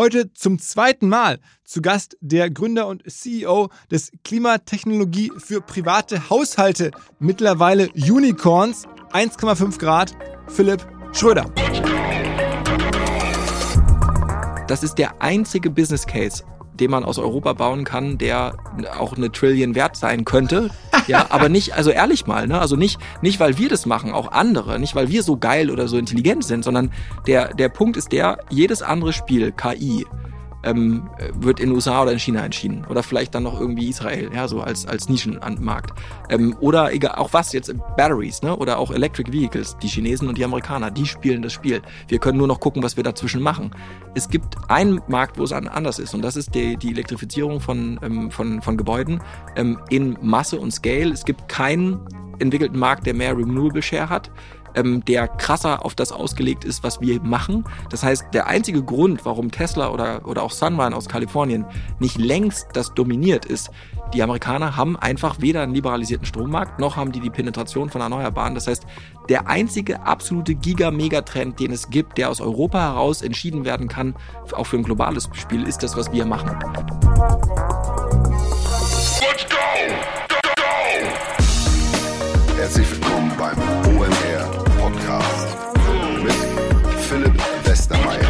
Heute zum zweiten Mal zu Gast der Gründer und CEO des Klimatechnologie für private Haushalte, mittlerweile Unicorns, 1,5 Grad, Philipp Schröder. Das ist der einzige Business Case den man aus Europa bauen kann, der auch eine Trillion wert sein könnte. Ja, aber nicht, also ehrlich mal, ne? Also nicht, nicht, weil wir das machen, auch andere, nicht weil wir so geil oder so intelligent sind, sondern der, der Punkt ist der, jedes andere Spiel, KI, ähm, wird in USA oder in China entschieden. Oder vielleicht dann noch irgendwie Israel, ja, so als, als Nischenmarkt. Ähm, oder egal, auch was jetzt, Batteries, ne? Oder auch Electric Vehicles. Die Chinesen und die Amerikaner, die spielen das Spiel. Wir können nur noch gucken, was wir dazwischen machen. Es gibt einen Markt, wo es anders ist, und das ist die, die Elektrifizierung von, ähm, von, von Gebäuden ähm, in Masse und Scale. Es gibt keinen entwickelten Markt, der mehr Renewable Share hat ähm, der krasser auf das ausgelegt ist, was wir machen. Das heißt, der einzige Grund, warum Tesla oder, oder auch Sunrun aus Kalifornien nicht längst das dominiert ist, die Amerikaner haben einfach weder einen liberalisierten Strommarkt, noch haben die die Penetration von Erneuerbaren. Das heißt, der einzige absolute Giga-Megatrend, den es gibt, der aus Europa heraus entschieden werden kann, auch für ein globales Spiel, ist das, was wir machen. Let's go! Go, go! Herzlich willkommen beim Podcast mit Philipp Westermeier.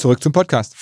Zurück zum Podcast.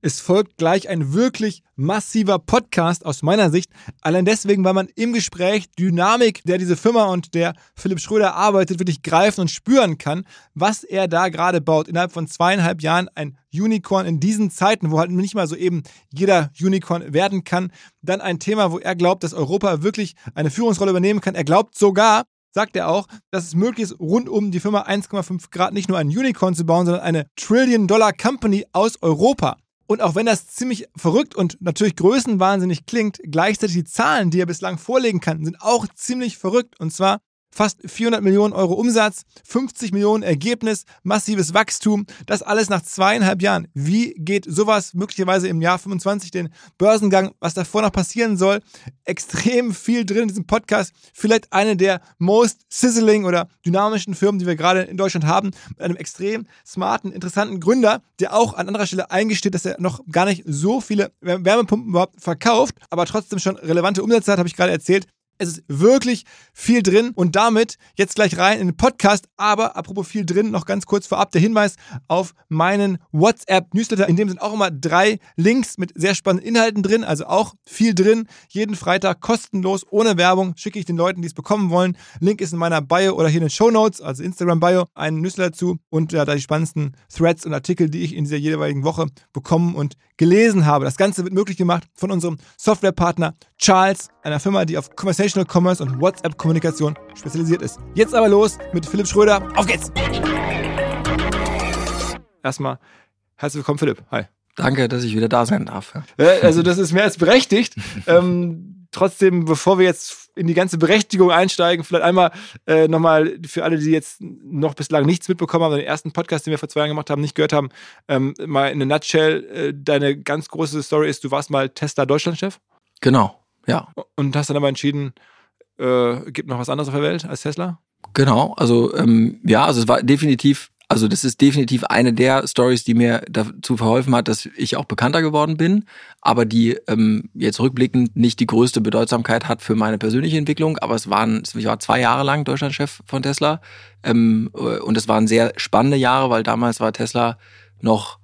Es folgt gleich ein wirklich massiver Podcast aus meiner Sicht. Allein deswegen, weil man im Gespräch Dynamik, der diese Firma und der Philipp Schröder arbeitet, wirklich greifen und spüren kann, was er da gerade baut. Innerhalb von zweieinhalb Jahren ein Unicorn in diesen Zeiten, wo halt nicht mal so eben jeder Unicorn werden kann. Dann ein Thema, wo er glaubt, dass Europa wirklich eine Führungsrolle übernehmen kann. Er glaubt sogar, sagt er auch, dass es möglich ist, rund um die Firma 1,5 Grad nicht nur ein Unicorn zu bauen, sondern eine Trillion-Dollar-Company aus Europa. Und auch wenn das ziemlich verrückt und natürlich größenwahnsinnig klingt, gleichzeitig die Zahlen, die er bislang vorlegen kann, sind auch ziemlich verrückt. Und zwar fast 400 Millionen Euro Umsatz, 50 Millionen Ergebnis, massives Wachstum, das alles nach zweieinhalb Jahren. Wie geht sowas möglicherweise im Jahr 25 den Börsengang, was davor noch passieren soll? Extrem viel drin in diesem Podcast. Vielleicht eine der most sizzling oder dynamischen Firmen, die wir gerade in Deutschland haben, mit einem extrem smarten, interessanten Gründer, der auch an anderer Stelle eingesteht, dass er noch gar nicht so viele Wärmepumpen überhaupt verkauft, aber trotzdem schon relevante Umsätze hat, habe ich gerade erzählt. Es ist wirklich viel drin und damit jetzt gleich rein in den Podcast. Aber apropos viel drin, noch ganz kurz vorab der Hinweis auf meinen WhatsApp-Newsletter. In dem sind auch immer drei Links mit sehr spannenden Inhalten drin, also auch viel drin. Jeden Freitag kostenlos, ohne Werbung, schicke ich den Leuten, die es bekommen wollen. Link ist in meiner Bio oder hier in den Show Notes, also Instagram-Bio, einen Newsletter zu und ja, da die spannendsten Threads und Artikel, die ich in dieser jeweiligen Woche bekommen und gelesen habe. Das Ganze wird möglich gemacht von unserem Softwarepartner Charles, einer Firma, die auf Conversational Commerce und WhatsApp-Kommunikation spezialisiert ist. Jetzt aber los mit Philipp Schröder. Auf geht's! Erstmal herzlich willkommen, Philipp. Hi. Danke, dass ich wieder da sein darf. Äh, also das ist mehr als berechtigt. ähm, trotzdem, bevor wir jetzt in die ganze Berechtigung einsteigen, vielleicht einmal äh, nochmal für alle, die jetzt noch bislang nichts mitbekommen haben, den ersten Podcast, den wir vor zwei Jahren gemacht haben, nicht gehört haben, ähm, mal in a nutshell, äh, deine ganz große Story ist, du warst mal Tesla Deutschlandchef. Genau, ja. Und hast dann aber entschieden, äh, gibt noch was anderes auf der Welt als Tesla? Genau, also ähm, ja, also es war definitiv, also das ist definitiv eine der Stories, die mir dazu verholfen hat, dass ich auch bekannter geworden bin, aber die ähm, jetzt rückblickend nicht die größte Bedeutsamkeit hat für meine persönliche Entwicklung. Aber es waren, ich war zwei Jahre lang Deutschlandchef von Tesla ähm, und es waren sehr spannende Jahre, weil damals war Tesla noch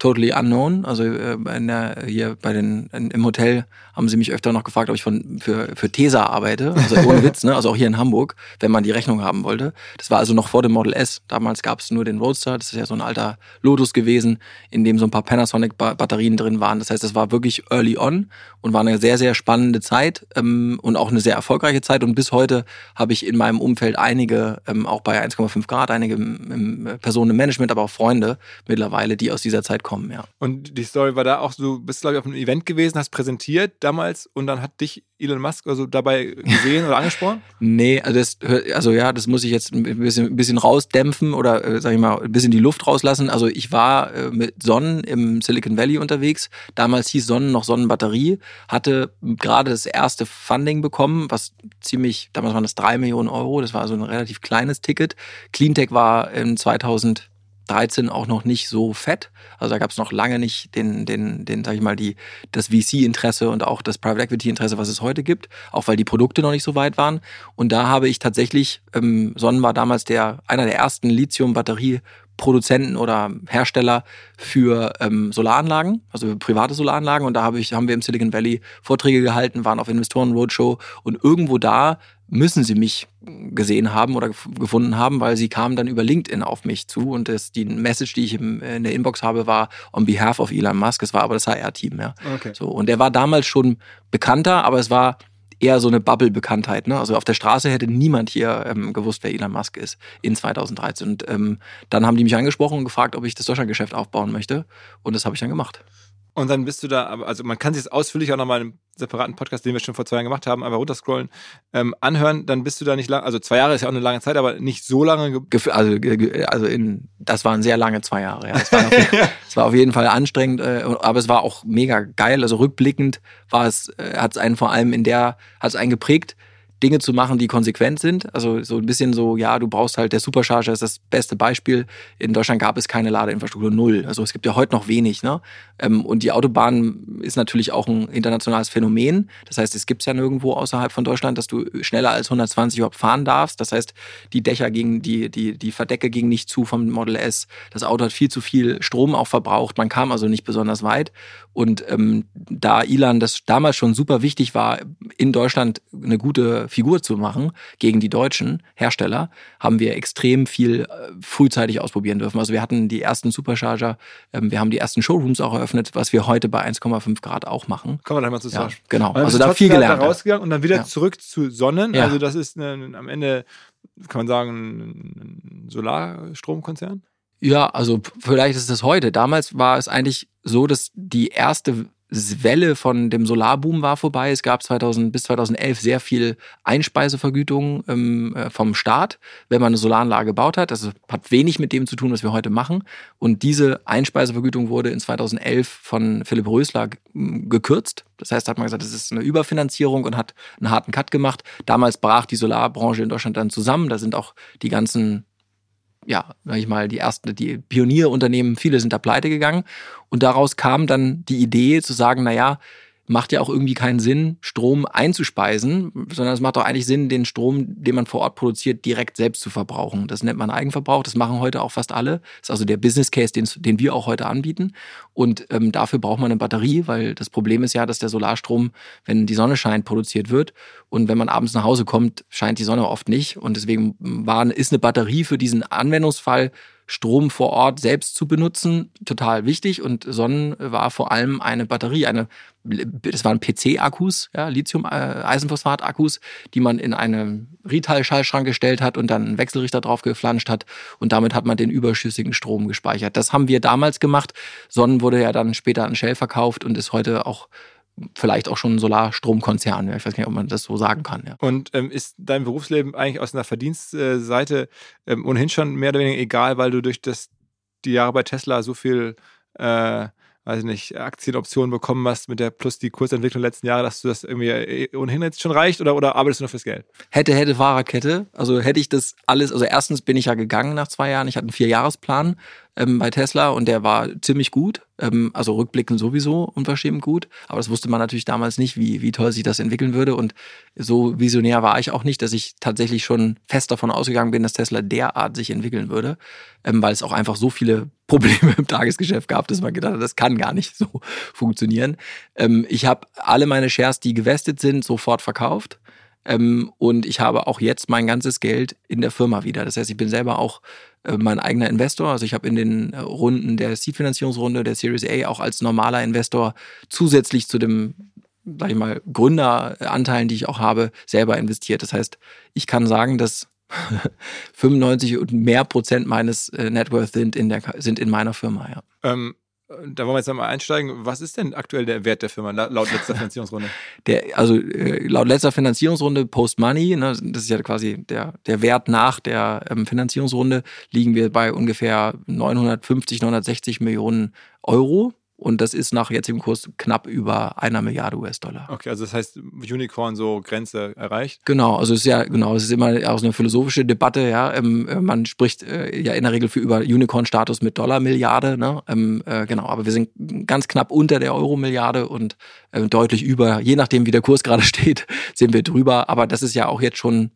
totally unknown. Also äh, der, hier bei den im Hotel haben sie mich öfter noch gefragt, ob ich von für für Tesa arbeite. Also ohne Witz, ne? Also auch hier in Hamburg, wenn man die Rechnung haben wollte. Das war also noch vor dem Model S. Damals gab es nur den Roadster. Das ist ja so ein alter Lotus gewesen, in dem so ein paar Panasonic Batterien drin waren. Das heißt, es war wirklich early on und war eine sehr sehr spannende Zeit ähm, und auch eine sehr erfolgreiche Zeit. Und bis heute habe ich in meinem Umfeld einige, ähm, auch bei 1,5 Grad, einige im, im Personen im Management, aber auch Freunde mittlerweile, die aus dieser Zeit kommen kommen, ja. Und die Story war da auch du bist, glaube ich, auf einem Event gewesen, hast präsentiert damals und dann hat dich Elon Musk also dabei gesehen oder angesprochen? Nee, also, das, also ja, das muss ich jetzt ein bisschen, ein bisschen rausdämpfen oder, äh, sag ich mal, ein bisschen die Luft rauslassen. Also ich war äh, mit Sonnen im Silicon Valley unterwegs. Damals hieß Sonnen noch Sonnenbatterie, hatte gerade das erste Funding bekommen, was ziemlich, damals waren das drei Millionen Euro, das war also ein relativ kleines Ticket. Cleantech war in 2000 13 auch noch nicht so fett. Also da gab es noch lange nicht den, den, den, sag ich mal, die, das VC-Interesse und auch das Private Equity-Interesse, was es heute gibt, auch weil die Produkte noch nicht so weit waren. Und da habe ich tatsächlich, ähm, Sonnen war damals der, einer der ersten Lithium-Batterie- Produzenten oder Hersteller für ähm, Solaranlagen, also private Solaranlagen. Und da habe ich, haben wir im Silicon Valley Vorträge gehalten, waren auf Investoren Roadshow und irgendwo da müssen sie mich gesehen haben oder gefunden haben, weil sie kamen dann über LinkedIn auf mich zu und das, die Message, die ich im, in der Inbox habe, war on behalf of Elon Musk. Es war aber das HR-Team, ja. Okay. So, und der war damals schon bekannter, aber es war eher so eine Bubble-Bekanntheit. Ne? Also auf der Straße hätte niemand hier ähm, gewusst, wer Elon Musk ist in 2013. Und ähm, dann haben die mich angesprochen und gefragt, ob ich das Deutschlandgeschäft aufbauen möchte. Und das habe ich dann gemacht. Und dann bist du da, also man kann sich das ausführlich auch nochmal in einem separaten Podcast, den wir schon vor zwei Jahren gemacht haben, einfach runterscrollen, ähm, anhören, dann bist du da nicht lang, also zwei Jahre ist ja auch eine lange Zeit, aber nicht so lange. Also, also in, das waren sehr lange zwei Jahre, ja. Es war, auf, es war auf jeden Fall anstrengend, äh, aber es war auch mega geil. Also rückblickend war es, äh, hat es einen vor allem in der, hat es einen geprägt, Dinge zu machen, die konsequent sind. Also so ein bisschen so, ja, du brauchst halt, der Supercharger ist das beste Beispiel. In Deutschland gab es keine Ladeinfrastruktur, null. Also es gibt ja heute noch wenig. Ne? Ähm, und die Autobahn ist natürlich auch ein internationales Phänomen. Das heißt, es gibt es ja nirgendwo außerhalb von Deutschland, dass du schneller als 120 überhaupt fahren darfst. Das heißt, die Dächer gingen, die, die, die Verdecke gingen nicht zu vom Model S. Das Auto hat viel zu viel Strom auch verbraucht. Man kam also nicht besonders weit. Und ähm, da Ilan das damals schon super wichtig war, in Deutschland eine gute Figur zu machen gegen die deutschen Hersteller, haben wir extrem viel äh, frühzeitig ausprobieren dürfen. Also wir hatten die ersten Supercharger, ähm, wir haben die ersten Showrooms auch eröffnet, was wir heute bei 1,5 Grad auch machen. Kommen wir da mal zusammen. Ja, genau. Also da viel gelernt. Da rausgegangen und dann wieder ja. zurück zu Sonnen. Ja. Also das ist eine, am Ende, kann man sagen, ein Solarstromkonzern? Ja, also vielleicht ist es heute. Damals war es eigentlich so, dass die erste Welle von dem Solarboom war vorbei. Es gab 2000 bis 2011 sehr viel Einspeisevergütung ähm, äh, vom Staat, wenn man eine Solaranlage gebaut hat. Das hat wenig mit dem zu tun, was wir heute machen. Und diese Einspeisevergütung wurde in 2011 von Philipp Rösler gekürzt. Das heißt, hat man gesagt, das ist eine Überfinanzierung und hat einen harten Cut gemacht. Damals brach die Solarbranche in Deutschland dann zusammen. Da sind auch die ganzen ja, sag ich mal, die ersten, die Pionierunternehmen, viele sind da pleite gegangen. Und daraus kam dann die Idee zu sagen, na ja, macht ja auch irgendwie keinen Sinn, Strom einzuspeisen, sondern es macht doch eigentlich Sinn, den Strom, den man vor Ort produziert, direkt selbst zu verbrauchen. Das nennt man Eigenverbrauch. Das machen heute auch fast alle. Das ist also der Business Case, den, den wir auch heute anbieten. Und ähm, dafür braucht man eine Batterie, weil das Problem ist ja, dass der Solarstrom, wenn die Sonne scheint, produziert wird. Und wenn man abends nach Hause kommt, scheint die Sonne oft nicht. Und deswegen war, ist eine Batterie für diesen Anwendungsfall Strom vor Ort selbst zu benutzen, total wichtig. Und Sonnen war vor allem eine Batterie, eine, das waren PC-Akkus, ja, Lithium-Eisenphosphat-Akkus, die man in einen Retail-Schallschrank gestellt hat und dann einen Wechselrichter drauf geflanscht hat. Und damit hat man den überschüssigen Strom gespeichert. Das haben wir damals gemacht. Sonnen wurde ja dann später an Shell verkauft und ist heute auch vielleicht auch schon ein Solarstromkonzern. Ja. Ich weiß nicht, ob man das so sagen kann. Ja. Und ähm, ist dein Berufsleben eigentlich aus einer Verdienstseite ähm, ohnehin schon mehr oder weniger egal, weil du durch das, die Jahre bei Tesla so viel äh, weiß ich nicht, Aktienoptionen bekommen hast mit der plus die Kursentwicklung letzten Jahre, dass du das irgendwie äh, ohnehin jetzt schon reicht oder, oder arbeitest du noch fürs Geld? Hätte, hätte Fahrradkette. Also hätte ich das alles, also erstens bin ich ja gegangen nach zwei Jahren. Ich hatte einen Vierjahresplan ähm, bei Tesla und der war ziemlich gut. Ähm, also rückblickend sowieso unverschämt gut. Aber das wusste man natürlich damals nicht, wie, wie toll sich das entwickeln würde. Und so visionär war ich auch nicht, dass ich tatsächlich schon fest davon ausgegangen bin, dass Tesla derart sich entwickeln würde, ähm, weil es auch einfach so viele Probleme im Tagesgeschäft gab, dass man gedacht hat, das kann gar nicht so funktionieren. Ähm, ich habe alle meine Shares, die gewestet sind, sofort verkauft. Ähm, und ich habe auch jetzt mein ganzes Geld in der Firma wieder. Das heißt, ich bin selber auch äh, mein eigener Investor. Also ich habe in den äh, Runden der Seed-Finanzierungsrunde, der Series A, auch als normaler Investor zusätzlich zu dem sag ich mal, Gründeranteilen, die ich auch habe, selber investiert. Das heißt, ich kann sagen, dass 95 und mehr Prozent meines äh, Networth sind in, der, sind in meiner Firma, ja. Ähm, da wollen wir jetzt mal einsteigen. Was ist denn aktuell der Wert der Firma laut letzter Finanzierungsrunde? Der, also äh, laut letzter Finanzierungsrunde Post Money, ne, das ist ja quasi der, der Wert nach der ähm, Finanzierungsrunde, liegen wir bei ungefähr 950, 960 Millionen Euro. Und das ist nach jetzigem Kurs knapp über einer Milliarde US-Dollar. Okay, also das heißt, Unicorn so Grenze erreicht? Genau, also es ist ja, genau, es ist immer auch so eine philosophische Debatte, ja. Ähm, äh, man spricht äh, ja in der Regel für über Unicorn-Status mit Dollar-Milliarde, ne? Ähm, äh, genau, aber wir sind ganz knapp unter der Euro-Milliarde und äh, deutlich über, je nachdem wie der Kurs gerade steht, sind wir drüber. Aber das ist ja auch jetzt schon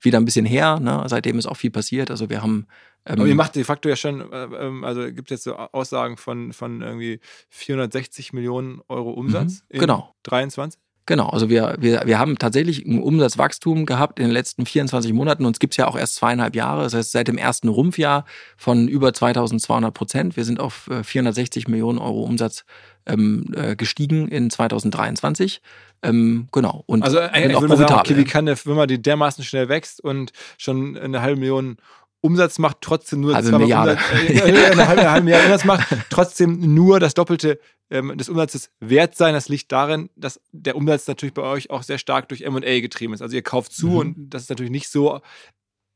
wieder ein bisschen her, ne? Seitdem ist auch viel passiert. Also wir haben aber ihr ähm, macht de facto ja schon, äh, ähm, also gibt es jetzt so Aussagen von, von irgendwie 460 Millionen Euro Umsatz mhm, genau. 23? Genau, also wir, wir, wir haben tatsächlich ein Umsatzwachstum gehabt in den letzten 24 Monaten. Uns gibt's ja auch erst zweieinhalb Jahre, das heißt seit dem ersten Rumpfjahr von über 2200 Prozent. Wir sind auf 460 äh, Millionen Euro Umsatz ähm, äh, gestiegen in 2023. Ähm, genau. Und also eigentlich auch würde sagen, okay, wie kann eine Firma, die dermaßen schnell wächst und schon eine halbe Million Umsatz macht, trotzdem nur halbe Milliarde. Umsatz, äh, eine halbe, eine halbe Milliarde Umsatz macht, trotzdem nur das Doppelte ähm, des Umsatzes wert sein. Das liegt darin, dass der Umsatz natürlich bei euch auch sehr stark durch M&A getrieben ist. Also ihr kauft zu mhm. und das ist natürlich nicht so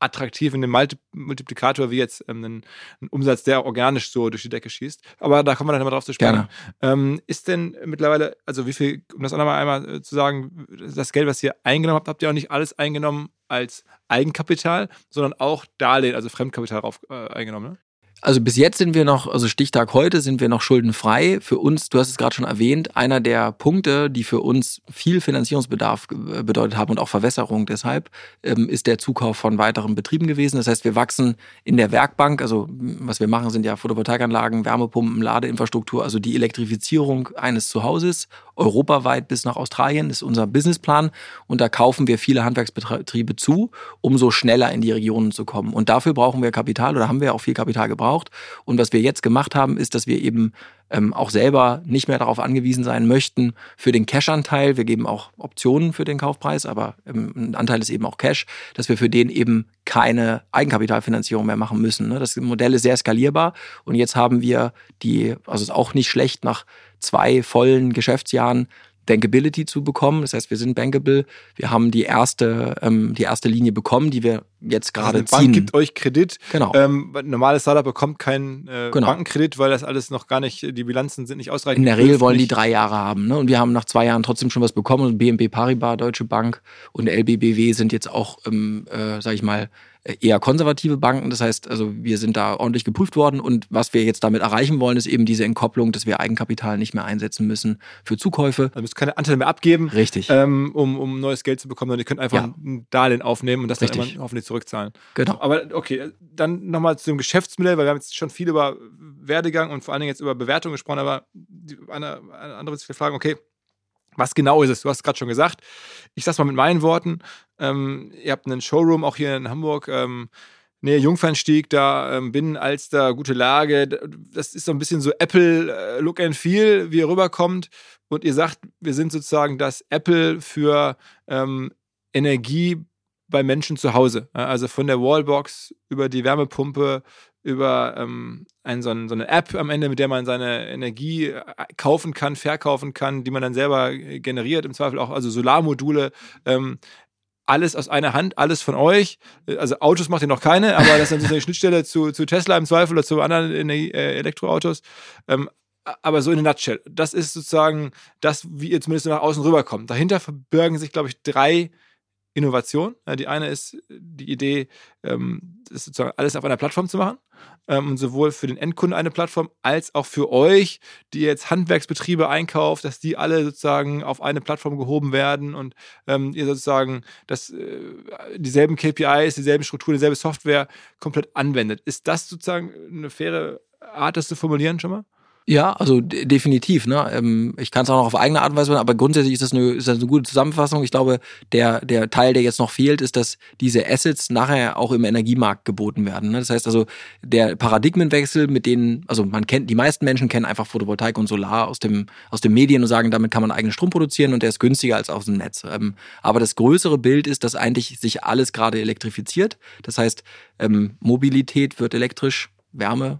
attraktiv in dem Multiplikator wie jetzt ähm, ein, ein, Umsatz, der organisch so durch die Decke schießt. Aber da kommen wir dann immer drauf zu sprechen. Ähm, ist denn mittlerweile, also wie viel, um das auch nochmal einmal äh, zu sagen, das Geld, was ihr eingenommen habt, habt ihr auch nicht alles eingenommen als Eigenkapital, sondern auch Darlehen, also Fremdkapital drauf äh, eingenommen, ne? Also bis jetzt sind wir noch, also Stichtag heute sind wir noch schuldenfrei. Für uns, du hast es gerade schon erwähnt, einer der Punkte, die für uns viel Finanzierungsbedarf bedeutet haben und auch Verwässerung deshalb, ähm, ist der Zukauf von weiteren Betrieben gewesen. Das heißt, wir wachsen in der Werkbank. Also was wir machen, sind ja Photovoltaikanlagen, Wärmepumpen, Ladeinfrastruktur, also die Elektrifizierung eines Zuhauses europaweit bis nach Australien ist unser Businessplan und da kaufen wir viele Handwerksbetriebe zu, um so schneller in die Regionen zu kommen. Und dafür brauchen wir Kapital oder haben wir auch viel Kapital gebraucht. Und was wir jetzt gemacht haben, ist, dass wir eben ähm, auch selber nicht mehr darauf angewiesen sein möchten für den Cash-Anteil. Wir geben auch Optionen für den Kaufpreis, aber ähm, ein Anteil ist eben auch Cash, dass wir für den eben keine Eigenkapitalfinanzierung mehr machen müssen. Ne? Das Modell ist sehr skalierbar und jetzt haben wir die, also ist auch nicht schlecht nach zwei vollen Geschäftsjahren Bankability zu bekommen. Das heißt, wir sind bankable. Wir haben die erste, ähm, die erste Linie bekommen, die wir jetzt gerade also ziehen. Bank gibt euch Kredit. Genau. Ähm, normales Startup bekommt keinen äh, genau. Bankenkredit, weil das alles noch gar nicht, die Bilanzen sind nicht ausreichend. In der Regel wollen die drei Jahre haben. Ne? Und wir haben nach zwei Jahren trotzdem schon was bekommen. Und BNP Paribas, Deutsche Bank und LBBW sind jetzt auch, ähm, äh, sag ich mal, eher konservative Banken. Das heißt, also wir sind da ordentlich geprüft worden und was wir jetzt damit erreichen wollen, ist eben diese Entkopplung, dass wir Eigenkapital nicht mehr einsetzen müssen für Zukäufe. Also müsst keine Anteile mehr abgeben, Richtig. Ähm, um, um neues Geld zu bekommen, sondern ihr könnt einfach ja. ein Darlehen aufnehmen und das Richtig. dann hoffentlich zurückzahlen. Genau. Aber okay, dann nochmal zu dem Geschäftsmodell, weil wir haben jetzt schon viel über Werdegang und vor allen Dingen jetzt über Bewertung gesprochen, aber eine, eine andere Frage, okay, was genau ist es? Du hast es gerade schon gesagt. Ich sag's mal mit meinen Worten. Ähm, ihr habt einen Showroom auch hier in Hamburg. Ähm, Nähe Jungfernstieg, da ähm, Binnen Alster, gute Lage. Das ist so ein bisschen so Apple äh, Look and Feel, wie ihr rüberkommt. Und ihr sagt, wir sind sozusagen das Apple für ähm, Energie bei Menschen zu Hause. Also von der Wallbox über die Wärmepumpe über ähm, ein, so, ein, so, eine App am Ende, mit der man seine Energie äh, kaufen kann, verkaufen kann, die man dann selber generiert, im Zweifel auch, also Solarmodule. Ähm, alles aus einer Hand, alles von euch. Also Autos macht ihr noch keine, aber das ist sozusagen die Schnittstelle zu, zu Tesla im Zweifel oder zu anderen äh, Elektroautos. Ähm, aber so in a nutshell. Das ist sozusagen das, wie ihr zumindest nach außen rüberkommt. Dahinter verbirgen sich, glaube ich, drei Innovationen. Die eine ist die Idee, ähm, sozusagen alles auf einer Plattform zu machen. Ähm, und sowohl für den Endkunden eine Plattform, als auch für euch, die jetzt Handwerksbetriebe einkauft, dass die alle sozusagen auf eine Plattform gehoben werden und ähm, ihr sozusagen das, äh, dieselben KPIs, dieselben Strukturen, dieselbe Software komplett anwendet. Ist das sozusagen eine faire Art, das zu formulieren schon mal? Ja, also definitiv. Ne? Ähm, ich kann es auch noch auf eigene Art und Weise machen, aber grundsätzlich ist das, eine, ist das eine gute Zusammenfassung. Ich glaube, der, der Teil, der jetzt noch fehlt, ist, dass diese Assets nachher auch im Energiemarkt geboten werden. Ne? Das heißt also, der Paradigmenwechsel, mit denen, also man kennt, die meisten Menschen kennen einfach Photovoltaik und Solar aus dem, aus dem Medien und sagen, damit kann man eigenen Strom produzieren und der ist günstiger als aus dem Netz. Ähm, aber das größere Bild ist, dass eigentlich sich alles gerade elektrifiziert. Das heißt, ähm, Mobilität wird elektrisch, Wärme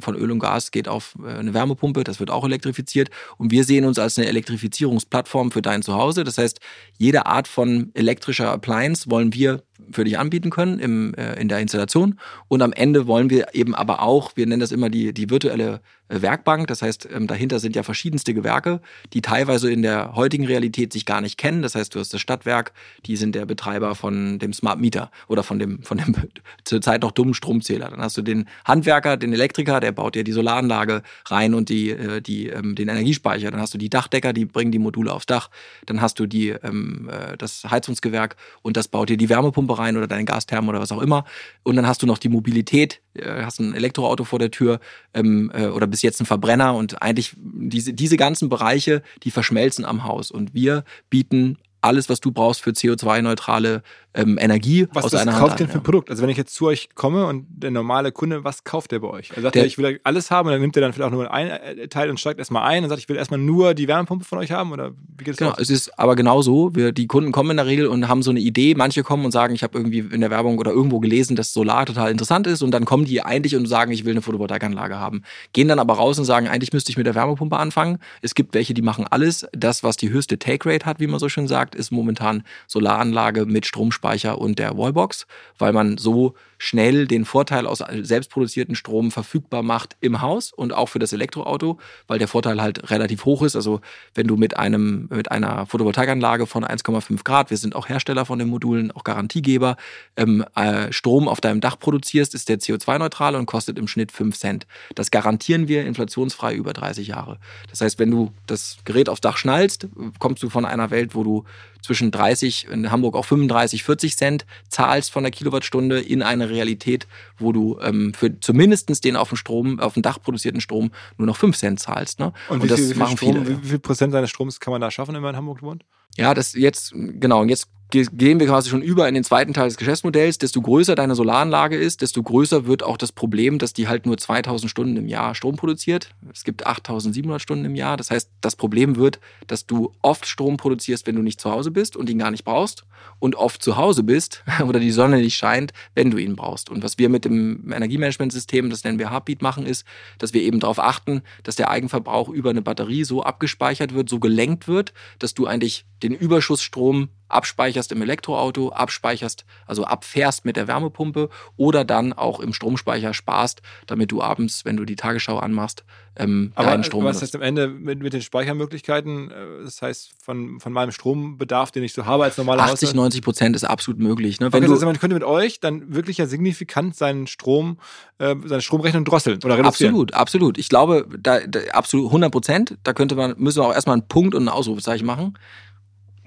von Öl und Gas geht auf äh, eine Wärmepumpe, das wird auch elektrifiziert. Und wir sehen uns als eine Elektrifizierungsplattform für dein Zuhause. Das heißt, jede Art von elektrischer Appliance wollen wir für dich anbieten können im, äh, in der Installation. Und am Ende wollen wir eben aber auch, wir nennen das immer die, die virtuelle äh, Werkbank. Das heißt, ähm, dahinter sind ja verschiedenste Gewerke, die teilweise in der heutigen Realität sich gar nicht kennen. Das heißt, du hast das Stadtwerk, die sind der Betreiber von dem Smart Meter oder von dem, von dem zurzeit noch dummen Stromzähler. Dann hast du den Handwerker, den Elektriker, der baut dir die Solaranlage rein und die, äh, die, ähm, den Energiespeicher. Dann hast du die Dachdecker, die bringen die Module aufs Dach. Dann hast du die, ähm, äh, das Heizungsgewerk und das baut dir die Wärmepumpe rein oder deine Gastherme oder was auch immer. Und dann hast du noch die Mobilität, hast ein Elektroauto vor der Tür oder bis jetzt ein Verbrenner und eigentlich diese, diese ganzen Bereiche, die verschmelzen am Haus. Und wir bieten alles, was du brauchst für CO2-neutrale ähm, Energie was aus das einer kauft Hand denn an, für ein ja. Produkt? Also wenn ich jetzt zu euch komme und der normale Kunde, was kauft der bei euch? Also sagt Der- er, ich will alles haben und dann nimmt er dann vielleicht auch nur ein äh, Teil und steigt erstmal ein und sagt, ich will erstmal nur die Wärmepumpe von euch haben oder wie geht es Genau, aus? es ist aber genau so. Wir, die Kunden kommen in der Regel und haben so eine Idee. Manche kommen und sagen, ich habe irgendwie in der Werbung oder irgendwo gelesen, dass Solar total interessant ist. Und dann kommen die eigentlich und sagen, ich will eine Photovoltaikanlage haben. Gehen dann aber raus und sagen, eigentlich müsste ich mit der Wärmepumpe anfangen. Es gibt welche, die machen alles. Das, was die höchste Take Rate hat, wie man so schön sagt, ist momentan Solaranlage mit Stromspeicher und der Wallbox, weil man so schnell den Vorteil aus selbstproduzierten Strom verfügbar macht im Haus und auch für das Elektroauto, weil der Vorteil halt relativ hoch ist. Also wenn du mit einem mit einer Photovoltaikanlage von 1,5 Grad, wir sind auch Hersteller von den Modulen, auch Garantiegeber, ähm, äh, Strom auf deinem Dach produzierst, ist der CO2-neutral und kostet im Schnitt 5 Cent. Das garantieren wir inflationsfrei über 30 Jahre. Das heißt, wenn du das Gerät aufs Dach schnallst, kommst du von einer Welt, wo du zwischen 30, in Hamburg auch 35, 40 Cent zahlst von der Kilowattstunde in eine Realität, wo du ähm, für zumindest den auf dem Strom, auf dem Dach produzierten Strom nur noch 5 Cent zahlst. Ne? Und, wie, das viel, wie, viel machen Strom, viele. wie, viel Prozent seines Stroms kann man da schaffen, wenn man in Hamburg wohnt? Ja, das jetzt, genau, und jetzt gehen wir quasi schon über in den zweiten Teil des Geschäftsmodells. Desto größer deine Solaranlage ist, desto größer wird auch das Problem, dass die halt nur 2000 Stunden im Jahr Strom produziert. Es gibt 8700 Stunden im Jahr. Das heißt, das Problem wird, dass du oft Strom produzierst, wenn du nicht zu Hause bist und ihn gar nicht brauchst und oft zu Hause bist oder die Sonne nicht scheint, wenn du ihn brauchst. Und was wir mit dem Energiemanagementsystem, das nennen wir Heartbeat, machen, ist, dass wir eben darauf achten, dass der Eigenverbrauch über eine Batterie so abgespeichert wird, so gelenkt wird, dass du eigentlich den Überschussstrom abspeicherst im Elektroauto, abspeicherst, also abfährst mit der Wärmepumpe oder dann auch im Stromspeicher sparst, damit du abends, wenn du die Tagesschau anmachst, ähm, Aber deinen Strom was benutzt. heißt am Ende mit, mit den Speichermöglichkeiten? äh, Das heißt, von, von meinem Strombedarf, den ich so habe als normaler 80, Haushalt? 90 Prozent ist absolut möglich. Ne? Wenn Okay, du, also man könnte mit euch dann wirklich ja signifikant seinen Strom, äh, seine Stromrechnung drosseln oder reduzieren. Absolut, absolut. Ich glaube, da, da absolut 100 Prozent. Da könnte man, müssen wir auch erstmal einen Punkt und ein Ausrufezeichen machen.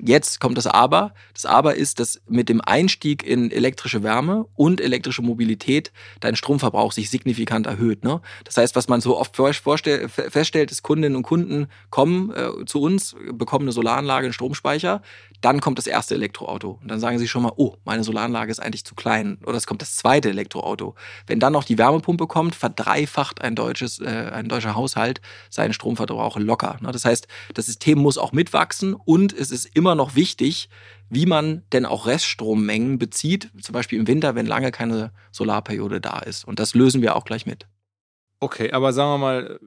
Jetzt kommt das Aber. Das Aber ist, dass mit dem Einstieg in elektrische Wärme und elektrische Mobilität dein Stromverbrauch sich signifikant erhöht. Ne? Das heißt, was man so oft feststellt, ist, Kundinnen und Kunden kommen äh, zu uns, bekommen eine Solaranlage, einen Stromspeicher, dann kommt das erste Elektroauto. Und dann sagen sie schon mal, oh, meine Solaranlage ist eigentlich zu klein. Oder es kommt das zweite Elektroauto. Wenn dann noch die Wärmepumpe kommt, verdreifacht ein, deutsches, äh, ein deutscher Haushalt seinen Stromverbrauch locker. Das heißt, das System muss auch mitwachsen und es ist immer noch wichtig, wie man denn auch Reststrommengen bezieht, zum Beispiel im Winter, wenn lange keine Solarperiode da ist. Und das lösen wir auch gleich mit. Okay, aber sagen wir mal,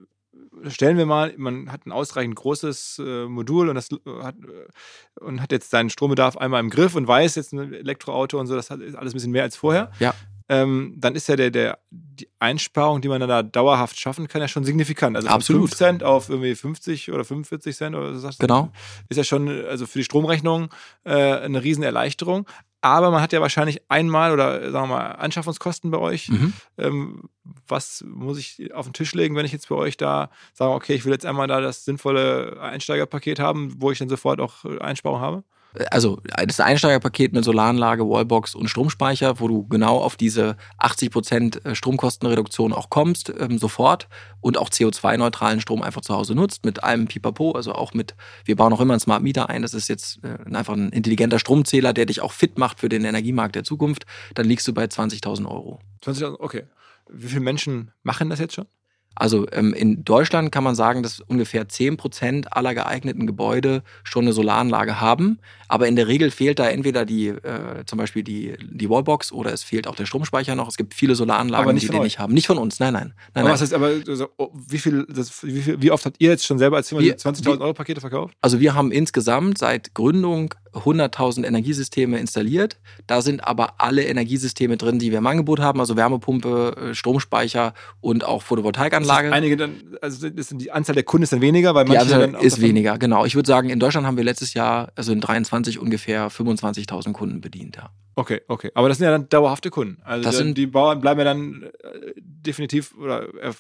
stellen wir mal, man hat ein ausreichend großes äh, Modul und, das äh, hat, äh, und hat jetzt seinen Strombedarf einmal im Griff und weiß jetzt ein Elektroauto und so, das ist alles ein bisschen mehr als vorher. Ja. Ähm, dann ist ja der, der, die Einsparung, die man dann da dauerhaft schaffen kann, ja schon signifikant. Also von Absolut. 5 Cent auf irgendwie 50 oder 45 Cent oder so sagst du, Genau. ist ja schon also für die Stromrechnung äh, eine Riesenerleichterung. Aber man hat ja wahrscheinlich einmal oder sagen wir mal Anschaffungskosten bei euch. Mhm. Ähm, was muss ich auf den Tisch legen, wenn ich jetzt bei euch da sage, okay, ich will jetzt einmal da das sinnvolle Einsteigerpaket haben, wo ich dann sofort auch äh, Einsparung habe? Also das Einsteigerpaket mit Solaranlage, Wallbox und Stromspeicher, wo du genau auf diese 80% Stromkostenreduktion auch kommst, ähm, sofort und auch CO2-neutralen Strom einfach zu Hause nutzt, mit allem Pipapo, also auch mit, wir bauen auch immer einen Smart Meter ein, das ist jetzt äh, einfach ein intelligenter Stromzähler, der dich auch fit macht für den Energiemarkt der Zukunft, dann liegst du bei 20.000 Euro. 20.000, okay. Wie viele Menschen machen das jetzt schon? Also ähm, in Deutschland kann man sagen, dass ungefähr 10% aller geeigneten Gebäude schon eine Solaranlage haben. Aber in der Regel fehlt da entweder die, äh, zum Beispiel die, die Wallbox oder es fehlt auch der Stromspeicher noch. Es gibt viele Solaranlagen, die den euch? nicht haben. Nicht von uns, nein, nein. nein, aber nein. was heißt aber, also, oh, wie, viel, das, wie, viel, wie oft habt ihr jetzt schon selber als Firma Wir- diese 20.000 Euro Pakete verkauft? Also wir haben insgesamt seit Gründung 100.000 Energiesysteme installiert. Da sind aber alle Energiesysteme drin, die wir im Angebot haben, also Wärmepumpe, äh, Stromspeicher und auch Photovoltaikanlage. einige dann, also die Anzahl der Kunden ist dann weniger, weil Die manche Anzahl dann auch ist weniger, genau. Ich würde sagen, in Deutschland haben wir letztes Jahr, also in 23 ungefähr 25.000 Kunden bedient. Ja. Okay, okay. Aber das sind ja dann dauerhafte Kunden. Also Das dann, sind- die Bauern bleiben ja dann äh, definitiv oder äh,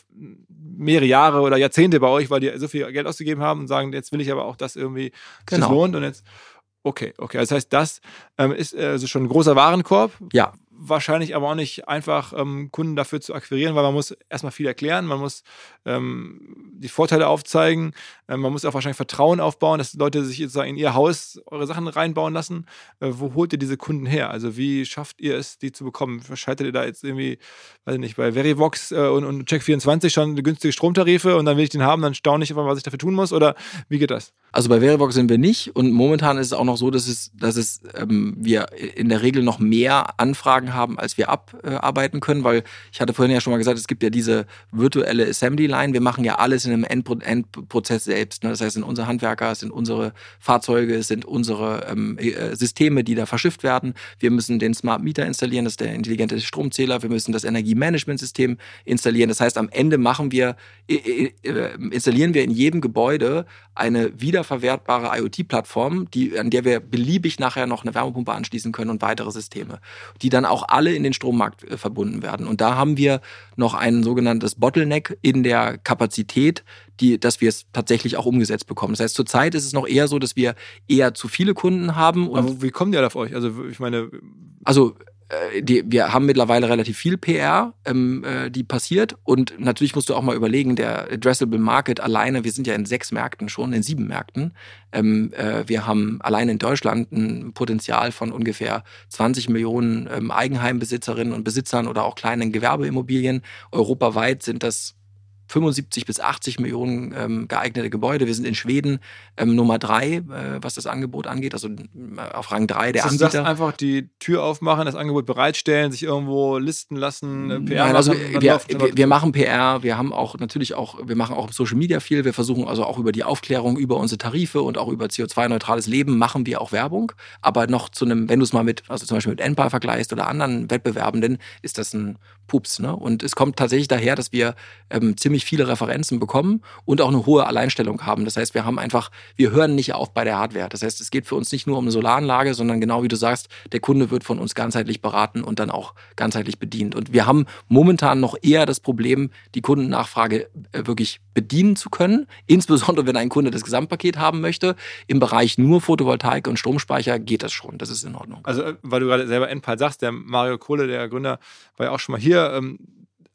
mehrere Jahre oder Jahrzehnte bei euch, weil die so viel Geld ausgegeben haben und sagen, jetzt will ich aber auch das irgendwie, Genau. das lohnt und jetzt. Okay, okay. Das heißt, das ähm, ist äh, also schon ein großer Warenkorb. Ja. Wahrscheinlich aber auch nicht einfach, ähm, Kunden dafür zu akquirieren, weil man muss erstmal viel erklären, man muss ähm, die Vorteile aufzeigen, ähm, man muss auch wahrscheinlich Vertrauen aufbauen, dass Leute sich sozusagen in ihr Haus eure Sachen reinbauen lassen. Äh, wo holt ihr diese Kunden her? Also wie schafft ihr es, die zu bekommen? Schaltet ihr da jetzt irgendwie, weiß ich nicht, bei Verivox äh, und, und Check24 schon günstige Stromtarife und dann will ich den haben, dann staune ich einfach, was ich dafür tun muss? Oder wie geht das? Also bei Verivox sind wir nicht und momentan ist es auch noch so, dass es, dass es ähm, wir in der Regel noch mehr Anfragen haben, als wir abarbeiten können, weil ich hatte vorhin ja schon mal gesagt, es gibt ja diese virtuelle Assembly Line. Wir machen ja alles in einem Endpro Endprozess selbst. Ne? Das heißt, es sind unsere Handwerker, es sind unsere Fahrzeuge, es sind unsere ähm, äh, Systeme, die da verschifft werden. Wir müssen den Smart Meter installieren, das ist der intelligente Stromzähler. Wir müssen das Energiemanagementsystem installieren. Das heißt, am Ende machen wir, äh, installieren wir in jedem Gebäude eine wiederverwertbare IoT-Plattform, an der wir beliebig nachher noch eine Wärmepumpe anschließen können und weitere Systeme, die dann auch alle in den Strommarkt äh, verbunden werden. Und da haben wir noch ein sogenanntes Bottleneck in der Kapazität, die, dass wir es tatsächlich auch umgesetzt bekommen. Das heißt, zurzeit ist es noch eher so, dass wir eher zu viele Kunden haben und Aber wie kommen die alle auf euch? Also ich meine, also die, wir haben mittlerweile relativ viel PR, ähm, äh, die passiert. Und natürlich musst du auch mal überlegen, der Addressable Market alleine, wir sind ja in sechs Märkten schon, in sieben Märkten. Ähm, äh, wir haben allein in Deutschland ein Potenzial von ungefähr 20 Millionen ähm, Eigenheimbesitzerinnen und Besitzern oder auch kleinen Gewerbeimmobilien. Europaweit sind das 75 bis 80 Millionen ähm, geeignete Gebäude. Wir sind in Schweden ähm, Nummer drei, äh, was das Angebot angeht, also äh, auf Rang drei der heißt, Anbieter. einfach die Tür aufmachen, das Angebot bereitstellen, sich irgendwo listen lassen, äh, PR Nein, also machen, dann wir, dann wir, wir machen PR, wir haben auch natürlich auch, wir machen auch Social Media viel, wir versuchen also auch über die Aufklärung, über unsere Tarife und auch über CO2-neutrales Leben machen wir auch Werbung. Aber noch zu einem, wenn du es mal mit, also zum Beispiel mit Enpal vergleichst oder anderen Wettbewerbenden, ist das ein Pups. Ne? Und es kommt tatsächlich daher, dass wir ähm, ziemlich viele Referenzen bekommen und auch eine hohe Alleinstellung haben. Das heißt, wir haben einfach, wir hören nicht auf bei der Hardware. Das heißt, es geht für uns nicht nur um eine Solaranlage, sondern genau wie du sagst, der Kunde wird von uns ganzheitlich beraten und dann auch ganzheitlich bedient. Und wir haben momentan noch eher das Problem, die Kundennachfrage äh, wirklich bedienen zu können. Insbesondere, wenn ein Kunde das Gesamtpaket haben möchte. Im Bereich nur Photovoltaik und Stromspeicher geht das schon. Das ist in Ordnung. Also, äh, weil du gerade selber Enpal sagst, der Mario Kohle, der Gründer, war ja auch schon mal hier. Ähm,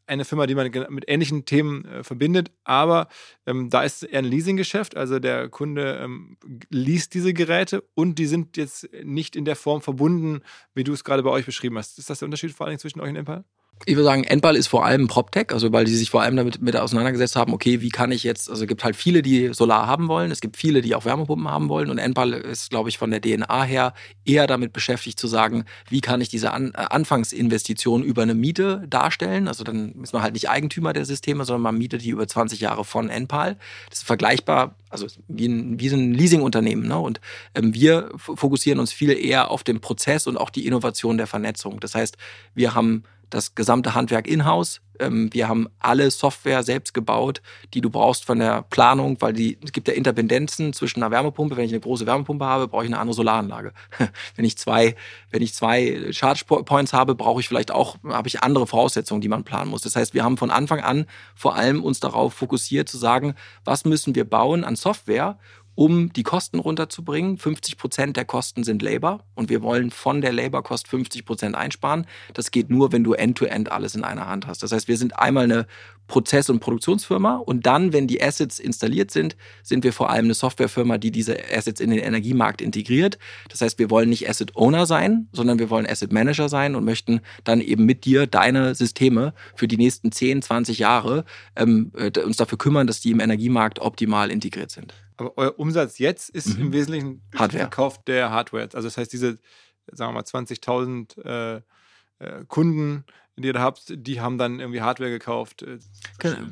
eine Firma, die man mit ähnlichen Themen äh, verbindet, aber ähm, da ist eher ein Leasinggeschäft. Also der Kunde ähm, liest diese Geräte und die sind jetzt nicht in der Form verbunden, wie du es gerade bei euch beschrieben hast. Ist das der Unterschied vor allen Dingen zwischen euch und Enpal? Ich würde sagen, Endball ist vor allem PropTech, also weil die sich vor allem damit mit auseinandergesetzt haben, okay, wie kann ich jetzt, also es gibt halt viele, die Solar haben wollen, es gibt viele, die auch Wärmepumpen haben wollen und Endball ist, glaube ich, von der DNA her eher damit beschäftigt zu sagen, wie kann ich diese An äh, Anfangsinvestition über eine Miete darstellen, also dann ist man halt nicht Eigentümer der Systeme, sondern man mietet die über 20 Jahre von Endpal. Das ist vergleichbar, also wie ein, wie ein Leasingunternehmen ne? und ähm, wir fokussieren uns viel eher auf den Prozess und auch die Innovation der Vernetzung. Das heißt, wir haben das gesamte Handwerk in-house. Ähm, wir haben alle Software selbst gebaut, die du brauchst von der Planung, weil die, es gibt ja Interdependenzen zwischen einer Wärmepumpe. Wenn ich eine große Wärmepumpe habe, brauche ich eine andere Solaranlage. wenn ich zwei, wenn ich zwei Charge Points habe, brauche ich vielleicht auch, habe ich andere Voraussetzungen, die man planen muss. Das heißt, wir haben von Anfang an vor allem uns darauf fokussiert zu sagen, was müssen wir bauen an Software, um die Kosten runterzubringen. 50 Prozent der Kosten sind Labor und wir wollen von der Labor-Kost 50 Prozent einsparen. Das geht nur, wenn du end-to-end -End alles in einer Hand hast. Das heißt, wir sind einmal eine Prozess- und Produktionsfirma und dann, wenn die Assets installiert sind, sind wir vor allem eine Softwarefirma, die diese Assets in den Energiemarkt integriert. Das heißt, wir wollen nicht Asset Owner sein, sondern wir wollen Asset Manager sein und möchten dann eben mit dir deine Systeme für die nächsten 10, 20 Jahre ähm, äh, uns dafür kümmern, dass die im Energiemarkt optimal integriert sind. Aber euer Umsatz jetzt ist mhm. im Wesentlichen Hardware. Verkauf der Hardware. Also das heißt, diese, sagen wir mal, 20.000 äh, äh, Kunden die ihr da habt, die haben dann irgendwie Hardware gekauft. Äh,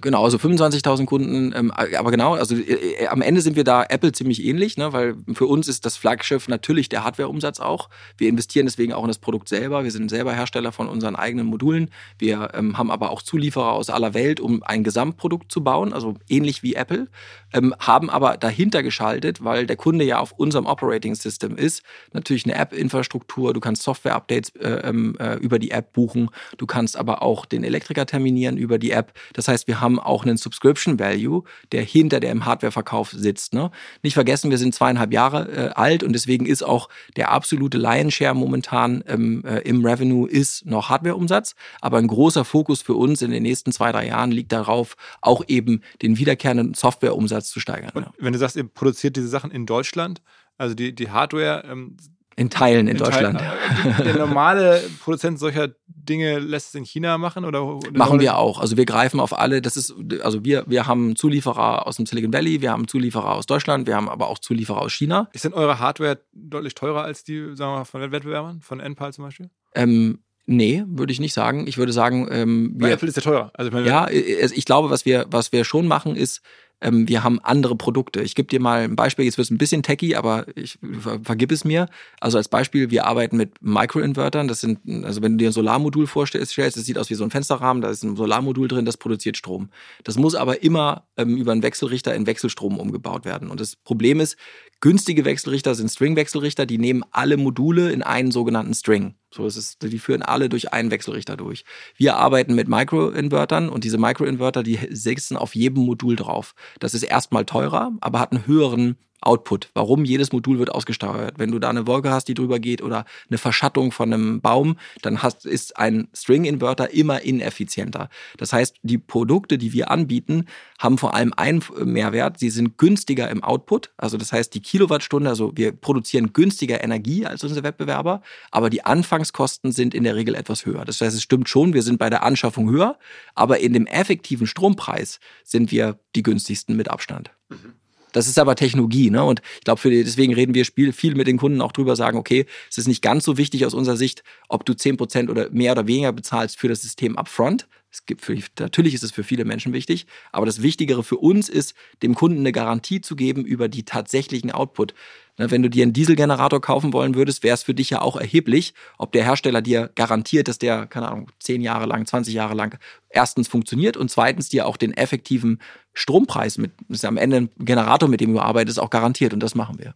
genau, also 25.000 Kunden, ähm, aber genau, also äh, äh, am Ende sind wir da Apple ziemlich ähnlich, ne, weil für uns ist das Flaggschiff natürlich der Hardware-Umsatz auch. Wir investieren deswegen auch in das Produkt selber. Wir sind selber Hersteller von unseren eigenen Modulen. Wir ähm, haben aber auch Zulieferer aus aller Welt, um ein Gesamtprodukt zu bauen, also ähnlich wie Apple, ähm, haben aber dahinter geschaltet, weil der Kunde ja auf unserem Operating System ist, natürlich eine App-Infrastruktur, du kannst Software-Updates äh, ähm, äh, über die App buchen, du kannst aber auch den Elektriker terminieren über die App. Das heißt, wir haben auch einen Subscription Value, der hinter dem Hardwareverkauf sitzt. Ne? Nicht vergessen, wir sind zweieinhalb Jahre äh, alt und deswegen ist auch der absolute Lion-Share momentan ähm, äh, im Revenue ist noch Hardwareumsatz. Aber ein großer Fokus für uns in den nächsten zwei, drei Jahren liegt darauf, auch eben den wiederkehrenden Softwareumsatz zu steigern. Und wenn du sagst, ihr produziert diese Sachen in Deutschland, also die, die Hardware, ähm, in Teilen in, in Deutschland. Teilen. Der normale Produzent solcher Dinge lässt es in China machen oder? Machen wir auch. Also wir greifen auf alle. Das ist, also wir, wir haben Zulieferer aus dem Silicon Valley, wir haben Zulieferer aus Deutschland, wir haben aber auch Zulieferer aus China. Ist denn eure Hardware deutlich teurer als die, sagen wir mal, von Wettbewerbern, von Enpal zum Beispiel? Ähm, Nee, würde ich nicht sagen. Ich würde sagen, ähm, wir, Apple ist ja teurer. Also ich meine, ja, ich glaube, was wir, was wir schon machen, ist, ähm, wir haben andere Produkte. Ich gebe dir mal ein Beispiel, jetzt wird es ein bisschen techy, aber ich ver vergib es mir. Also als Beispiel, wir arbeiten mit Microinvertern. Das sind, also wenn du dir ein Solarmodul vorstellst, das sieht aus wie so ein Fensterrahmen, da ist ein Solarmodul drin, das produziert Strom. Das muss aber immer ähm, über einen Wechselrichter in Wechselstrom umgebaut werden. Und das Problem ist, günstige Wechselrichter sind String-Wechselrichter, die nehmen alle Module in einen sogenannten String. So ist es, die führen alle durch einen Wechselrichter durch. Wir arbeiten mit Microinvertern und diese Microinverter, die sitzen auf jedem Modul drauf. Das ist erstmal teurer, aber hat einen höheren Output. Warum jedes Modul wird ausgesteuert. Wenn du da eine Wolke hast, die drüber geht oder eine Verschattung von einem Baum, dann hast, ist ein String-Inverter immer ineffizienter. Das heißt, die Produkte, die wir anbieten, haben vor allem einen Mehrwert. Sie sind günstiger im Output. Also das heißt, die Kilowattstunde, also wir produzieren günstiger Energie als unsere Wettbewerber, aber die Anfangskosten sind in der Regel etwas höher. Das heißt, es stimmt schon, wir sind bei der Anschaffung höher, aber in dem effektiven Strompreis sind wir die günstigsten mit Abstand. Mhm. Das ist aber Technologie, ne? Und ich glaube, deswegen reden wir viel mit den Kunden auch drüber, sagen, okay, es ist nicht ganz so wichtig aus unserer Sicht, ob du zehn Prozent oder mehr oder weniger bezahlst für das System upfront. Es gibt für, natürlich ist es für viele Menschen wichtig, aber das Wichtigere für uns ist, dem Kunden eine Garantie zu geben über die tatsächlichen Output. Ne, wenn du dir einen Dieselgenerator kaufen wollen würdest, wäre es für dich ja auch erheblich, ob der Hersteller dir garantiert, dass der, keine Ahnung, zehn Jahre lang, 20 Jahre lang erstens funktioniert und zweitens dir auch den effektiven Strompreis mit, ist am Ende ein Generator, mit dem du arbeitest, auch garantiert und das machen wir.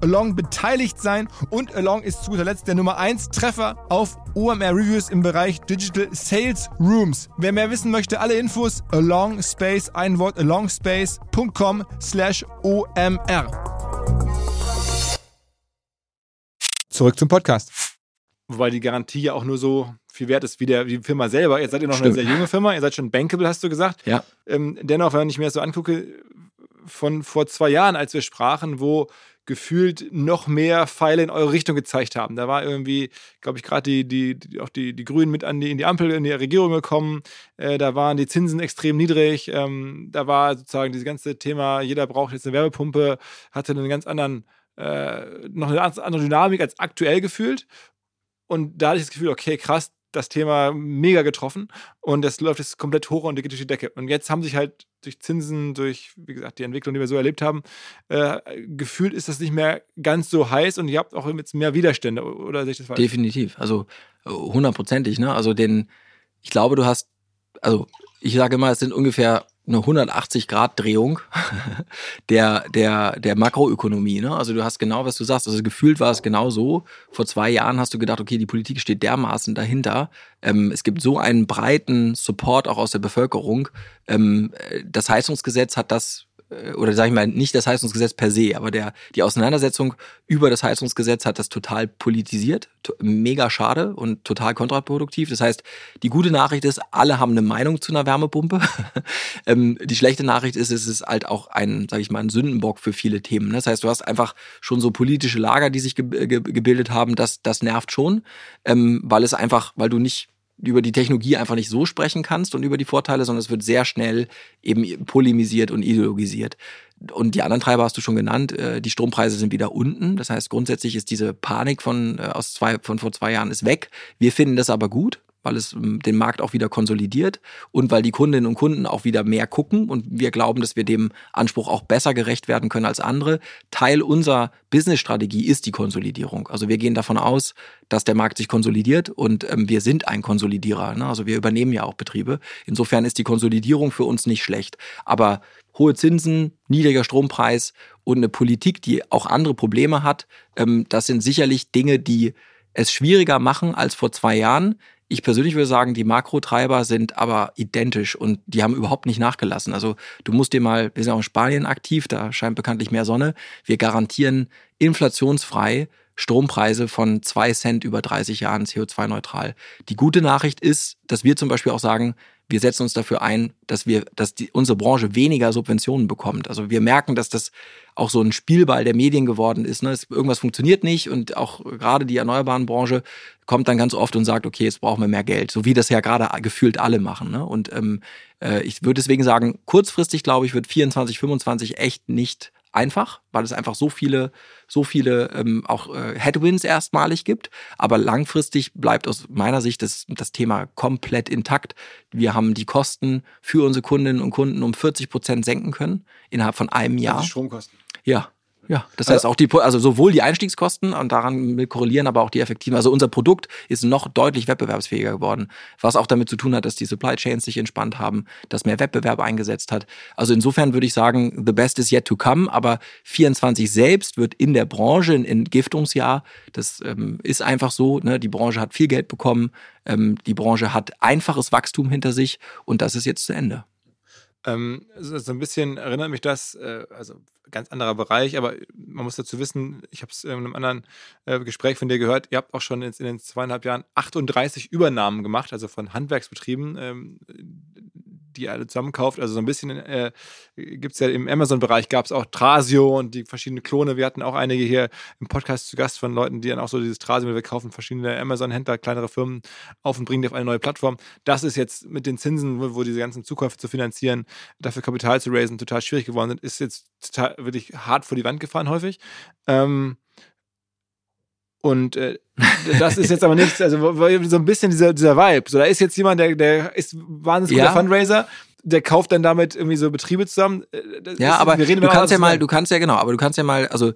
Along beteiligt sein und Along ist zu guter Letzt der Nummer 1 Treffer auf OMR Reviews im Bereich Digital Sales Rooms. Wer mehr wissen möchte, alle Infos Along Space, ein Wort alongspace.com slash OMR. Zurück zum Podcast. Wobei die Garantie ja auch nur so viel wert ist wie, der, wie die Firma selber. Jetzt seid ihr noch Stimmt. eine sehr junge Firma, ihr seid schon bankable, hast du gesagt. Ja. Ähm, dennoch, wenn ich mir das so angucke, von vor zwei Jahren, als wir sprachen, wo gefühlt noch mehr Pfeile in eure Richtung gezeigt haben. Da war irgendwie, glaube ich, gerade die, die, die, auch die, die Grünen mit an die, in die Ampel, in die Regierung gekommen. Äh, da waren die Zinsen extrem niedrig. Ähm, da war sozusagen dieses ganze Thema, jeder braucht jetzt eine Wärmepumpe, hatte einen ganz anderen, äh, noch eine ganz andere Dynamik als aktuell gefühlt. Und da hatte ich das Gefühl, okay, krass, das Thema mega getroffen und das läuft jetzt komplett hoch und geht durch die Decke. Und jetzt haben sich halt durch Zinsen, durch, wie gesagt, die Entwicklung, die wir so erlebt haben, äh, gefühlt ist das nicht mehr ganz so heiß und ihr habt auch jetzt mehr Widerstände, oder sehe ich das falsch? Definitiv, also hundertprozentig, ne? Also den, ich glaube, du hast, also ich sage immer, es sind ungefähr eine 180-Grad-Drehung der, der, der Makroökonomie. Ne? Also du hast genau, was du sagst. Also gefühlt war es genau so. Vor zwei Jahren hast du gedacht, okay, die Politik steht dermaßen dahinter. Ähm, es gibt so einen breiten Support auch aus der Bevölkerung. Ähm, das Heizungsgesetz hat das äh, oder sage ich mal, nicht das Heizungsgesetz per se, aber der, die Auseinandersetzung über das Heizungsgesetz hat das total politisiert, mega schade und total kontraproduktiv. Das heißt, die gute Nachricht ist, alle haben eine Meinung zu einer Wärmepumpe. ähm, die schlechte Nachricht ist, es ist halt auch ein, sage ich mal, ein Sündenbock für viele Themen. Das heißt, du hast einfach schon so politische Lager, die sich ge ge gebildet haben, das, das nervt schon, ähm, weil es einfach, weil du nicht über die Technologie einfach nicht so sprechen kannst und über die Vorteile, sondern es wird sehr schnell eben polemisiert und ideologisiert. Und die anderen Treiber hast du schon genannt. Äh, die Strompreise sind wieder unten. Das heißt, grundsätzlich ist diese Panik von, äh, aus zwei, von vor zwei Jahren ist weg. Wir finden das aber gut weil es ähm, den Markt auch wieder konsolidiert und weil die Kundinnen und Kunden auch wieder mehr gucken und wir glauben, dass wir dem Anspruch auch besser gerecht werden können als andere. Teil unserer Businessstrategie ist die Konsolidierung. Also wir gehen davon aus, dass der Markt sich konsolidiert und ähm, wir sind ein Konsolidierer. Ne? Also wir übernehmen ja auch Betriebe. Insofern ist die Konsolidierung für uns nicht schlecht. Aber hohe Zinsen, niedriger Strompreis und eine Politik, die auch andere Probleme hat, ähm, das sind sicherlich Dinge, die es schwieriger machen als vor zwei Jahren. Ich persönlich würde sagen, die Makrotreiber sind aber identisch und die haben überhaupt nicht nachgelassen. Also du musst dir mal, wir sind auch in Spanien aktiv, da scheint bekanntlich mehr Sonne. Wir garantieren inflationsfrei Strompreise von zwei Cent über 30 Jahren CO2-neutral. Die gute Nachricht ist, dass wir zum Beispiel auch sagen, wir setzen uns dafür ein, dass wir, dass die, unsere Branche weniger Subventionen bekommt. Also wir merken, dass das auch so ein Spielball der Medien geworden ist. Ne? Es, irgendwas funktioniert nicht und auch gerade die erneuerbaren Branche kommt dann ganz oft und sagt, okay, jetzt brauchen wir mehr Geld, so wie das ja gerade gefühlt alle machen. Ne? Und ähm, äh, ich würde deswegen sagen, kurzfristig glaube ich, wird 24, 25 echt nicht einfach, weil es einfach so viele, so viele ähm, auch äh, Headwinds erstmalig gibt. Aber langfristig bleibt aus meiner Sicht das, das Thema komplett intakt. Wir haben die Kosten für unsere Kundinnen und Kunden um 40 Prozent senken können innerhalb von einem Jahr. Die Stromkosten. Ja, ja, das heißt auch die, also sowohl die Einstiegskosten und daran korrelieren aber auch die effektiven. Also unser Produkt ist noch deutlich wettbewerbsfähiger geworden, was auch damit zu tun hat, dass die Supply Chains sich entspannt haben, dass mehr Wettbewerb eingesetzt hat. Also insofern würde ich sagen, the best is yet to come. Aber 24 selbst wird in der Branche ein Entgiftungsjahr. Das ähm, ist einfach so. Ne? Die Branche hat viel Geld bekommen. Ähm, die Branche hat einfaches Wachstum hinter sich und das ist jetzt zu Ende. Ähm, so ein bisschen erinnert mich das, äh, also ganz anderer Bereich, aber man muss dazu wissen, ich habe es in einem anderen äh, Gespräch von dir gehört, ihr habt auch schon in, in, den zweieinhalb Jahren 38 Übernahmen gemacht, also von Handwerksbetrieben, ähm, die alle zusammenkauft. Also so ein bisschen äh, gibt es ja im Amazon-Bereich gab es auch Trasio und die verschiedenen Klone. Wir hatten auch einige hier im Podcast zu Gast von Leuten, die dann auch so dieses Trasio, wir kaufen verschiedene Amazon-Händler, kleinere Firmen auf und bringen die auf eine neue Plattform. Das ist jetzt mit den Zinsen, wo, wo diese ganzen Zukäufe zu finanzieren, dafür Kapital zu raisen, total schwierig geworden sind, ist jetzt total wirklich hart vor die Wand gefahren häufig. Ähm, und äh, das ist jetzt aber nichts, also so ein bisschen dieser, dieser Vibe. So, da ist jetzt jemand, der, der ist wahnsinnig guter Ja. Fundraiser, der kauft dann damit irgendwie so Betriebe zusammen. Äh, das Ja, ist, aber wir reden du kannst ja mal, du kannst ja genau, aber du kannst ja mal, also,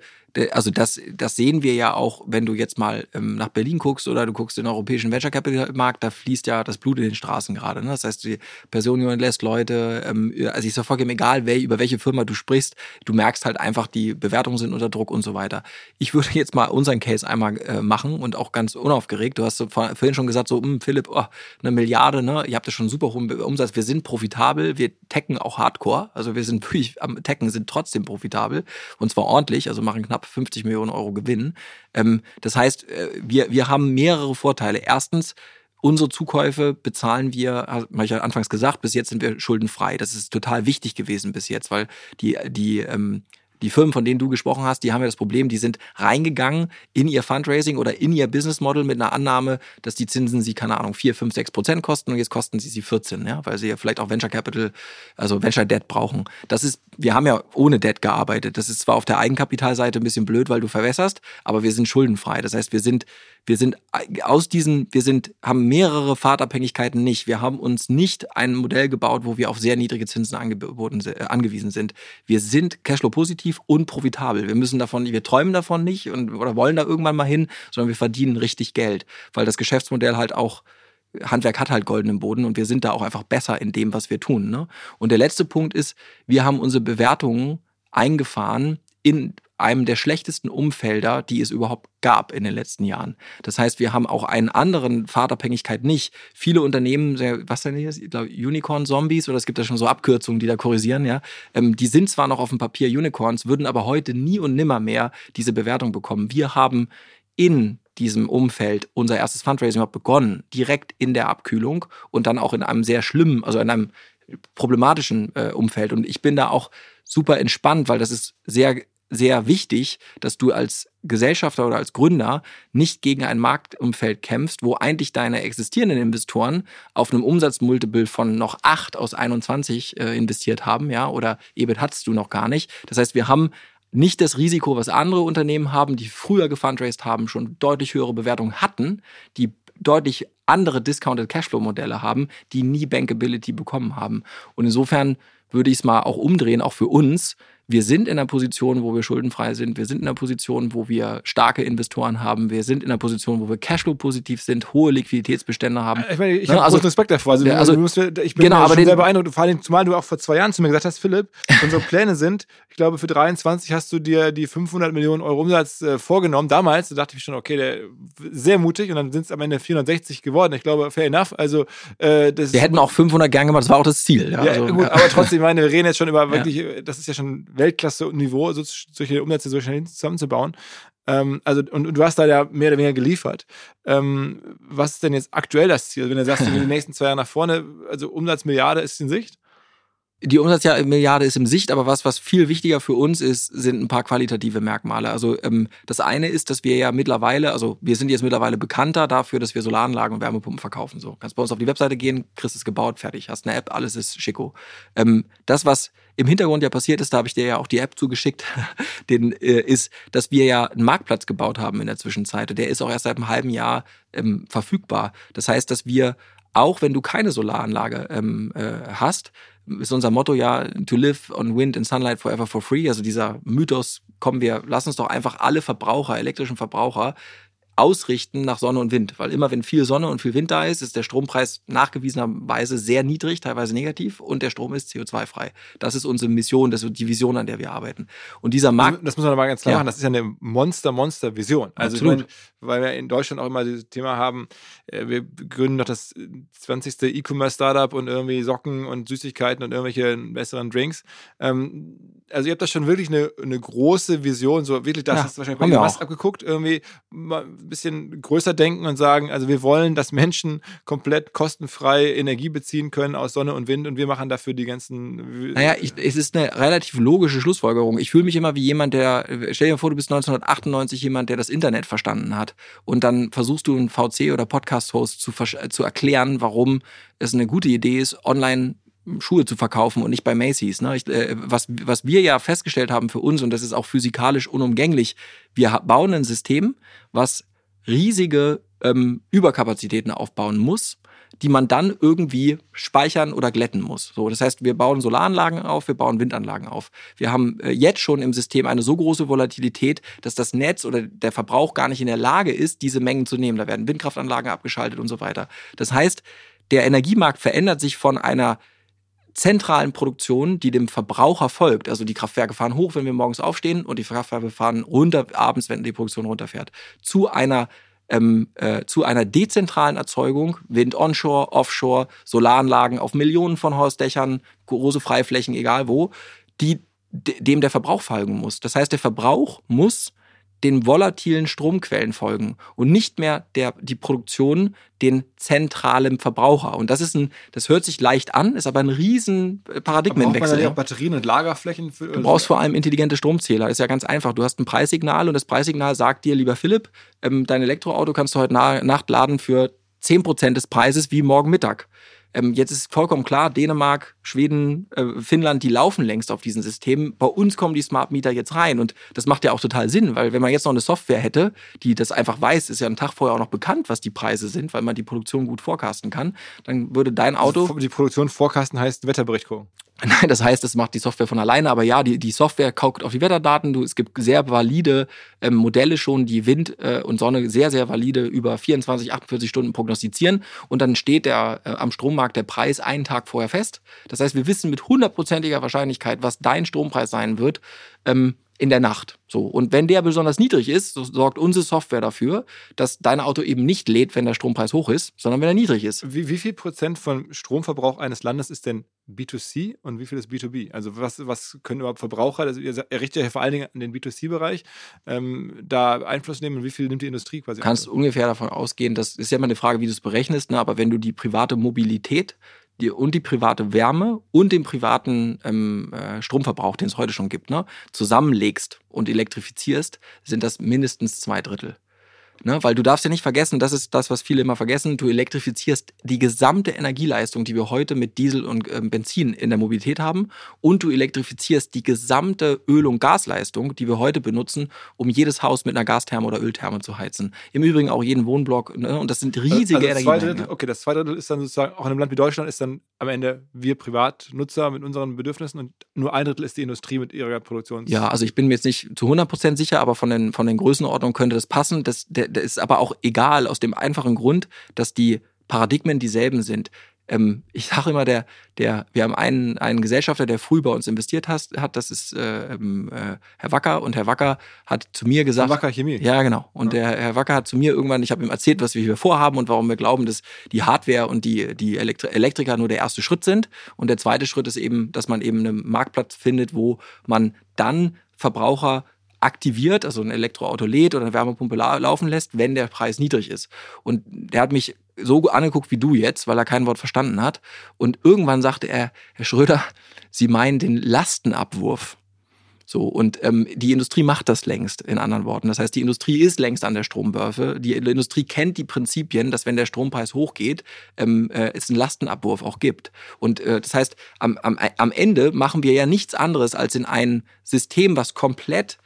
also das, das sehen wir ja auch, wenn du jetzt mal ähm, nach Berlin guckst oder du guckst in den europäischen Venture Capital Markt, da fließt ja das Blut in den Straßen gerade. Ne? Das heißt, die Person lässt Leute, ähm, also ist ja vollkommen egal, wer, über welche Firma du sprichst, du merkst halt einfach, die Bewertungen sind unter Druck und so weiter. Ich würde jetzt mal unseren Case einmal äh, machen und auch ganz unaufgeregt. Du hast so vor, vorhin schon gesagt, so, hm, Philipp, oh, eine Milliarde, ne? Ihr habt ja schon super hohen Umsatz, wir sind profitabel, wir tecken auch hardcore, also wir sind wirklich am Tecken, sind trotzdem profitabel und zwar ordentlich, also machen knapp 50 Millionen Euro Gewinn. Ähm, das heißt, äh, wir, wir haben mehrere Vorteile. Erstens, Unsere Zukäufe bezahlen wir, habe ich ja anfangs gesagt, bis jetzt sind wir schuldenfrei. Das ist total wichtig gewesen bis jetzt, weil die, die, ähm, die Firmen, von denen du gesprochen hast, die haben ja das Problem, die sind reingegangen in ihr Fundraising oder in ihr Business Model mit einer Annahme, dass die Zinsen sie, keine Ahnung, 4, 5, 6 Prozent kosten und jetzt kosten sie sie 14, ja, weil sie ja vielleicht auch Venture Capital, also Venture Debt brauchen. Das ist, wir haben ja ohne Debt gearbeitet. Das ist zwar auf der Eigenkapitalseite ein bisschen blöd, weil du verwässerst, aber wir sind schuldenfrei. Das heißt, wir sind, wir sind aus diesen, wir sind, haben mehrere Fahrtabhängigkeiten nicht. Wir haben uns nicht ein Modell gebaut, wo wir auf sehr niedrige Zinsen angeboten, äh, angewiesen sind. Wir sind Cashflow positiv und profitabel. Wir müssen davon, wir träumen davon nicht und, oder wollen da irgendwann mal hin, sondern wir verdienen richtig Geld, weil das Geschäftsmodell halt auch Handwerk hat halt goldenen Boden und wir sind da auch einfach besser in dem, was wir tun. Ne? Und der letzte Punkt ist, wir haben unsere Bewertungen eingefahren in einem der schlechtesten Umfelder, die es überhaupt gab in den letzten Jahren. Das heißt, wir haben auch einen anderen Fahrtabhängigkeit nicht. Viele Unternehmen, was denn hier ist, Unicorn-Zombies oder es gibt ja schon so Abkürzungen, die da korrisieren, ja. Ähm, die sind zwar noch auf dem Papier Unicorns, würden aber heute nie und nimmer mehr diese Bewertung bekommen. Wir haben in diesem Umfeld unser erstes Fundraising überhaupt begonnen, direkt in der Abkühlung und dann auch in einem sehr schlimmen, also in einem problematischen äh, Umfeld. Und ich bin da auch super entspannt, weil das ist sehr, sehr wichtig, dass du als Gesellschafter oder als Gründer nicht gegen ein Marktumfeld kämpfst, wo eigentlich deine existierenden Investoren auf einem Umsatzmultiple von noch 8 aus 21 äh, investiert haben, ja, oder EBIT hattest du noch gar nicht. Das heißt, wir haben nicht das Risiko, was andere Unternehmen haben, die früher gefundraised haben, schon deutlich höhere Bewertungen hatten, die deutlich andere Discounted Cashflow-Modelle haben, die nie Bankability bekommen haben. Und insofern würde ich es mal auch umdrehen, auch für uns. Wir sind in einer Position, wo wir schuldenfrei sind. Wir sind in einer Position, wo wir starke Investoren haben. Wir sind in einer Position, wo wir Cashflow-positiv sind, hohe Liquiditätsbestände haben. Ich meine, ich Ne, habe also- großen Respekt davor. Also, also- musst, ich bin Genau, aber schon den- sehr beeindruckt, vor allem, zumal du auch vor zwei Jahren zu mir gesagt hast, Philipp, unsere Pläne sind, ich glaube, für 23 hast du dir die 500 Millionen Euro Umsatz äh, vorgenommen. Damals, da dachte ich schon, okay, der, sehr mutig und dann sind es am Ende 460 geworden. Ich glaube, fair enough. Also, äh, das Wir hätten auch 500 gern gemacht, das war auch das Ziel. Ja, ja, also, gut, ja. aber trotzdem, ich meine, wir reden jetzt schon über wirklich, das ist ja schon Weltklasse-Niveau, so, solche Umsätze so schnell zusammenzubauen. Ähm, also, und, und du hast da ja mehr oder weniger geliefert. Ähm, was ist denn jetzt aktuell das Ziel? Wenn du sagst, willst die nächsten zwei Jahre nach vorne, also Umsatzmilliarde ist in Sicht? die Umsatzmilliarde ist im Sicht, aber was, was viel wichtiger für uns ist, sind ein paar qualitative Merkmale. Also ähm, das eine ist, dass wir ja mittlerweile, also wir sind jetzt mittlerweile bekannter dafür, dass wir Solaranlagen und Wärmepumpen verkaufen. So, kannst bei uns auf die Webseite gehen, kriegst es gebaut, fertig, hast eine App, alles ist schicko. Ähm, das, was im Hintergrund ja passiert ist, da habe ich dir ja auch die App zugeschickt, den, äh, ist, dass wir ja einen Marktplatz gebaut haben in der Zwischenzeit. Der ist auch erst seit einem halben Jahr ähm, verfügbar. Das heißt, dass wir auch wenn du keine Solaranlage ähm, äh, hast, ist unser Motto ja to live on wind and sunlight forever for free. Also dieser Mythos, kommen wir, lass uns doch einfach alle Verbraucher, elektrischen Verbraucher ausrichten nach Sonne und Wind, weil immer wenn viel Sonne und viel Wind da ist, ist der Strompreis nachgewiesenerweise sehr niedrig, teilweise negativ und der Strom ist CO2-frei. Das ist unsere Mission, das ist die Vision, an der wir arbeiten. Und dieser Markt, Das muss man aber ganz klar Ja. machen, das ist ja eine Monster-Monster-Vision. Also Absolut. meine, weil wir in Deutschland auch immer dieses Thema haben, äh, wir gründen noch das 20. E-Commerce-Startup und irgendwie Socken und Süßigkeiten und irgendwelche besseren Drinks. Ähm, also ihr habt da schon wirklich eine, eine große Vision, so wirklich, das Ja, ist wahrscheinlich bei auch. abgeguckt, irgendwie ein bisschen größer denken und sagen, also wir wollen, dass Menschen komplett kostenfrei Energie beziehen können aus Sonne und Wind und wir machen dafür die ganzen. Naja, ich, es ist eine relativ logische Schlussfolgerung. Ich fühle mich immer wie jemand, der, stell dir vor, du bist 1998 jemand, der das Internet verstanden hat und dann versuchst du einen VC oder Podcast-Host zu, zu erklären, warum es eine gute Idee ist, online Schuhe zu verkaufen und nicht bei Macy's. Ne? Ich, äh, was, was wir ja festgestellt haben für uns, und das ist auch physikalisch unumgänglich, wir bauen ein System, was riesige ähm, Überkapazitäten aufbauen muss, die man dann irgendwie speichern oder glätten muss. So, das heißt, wir bauen Solaranlagen auf, wir bauen Windanlagen auf. Wir haben äh, jetzt schon im System eine so große Volatilität, dass das Netz oder der Verbrauch gar nicht in der Lage ist, diese Mengen zu nehmen. Da werden Windkraftanlagen abgeschaltet und so weiter. Das heißt, der Energiemarkt verändert sich von einer zentralen Produktion, die dem Verbraucher folgt. Also die Kraftwerke fahren hoch, wenn wir morgens aufstehen und die Kraftwerke fahren runter abends, wenn die Produktion runterfährt. Zu einer ähm, äh, zu einer dezentralen Erzeugung, Wind onshore, offshore, Solaranlagen auf Millionen von Hausdächern, große Freiflächen, egal wo, die dem der Verbrauch folgen muss. Das heißt, der Verbrauch muss den volatilen Stromquellen folgen und nicht mehr der, die Produktion den zentralen Verbraucher. Und das ist ein, das hört sich leicht an, ist aber ein riesen Paradigmenwechsel. Braucht man ja auch Batterien und Lagerflächen? Für, du brauchst vor allem intelligente Stromzähler. Ist ja ganz einfach. Du hast ein Preissignal und das Preissignal sagt dir, lieber Philipp, ähm, dein Elektroauto kannst du heute Nacht laden für 10% des Preises wie morgen Mittag. Ähm, jetzt ist vollkommen klar, Dänemark, Schweden, äh, Finnland, die laufen längst auf diesen Systemen. Bei uns kommen die Smart Meter jetzt rein und das macht ja auch total Sinn, weil wenn man jetzt noch eine Software hätte, die das einfach weiß, ist ja ein Tag vorher auch noch bekannt, was die Preise sind, weil man die Produktion gut forecasten kann, dann würde dein Auto... Also die Produktion forecasten heißt Wetterbericht gucken. Nein, das heißt, es macht die Software von alleine, aber ja, die, die Software kauft auf die Wetterdaten. Du, es gibt sehr valide ähm, Modelle schon, die Wind äh, und Sonne sehr, sehr valide über 24, 48 Stunden prognostizieren. Und dann steht der äh, am Strommarkt der Preis einen Tag vorher fest. Das heißt, wir wissen mit hundertprozentiger Wahrscheinlichkeit, was dein Strompreis sein wird. Ähm, in der Nacht. So. Und wenn der besonders niedrig ist, so sorgt unsere Software dafür, dass dein Auto eben nicht lädt, wenn der Strompreis hoch ist, sondern wenn er niedrig ist. Wie, wie viel Prozent vom Stromverbrauch eines Landes ist denn B2C und wie viel ist B2B? Also was, was können überhaupt Verbraucher, also ihr errichtet ja vor allen Dingen an den B2C-Bereich, ähm, da Einfluss nehmen und wie viel nimmt die Industrie quasi? Du kannst an? ungefähr davon ausgehen, das ist ja immer eine Frage, wie du es berechnest, ne? aber wenn du die private Mobilität die, und die private Wärme und den privaten ähm, äh, Stromverbrauch, den es heute schon gibt, ne, zusammenlegst und elektrifizierst, sind das mindestens zwei Drittel. Ne? Weil du darfst ja nicht vergessen, das ist das, was viele immer vergessen, du elektrifizierst die gesamte Energieleistung, die wir heute mit Diesel und äh, Benzin in der Mobilität haben und du elektrifizierst die gesamte Öl- und Gasleistung, die wir heute benutzen, um jedes Haus mit einer Gastherme oder Öltherme zu heizen. Im Übrigen auch jeden Wohnblock ne? und das sind riesige also Energiemengen. Okay, das zweite Drittel ist dann sozusagen, auch in einem Land wie Deutschland ist dann am Ende wir Privatnutzer mit unseren Bedürfnissen und nur ein Drittel ist die Industrie mit ihrer Produktion. Ja, also ich bin mir jetzt nicht zu 100% sicher, aber von den, von den Größenordnungen könnte das passen. Das, der, das ist aber auch egal, aus dem einfachen Grund, dass die Paradigmen dieselben sind. Ähm, ich sage immer, der, der, wir haben einen, einen Gesellschafter, der früh bei uns investiert hat, hat das ist äh, ähm, äh, Herr Wacker und Herr Wacker hat zu mir gesagt. Herr Wacker Chemie. Ja, genau. Und ja. der Herr Wacker hat zu mir irgendwann, ich habe ihm erzählt, was wir hier vorhaben und warum wir glauben, dass die Hardware und die, die Elektri Elektriker nur der erste Schritt sind. Und der zweite Schritt ist eben, dass man eben einen Marktplatz findet, wo man dann Verbraucher aktiviert, also ein Elektroauto lädt oder eine Wärmepumpe laufen lässt, wenn der Preis niedrig ist. Und der hat mich so angeguckt wie du jetzt, weil er kein Wort verstanden hat. Und irgendwann sagte er, Herr Schröder, Sie meinen den Lastenabwurf. So, und ähm, die Industrie macht das längst, in anderen Worten. Das heißt, die Industrie ist längst an der Strombörse. Die Industrie kennt die Prinzipien, dass wenn der Strompreis hochgeht, ähm, äh, es einen Lastenabwurf auch gibt. Und äh, das heißt, am, am, am Ende machen wir ja nichts anderes, als in ein System, was komplett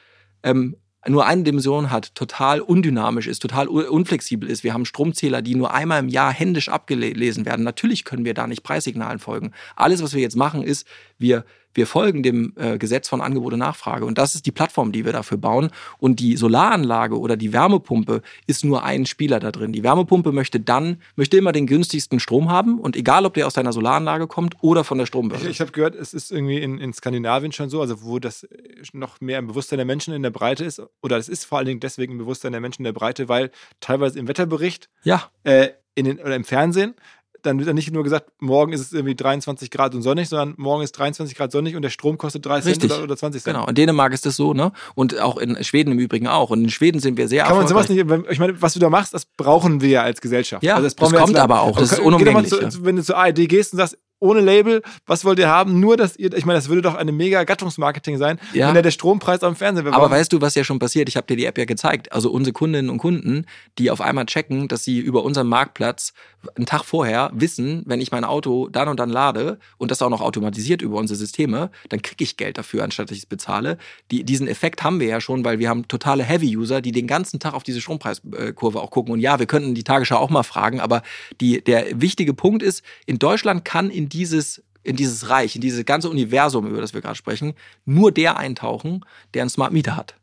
ähm, nur eine Dimension hat, total undynamisch ist, total unflexibel ist. Wir haben Stromzähler, die nur einmal im Jahr händisch abgelesen werden. Natürlich können wir da nicht Preissignalen folgen. Alles, was wir jetzt machen, ist, wir wir folgen dem äh, Gesetz von Angebot und Nachfrage. Und das ist die Plattform, die wir dafür bauen. Und die Solaranlage oder die Wärmepumpe ist nur ein Spieler da drin. Die Wärmepumpe möchte dann, möchte immer den günstigsten Strom haben. Und egal, ob der aus deiner Solaranlage kommt oder von der Strombörse. Ich, ich habe gehört, es ist irgendwie in, in Skandinavien schon so, also wo das noch mehr im Bewusstsein der Menschen in der Breite ist. Oder es ist vor allen Dingen deswegen im Bewusstsein der Menschen in der Breite, weil teilweise im Wetterbericht ja. Äh, in den, oder im Fernsehen dann wird dann nicht nur gesagt, morgen ist es irgendwie 23 Grad und sonnig, sondern morgen ist 23 Grad sonnig und der Strom kostet 30 Richtig. Cent oder, oder 20 Cent. Genau, in Dänemark ist das so, ne? Und auch in Schweden im Übrigen auch. Und in Schweden sind wir sehr Kann man sowas nicht, ich meine, was du da machst, das brauchen wir ja als Gesellschaft. Ja, das, das brauchen wir als kommt aber auch, das ist unumgänglich, Zu, ja. Wenn du zur ARD gehst und sagst, ohne Label, was wollt ihr haben? Nur, dass ihr, ich meine, das würde doch eine mega Gattungsmarketing sein, Ja. wenn da der Strompreis am Fernsehen wäre. Aber weißt du, was ja schon passiert? Ich habe dir die App ja gezeigt. Also unsere Kundinnen und Kunden, die auf einmal checken, dass sie über unseren Marktplatz einen Tag vorher wissen, wenn ich mein Auto dann und dann lade und das auch noch automatisiert über unsere Systeme, dann kriege ich Geld dafür, anstatt dass ich es bezahle. Die, diesen Effekt haben wir ja schon, weil wir haben totale Heavy-User, die den ganzen Tag auf diese Strompreiskurve auch gucken. Und ja, wir könnten die Tagesschau auch mal fragen, aber die, der wichtige Punkt ist, in Deutschland kann in dieses in dieses Reich, in dieses ganze Universum, über das wir gerade sprechen, nur der eintauchen, der einen Smart Meter hat.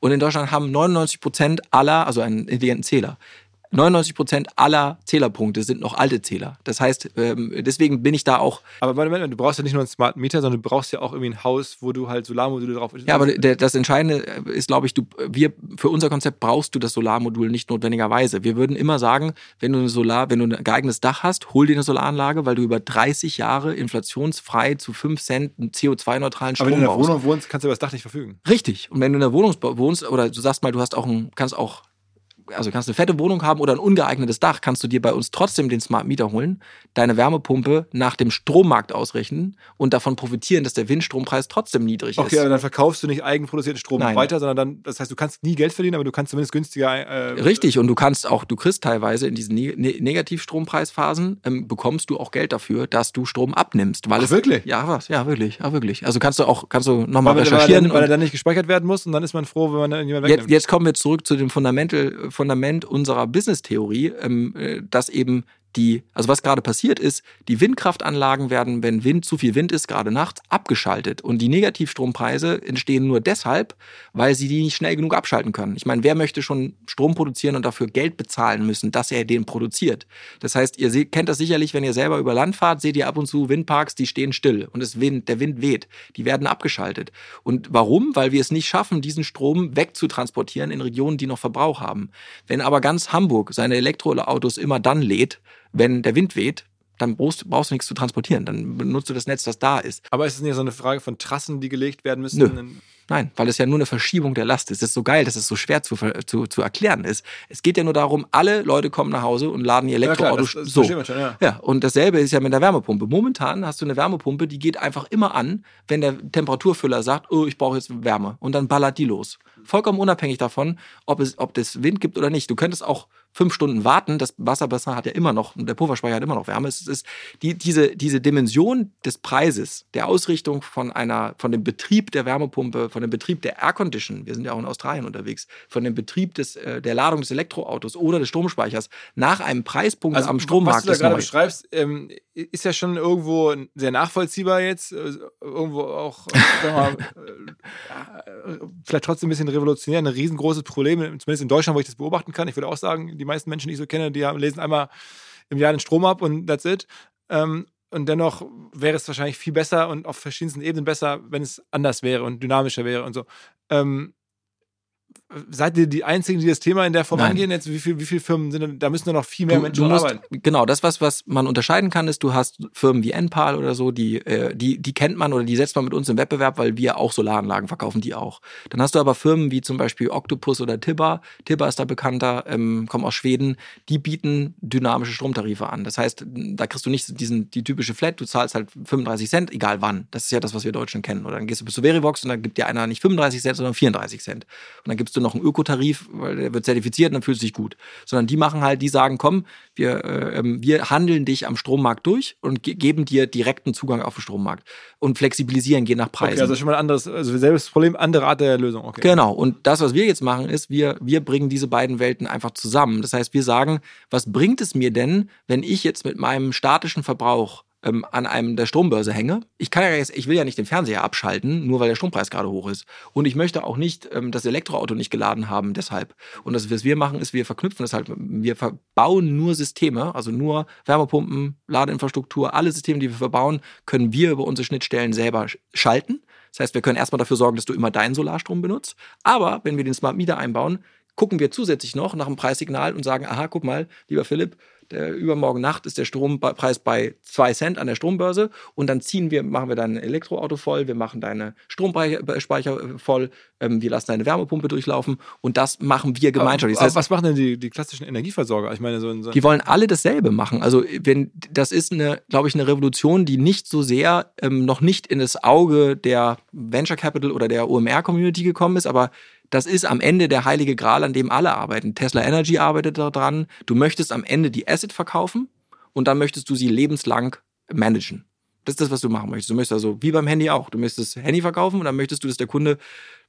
Und in Deutschland haben 99 Prozent aller, also einen intelligenten Zähler, 99 Prozent aller Zählerpunkte sind noch alte Zähler. Das heißt, ähm, deswegen bin ich da auch, Aber warte, warte, du brauchst ja nicht nur einen Smart Meter, sondern du brauchst ja auch irgendwie ein Haus, wo du halt Solarmodule drauf ja, aber das Entscheidende ist, glaube ich, du, wir, für unser Konzept brauchst du das Solarmodul nicht notwendigerweise. Wir würden immer sagen, wenn du eine Solar, wenn du ein geeignetes Dach hast, hol dir eine Solaranlage, weil du über 30 Jahre inflationsfrei zu 5 Cent einen CO2-neutralen aber Strom wenn du in der. Wohnung wohnst, kannst du über das Dach nicht verfügen. Richtig. Und wenn du in der Wohnung wohnst oder du sagst mal, du hast auch ein, kannst auch, also kannst eine fette Wohnung haben oder ein ungeeignetes Dach, kannst du dir bei uns trotzdem den Smart Meter holen, deine Wärmepumpe nach dem Strommarkt ausrechnen und davon profitieren, dass der Windstrompreis trotzdem niedrig Okay, ist. aber dann verkaufst du nicht eigenproduzierten Strom Nein. weiter, sondern dann, das heißt, du kannst nie Geld verdienen, aber du kannst zumindest günstiger. Äh, Richtig, und du kannst auch, du kriegst teilweise in diesen ne ne Negativstrompreisphasen, ähm, bekommst du auch Geld dafür, dass du Strom abnimmst. Weil Ach, es, wirklich? Ja, was? Ja, wirklich, ja, wirklich. Also kannst du auch, kannst du nochmal Weil, weil, er recherchieren. dann, weil er dann nicht gespeichert werden muss und dann ist man froh, wenn man dann jemand Jetzt, wegnimmt. jetzt kommen wir zurück zu dem Fundamental, Fundament unserer Business-Theorie, ähm, äh, dass eben die, also was gerade passiert ist, die Windkraftanlagen werden, wenn Wind zu viel Wind ist, gerade nachts, abgeschaltet. Und die Negativstrompreise entstehen nur deshalb, weil sie die nicht schnell genug abschalten können. Ich meine, wer möchte schon Strom produzieren und dafür Geld bezahlen müssen, dass er den produziert? Das heißt, ihr seht, kennt das sicherlich, wenn ihr selber über Land fahrt, seht ihr ab und zu Windparks, die stehen still und es Wind, der Wind weht. Die werden abgeschaltet. Und warum? Weil wir es nicht schaffen, diesen Strom wegzutransportieren in Regionen, die noch Verbrauch haben. Wenn aber ganz Hamburg seine Elektroautos immer dann lädt, wenn der Wind weht, dann brauchst, brauchst du nichts zu transportieren. Dann benutzt du das Netz, das da ist. aber ist es nicht so eine Frage von Trassen, die gelegt werden müssen? Nö. Nein, weil es ja nur eine Verschiebung der Last ist. Es ist so geil, dass es so schwer zu, zu, zu erklären ist. Es geht ja nur darum, alle Leute kommen nach Hause und laden ihr Ja, klar, Elektroauto das, das so. schon, ja. Ja, und dasselbe ist ja mit der Wärmepumpe. Momentan hast du eine Wärmepumpe, die geht einfach immer an, wenn der Temperaturfüller sagt, oh, ich brauche jetzt Wärme. Und dann ballert die los. Vollkommen unabhängig davon, ob es, ob das Wind gibt oder nicht. Du könntest auch fünf Stunden warten. Das Wasserbassin hat ja immer noch, der Pufferspeicher hat immer noch Wärme. Es ist die, diese, diese Dimension des Preises, der Ausrichtung von einer, von dem Betrieb der Wärmepumpe, von dem Betrieb der Aircondition, wir sind ja auch in Australien unterwegs, von dem Betrieb des, äh, der Ladung des Elektroautos oder des Stromspeichers nach einem Preispunkt am Strommarkt Also, Was du da gerade neu. beschreibst, ähm, ist ja schon irgendwo sehr nachvollziehbar jetzt. äh, Irgendwo auch, äh, wir mal, vielleicht trotzdem ein bisschen revolutionär, ein riesengroßes Problem, zumindest in Deutschland, wo ich das beobachten kann. Ich würde auch sagen, die meisten Menschen, die ich so kenne, die lesen einmal im Jahr den Strom ab und that's it. Ähm, und dennoch wäre es wahrscheinlich viel besser und auf verschiedensten Ebenen besser, wenn es anders wäre und dynamischer wäre und so. Ähm, seid ihr die Einzigen, die das Thema in der Form Nein. angehen? Jetzt, wie, viel, wie viele Firmen sind denn, da müssen noch viel mehr Du, Menschen du musst, arbeiten. genau, das, was, was man unterscheiden kann, ist, du hast Firmen wie Enpal oder so, die, äh, die, die kennt man oder die setzt man mit uns im Wettbewerb, weil wir auch Solaranlagen verkaufen, die auch. Dann hast du aber Firmen wie zum Beispiel Octopus oder Tibba, Tibba ist da bekannter, ähm, kommen aus Schweden, die bieten dynamische Stromtarife an. Das heißt, da kriegst du nicht diesen, die typische Flat, du zahlst halt 35 Cent, egal wann. Das ist ja das, was wir Deutschen kennen. Oder dann gehst du bis zu Verivox und dann gibt dir einer nicht 35 Cent, sondern 34 Cent. Und dann gibst du noch einen Ökotarif, weil der wird zertifiziert und dann fühlst du dich gut. Sondern die machen halt, die sagen, komm, wir, äh, ähm, wir handeln dich am Strommarkt durch und ge geben dir direkten Zugang auf den Strommarkt und flexibilisieren, je nach Preisen. Okay, also schon mal ein anderes, also selbes Problem, andere Art der Lösung. Okay. Genau. Und das, was wir jetzt machen, ist, wir, wir bringen diese beiden Welten einfach zusammen. Das heißt, wir sagen, was bringt es mir denn, wenn ich jetzt mit meinem statischen Verbrauch ähm, an einem der Strombörse hänge? Ich kann ja jetzt, ich will ja nicht den Fernseher abschalten, nur weil der Strompreis gerade hoch ist. Und ich möchte auch nicht ähm, das Elektroauto nicht geladen haben, deshalb. Und das, was wir machen, ist, wir verknüpfen das halt, wir verbauen nur Systeme, also nur Wärmepumpen, Ladeinfrastruktur, alle Systeme, die wir verbauen, können wir über unsere Schnittstellen selber sch- schalten. Das heißt, wir können erstmal dafür sorgen, dass du immer deinen Solarstrom benutzt. Aber wenn wir den Smart Meter einbauen, gucken wir zusätzlich noch nach dem Preissignal und sagen, aha, guck mal, lieber Philipp, der übermorgen Nacht ist der Strompreis bei 2 Cent an der Strombörse und dann ziehen wir, machen wir dein Elektroauto voll, wir machen deine Stromspeicher voll, ähm, wir lassen deine Wärmepumpe durchlaufen und das machen wir gemeinschaftlich. Das heißt, was machen denn die, die klassischen Energieversorger? Ich meine, so, so die wollen alle dasselbe machen. Also wenn das ist eine, glaube ich, eine Revolution, die nicht so sehr ähm, noch nicht in das Auge der Venture Capital oder der OMR Community gekommen ist, aber das ist am Ende der heilige Gral, an dem alle arbeiten. Tesla Energy arbeitet daran. Du möchtest am Ende die Asset verkaufen und dann möchtest du sie lebenslang managen. Das ist das, was du machen möchtest. Du möchtest also, wie beim Handy auch, du möchtest das Handy verkaufen und dann möchtest du, dass der Kunde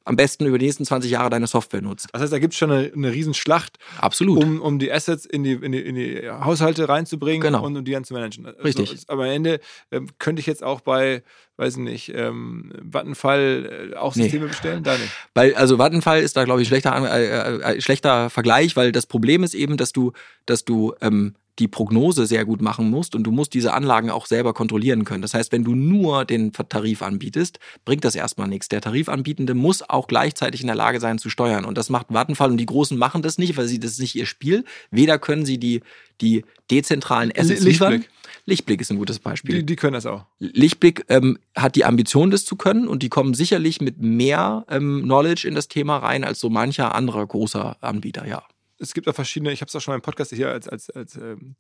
am besten über die nächsten 20 Jahre deine Software nutzt. Das heißt, da gibt es schon eine, eine Riesenschlacht, Absolut. Um, um die Assets in die, in, die, in die Haushalte reinzubringen genau. und um die dann zu managen. Also, Richtig. Aber am Ende ähm, könnte ich jetzt auch bei, weiß ich nicht, ähm, Vattenfall äh, auch Systeme nee. bestellen? Da nicht. Weil, also Vattenfall ist da, glaube ich, ein schlechter, äh, äh, schlechter Vergleich, weil das Problem ist eben, dass du, dass du ähm, die Prognose sehr gut machen musst und du musst diese Anlagen auch selber kontrollieren können. Das heißt, wenn du nur den Tarif anbietest, bringt das erstmal nichts. Der Tarifanbietende muss auch gleichzeitig in der Lage sein zu steuern und das macht Vattenfall und die Großen machen das nicht, weil sie das ist nicht ihr Spiel. Weder können sie die die dezentralen Assets Lichtblick. liefern. Lichtblick ist ein gutes Beispiel. Die, die können das auch. Lichtblick ähm, hat die Ambition, das zu können und die kommen sicherlich mit mehr ähm, Knowledge in das Thema rein als so mancher anderer großer Anbieter, ja es gibt auch verschiedene, ich habe es auch schon mal im Podcast hier als, als, als ähm,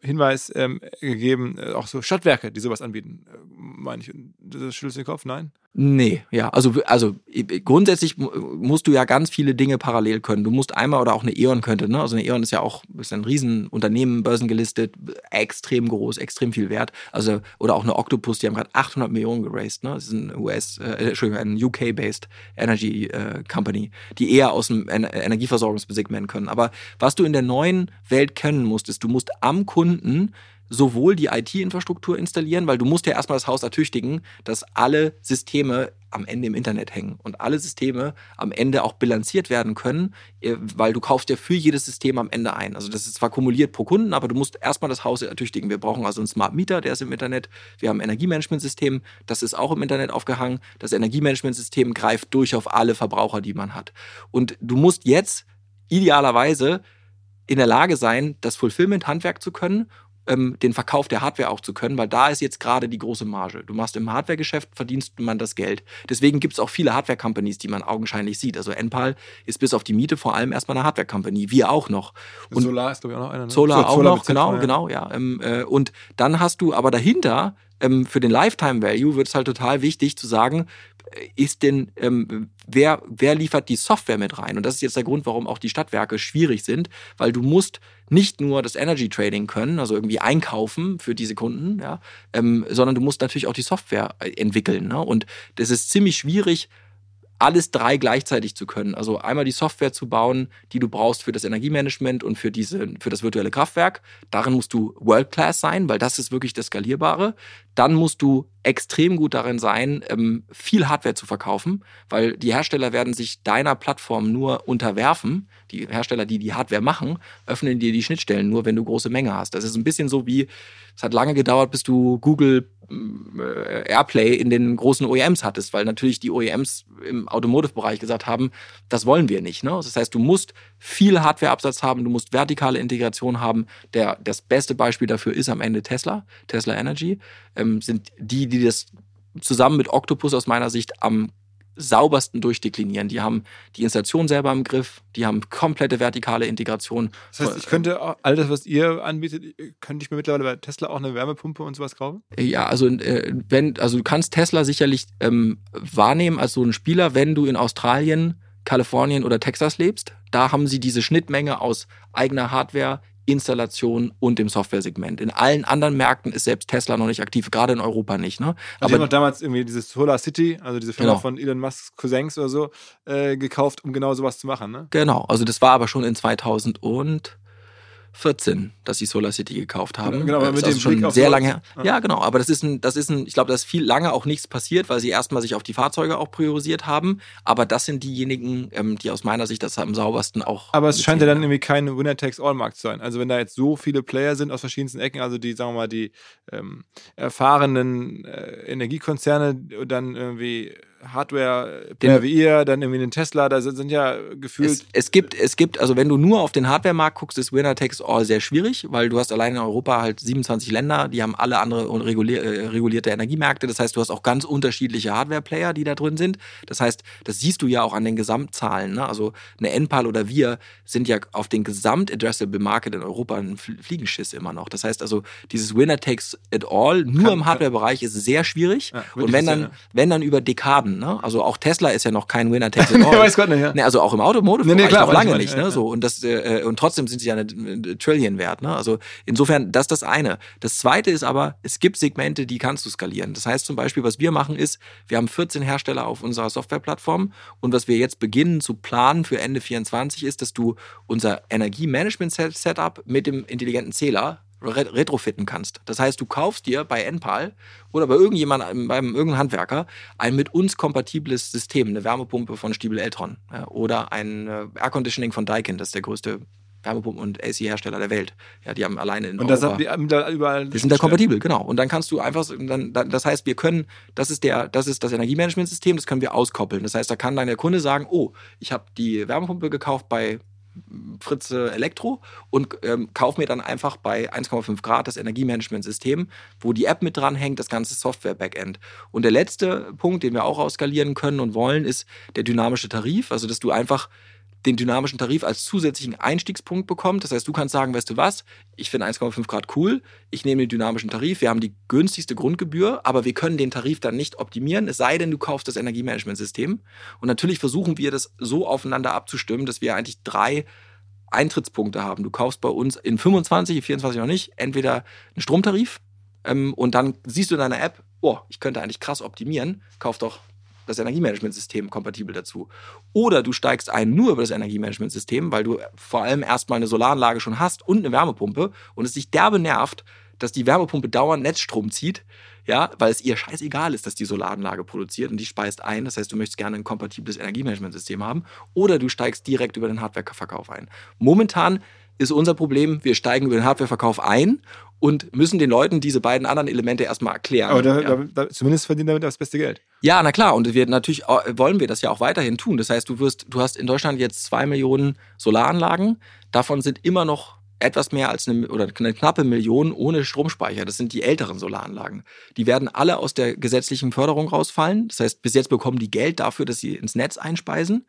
Hinweis ähm, gegeben, äh, auch so Stadtwerke, die sowas anbieten, äh, meine ich. Das schüttelst du den Kopf? Nein? Nee, ja, also, also grundsätzlich musst du ja ganz viele Dinge parallel können. Du musst einmal oder auch eine E.ON könnte, ne? Also eine E.ON ist ja auch ist ein Riesenunternehmen, börsengelistet, extrem groß, extrem viel wert. Also, oder auch eine Octopus, die haben gerade 800 Millionen geraced, ne? Das ist ein US, äh, Entschuldigung, ein UK-based Energy äh, Company, die eher aus dem Ener Energieversorgungssegment können. Aber was du in der neuen Welt kennen musst, ist, du musst am Kunden sowohl die IT-Infrastruktur installieren, weil du musst ja erstmal das Haus ertüchtigen, dass alle Systeme am Ende im Internet hängen und alle Systeme am Ende auch bilanziert werden können, äh, weil du kaufst ja für jedes System am Ende ein. Also das ist zwar kumuliert pro Kunden, aber du musst erstmal das Haus ertüchtigen. Wir brauchen also einen Smart Meter, der ist im Internet. Wir haben ein Energiemanagementsystem, das ist auch im Internet aufgehangen. Das Energiemanagementsystem greift durch auf alle Verbraucher, die man hat. Und du musst jetzt idealerweise in der Lage sein, das Fulfillment-Handwerk zu können ähm, den Verkauf der Hardware auch zu können, weil da ist jetzt gerade die große Marge. Du machst im Hardware-Geschäft, verdienst man das Geld. Deswegen gibt es auch viele Hardware-Companies, die man augenscheinlich sieht. Also Enpal ist bis auf die Miete vor allem erstmal eine Hardware-Company. Wir auch noch. Und Solar ist, glaube ich, auch noch einer. Ne? Solar so, auch Solar noch, genau, ja. genau, ja. Ähm, äh, und dann hast du aber dahinter ähm, für den Lifetime Value wird es halt total wichtig zu sagen, ist denn, ähm, wer, wer liefert die Software mit rein? Und das ist jetzt der Grund, warum auch die Stadtwerke schwierig sind, weil du musst nicht nur das Energy Trading können, also irgendwie einkaufen für diese Kunden, ja, ähm, sondern du musst natürlich auch die Software äh, entwickeln. Ne? Und das ist ziemlich schwierig, alles drei gleichzeitig zu können. Also einmal die Software zu bauen, die du brauchst für das Energiemanagement und für, diese, für das virtuelle Kraftwerk. Darin musst du World Class sein, weil das ist wirklich das Skalierbare. Dann musst du extrem gut darin sein, ähm, viel Hardware zu verkaufen, weil die Hersteller werden sich deiner Plattform nur unterwerfen. Die Hersteller, die die Hardware machen, öffnen dir die Schnittstellen nur, wenn du große Menge hast. Das ist ein bisschen so wie, es hat lange gedauert, bis du Google Airplay in den großen OEMs hattest, weil natürlich die OEMs im Automotive-Bereich gesagt haben, das wollen wir nicht. Ne? Das heißt, du musst viel Hardwareabsatz haben, du musst vertikale Integration haben. Der, das beste Beispiel dafür ist am Ende Tesla, Tesla Energy, ähm, sind die, die das zusammen mit Octopus aus meiner Sicht am saubersten durchdeklinieren. Die haben die Installation selber im Griff, die haben komplette vertikale Integration. Das heißt, ich könnte all das, was ihr anbietet, könnte ich mir mittlerweile bei Tesla auch eine Wärmepumpe und sowas kaufen? Ja, also äh, wenn, also du kannst Tesla sicherlich ähm, wahrnehmen als so ein Spieler, wenn du in Australien, Kalifornien oder Texas lebst. Da haben sie diese Schnittmenge aus eigener Hardware, Installation und im Software-Segment. In allen anderen Märkten ist selbst Tesla noch nicht aktiv, gerade in Europa nicht. Ne? Also Aber die damals irgendwie dieses Solar City, also diese Firma genau. von Elon Musk's Cousins oder so, äh, gekauft, um genau sowas zu machen. Ne? Genau, also das war aber schon in 2000 und 14, dass sie Solar City gekauft haben. Genau, aber mit dem schon Blick sehr lange her. Ja. ja, genau. Aber das ist ein, das ist ein, ich glaube, da ist viel lange auch nichts passiert, weil sie erstmal sich auf die Fahrzeuge auch priorisiert haben. Aber das sind diejenigen, ähm, die aus meiner Sicht das am saubersten auch. Aber es scheint ja dann irgendwie kein Winner-Takes-All-Markt zu sein. Also wenn da jetzt so viele Player sind aus verschiedensten Ecken, also die, sagen wir mal, die ähm, erfahrenen äh, Energiekonzerne dann irgendwie Hardware-Player wie ihr, dann irgendwie einen Tesla, da sind, ja gefühlt. Es, es gibt, es gibt, also wenn du nur auf den Hardware-Markt guckst, ist Winner Takes All sehr schwierig, weil du hast allein in Europa halt 27 Länder, die haben alle andere äh, regulierte Energiemärkte. Das heißt, du hast auch ganz unterschiedliche Hardware-Player, die da drin sind. Das heißt, das siehst du ja auch an den Gesamtzahlen. Ne? Also eine Enpal oder wir sind ja auf den Gesamt-Addressable Market in Europa ein Fliegenschiss immer noch. Das heißt also, dieses Winner Takes It All nur Kann- im Hardware-Bereich ist sehr schwierig. Ja, Und wenn dann, wenn dann über Dekaden, ne? Also auch Tesla ist ja noch kein Winner Takes It Nee, weiß Gott nicht, ja. Ne, also auch im Automotive Nee, nee, klar, noch lange nicht, ich, ne? ja, So und das äh, und trotzdem sind sie ja eine, eine Trillion wert, ne? Also insofern das ist das eine. Das zweite ist aber, es gibt Segmente, die kannst du skalieren. Das heißt zum Beispiel, was wir machen ist, wir haben 14 Hersteller auf unserer Softwareplattform und was wir jetzt beginnen zu planen für Ende 24 ist, dass du unser Energiemanagement-Setup mit dem intelligenten Zähler re- retrofitten kannst. Das heißt, du kaufst dir bei Enpal oder bei irgendjemandem, beim irgendeinem Handwerker ein mit uns kompatibles System, eine Wärmepumpe von Stiebel Eltron ja, oder ein äh, Air Conditioning von Daikin, das ist der größte Wärmepumpen- und AC-Hersteller der Welt. Ja, die haben alleine in und das Europa. habt ihr da überall. Wir sind da kompatibel, genau. Und dann kannst du einfach, dann, das heißt, wir können, das ist der, das ist das Energiemanagementsystem, das können wir auskoppeln. Das heißt, da kann dann der Kunde sagen, oh, ich habe die Wärmepumpe gekauft bei Fritze Elektro und ähm, kauf mir dann einfach bei 1,5 Grad das Energiemanagementsystem, wo die App mit dran hängt, das ganze Software-Backend. Und der letzte Punkt, den wir auch auskalieren können und wollen, ist der dynamische Tarif. Also, dass du einfach den dynamischen Tarif als zusätzlichen Einstiegspunkt bekommt. Das heißt, du kannst sagen, weißt du was, ich finde 1,5 Grad cool, ich nehme den dynamischen Tarif, wir haben die günstigste Grundgebühr, aber wir können den Tarif dann nicht optimieren, es sei denn, du kaufst das Energiemanagementsystem. Und natürlich versuchen wir das so aufeinander abzustimmen, dass wir eigentlich drei Eintrittspunkte haben. Du kaufst bei uns in 25, 24 noch nicht, entweder einen Stromtarif ähm, und dann siehst du in deiner App, oh, ich könnte eigentlich krass optimieren, kauf doch das Energiemanagementsystem kompatibel dazu. Oder du steigst ein nur über das Energiemanagementsystem, weil du vor allem erstmal eine Solaranlage schon hast und eine Wärmepumpe und es dich derbe nervt, dass die Wärmepumpe dauernd Netzstrom zieht, ja, weil es ihr scheißegal ist, dass die Solaranlage produziert und die speist ein. Das heißt, du möchtest gerne ein kompatibles Energiemanagementsystem haben. Oder du steigst direkt über den Hardwareverkauf ein. Momentan ist unser Problem, wir steigen über den Hardwareverkauf ein und müssen den Leuten diese beiden anderen Elemente erstmal erklären. Aber da, ja. da, da, zumindest verdient damit das beste Geld. Ja, na klar. Und wir natürlich wollen wir das ja auch weiterhin tun. Das heißt, du wirst, du hast in Deutschland jetzt zwei Millionen Solaranlagen. Davon sind immer noch etwas mehr als eine oder eine knappe Million ohne Stromspeicher. Das sind die älteren Solaranlagen. Die werden alle aus der gesetzlichen Förderung rausfallen. Das heißt, bis jetzt bekommen die Geld dafür, dass sie ins Netz einspeisen.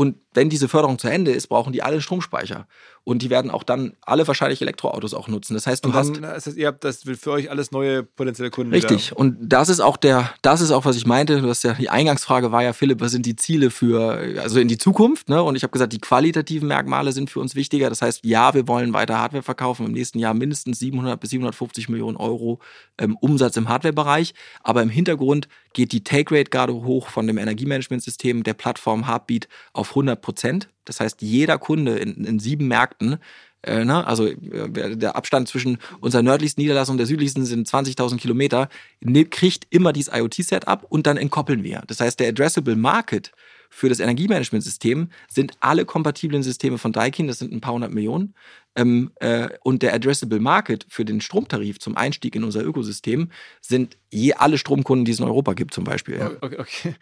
Und wenn diese Förderung zu Ende ist, brauchen die alle Stromspeicher. Und die werden auch dann alle wahrscheinlich Elektroautos auch nutzen. Das heißt, du Und hast dann, das heißt, ihr habt das für euch alles neue potenzielle Kunden. Richtig. Und das ist auch der, das ist auch, was ich meinte. Du hast ja, die Eingangsfrage war ja, Philipp, was sind die Ziele für, also in die Zukunft, ne? Und ich habe gesagt, die qualitativen Merkmale sind für uns wichtiger. Das heißt, ja, wir wollen weiter Hardware verkaufen. Im nächsten Jahr mindestens 700 bis 750 Millionen Euro ähm, Umsatz im Hardware-Bereich. Aber im Hintergrund geht die Take-Rate gerade hoch von dem Energiemanagementsystem der Plattform Heartbeat auf 100 Prozent. Das heißt, jeder Kunde in, in sieben Märkten äh, ne? Also äh, der Abstand zwischen unserer nördlichsten Niederlassung und der südlichsten sind 20.000 Kilometer, ne, kriegt immer dieses IoT-Setup und dann entkoppeln wir. Das heißt, der Addressable Market für das Energiemanagementsystem sind alle kompatiblen Systeme von Daikin, das sind ein paar hundert Millionen. Ähm, äh, und der Addressable Market für den Stromtarif zum Einstieg in unser Ökosystem sind je alle Stromkunden, die es in Europa gibt, zum Beispiel. Ja. Okay, okay.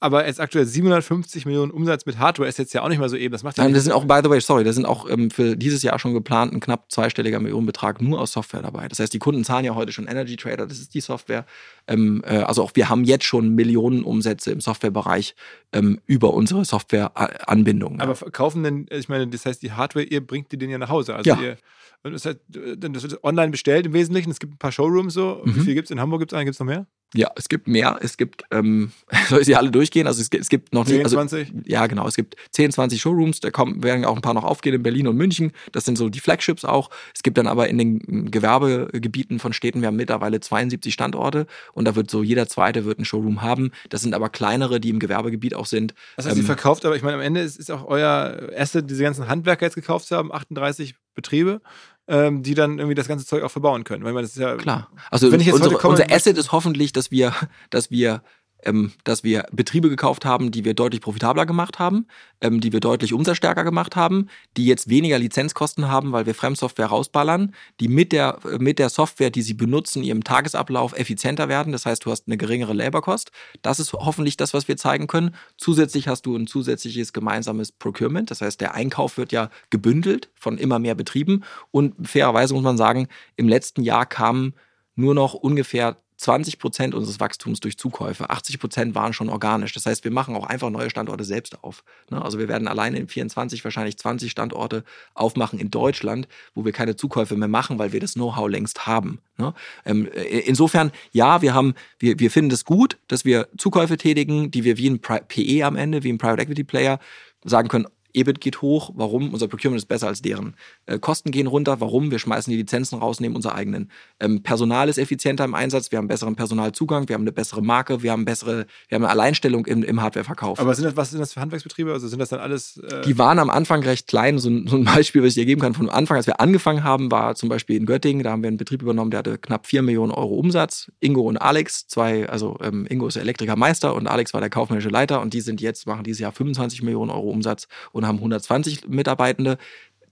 Aber jetzt aktuell 750 Millionen Umsatz mit Hardware ist jetzt ja auch nicht mal so eben. Das macht ja Nein, das sind auch, by the way, sorry, da sind auch ähm, für dieses Jahr schon geplant ein knapp zweistelliger Millionenbetrag nur aus Software dabei. Das heißt, die Kunden zahlen ja heute schon Energy Trader, das ist die Software. Ähm, äh, also auch wir haben jetzt schon Millionen Umsätze im Softwarebereich ähm, über unsere Softwareanbindung. Aber verkaufen denn, ich meine, das heißt, die Hardware, ihr bringt die denen ja nach Hause. Also Ja. ihr, das, heißt, das wird online bestellt im Wesentlichen. Es gibt ein paar Showrooms so. Wie Mhm. viel gibt es? In Hamburg gibt es einen, gibt es noch mehr? Ja, es gibt mehr. Es gibt, ähm, soll ich sie alle durchgehen? Also es gibt, es gibt noch nicht. 10, Also, 20? ja, genau. Es gibt 10, 20 Showrooms. Da kommen, werden auch ein paar noch aufgehen in Berlin und München. Das sind so die Flagships auch. Es gibt dann aber in den ähm, Gewerbegebieten von Städten, wir haben mittlerweile 72 Standorte und da wird so jeder zweite wird ein Showroom haben. Das sind aber kleinere, die im Gewerbegebiet auch sind. Das heißt, ihr Ähm, verkauft, aber ich meine, am Ende ist, ist auch euer Asset, diese ganzen Handwerker jetzt gekauft zu haben, 38 Betriebe, ähm, die dann irgendwie das ganze Zeug auch verbauen können. Weil meine, das ist ja Klar. Also Wenn ich jetzt unsere, unser Asset ist hoffentlich, dass wir, dass wir ähm, dass wir Betriebe gekauft haben, die wir deutlich profitabler gemacht haben, ähm, die wir deutlich umsatzstärker gemacht haben, die jetzt weniger Lizenzkosten haben, weil wir Fremdsoftware rausballern, die mit der, mit der Software, die sie benutzen, ihrem Tagesablauf effizienter werden. Das heißt, du hast eine geringere Laborkost. Das ist hoffentlich das, was wir zeigen können. Zusätzlich hast du ein zusätzliches gemeinsames Procurement. Das heißt, der Einkauf wird ja gebündelt von immer mehr Betrieben. Und fairerweise muss man sagen, im letzten Jahr kamen nur noch ungefähr 20 Prozent unseres Wachstums durch Zukäufe. 80 Prozent waren schon organisch. Das heißt, wir machen auch einfach neue Standorte selbst auf. Ne? Also wir werden alleine in 24 wahrscheinlich 20 Standorte aufmachen in Deutschland, wo wir keine Zukäufe mehr machen, weil wir das Know-how längst haben. Ne? Ähm, äh, insofern, ja, wir haben, wir, wir finden es gut, dass wir Zukäufe tätigen, die wir wie ein PE am Ende, wie ein Private Equity Player sagen können, EBIT geht hoch, warum? Unser Procurement ist besser als deren. Äh, Kosten gehen runter, warum? Wir schmeißen die Lizenzen raus, nehmen unsere eigenen. Ähm, Personal ist effizienter im Einsatz, wir haben besseren Personalzugang, wir haben eine bessere Marke, wir haben bessere, wir haben eine Alleinstellung im, im Hardwareverkauf. Aber sind das, was sind das für Handwerksbetriebe? Also sind das dann alles. Äh die waren am Anfang recht klein. So ein, so ein Beispiel, was ich dir geben kann, von Anfang, als wir angefangen haben, war zum Beispiel in Göttingen, da haben wir einen Betrieb übernommen, der hatte knapp 4 Millionen Euro Umsatz. Ingo und Alex, zwei, also ähm, Ingo ist der Elektrikermeister und Alex war der kaufmännische Leiter und die sind jetzt, machen dieses Jahr 25 Millionen Euro Umsatz und haben 120 Mitarbeitende.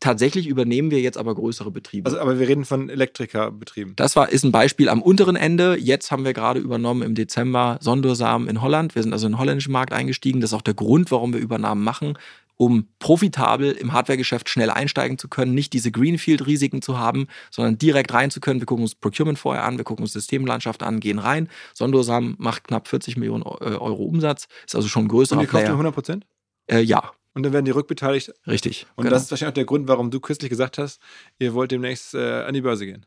Tatsächlich übernehmen wir jetzt aber größere Betriebe. Also, aber wir reden von Elektrikerbetrieben. Das war, ist ein Beispiel am unteren Ende. Jetzt haben wir gerade übernommen im Dezember Sondursamen in Holland. Wir sind also in den holländischen Markt eingestiegen. Das ist auch der Grund, warum wir Übernahmen machen, um profitabel im Hardwaregeschäft schnell einsteigen zu können, nicht diese Greenfield-Risiken zu haben, sondern direkt rein zu können. Wir gucken uns Procurement vorher an, wir gucken uns Systemlandschaft an, gehen rein. Sondursamen macht knapp 40 Millionen Euro Umsatz, ist also schon ein größerer Und ihr kauft Player. nur 100 Prozent? Äh, ja, Und dann werden die rückbeteiligt. richtig. Und genau. das ist wahrscheinlich auch der Grund, warum du kürzlich gesagt hast, ihr wollt demnächst äh, an die Börse gehen.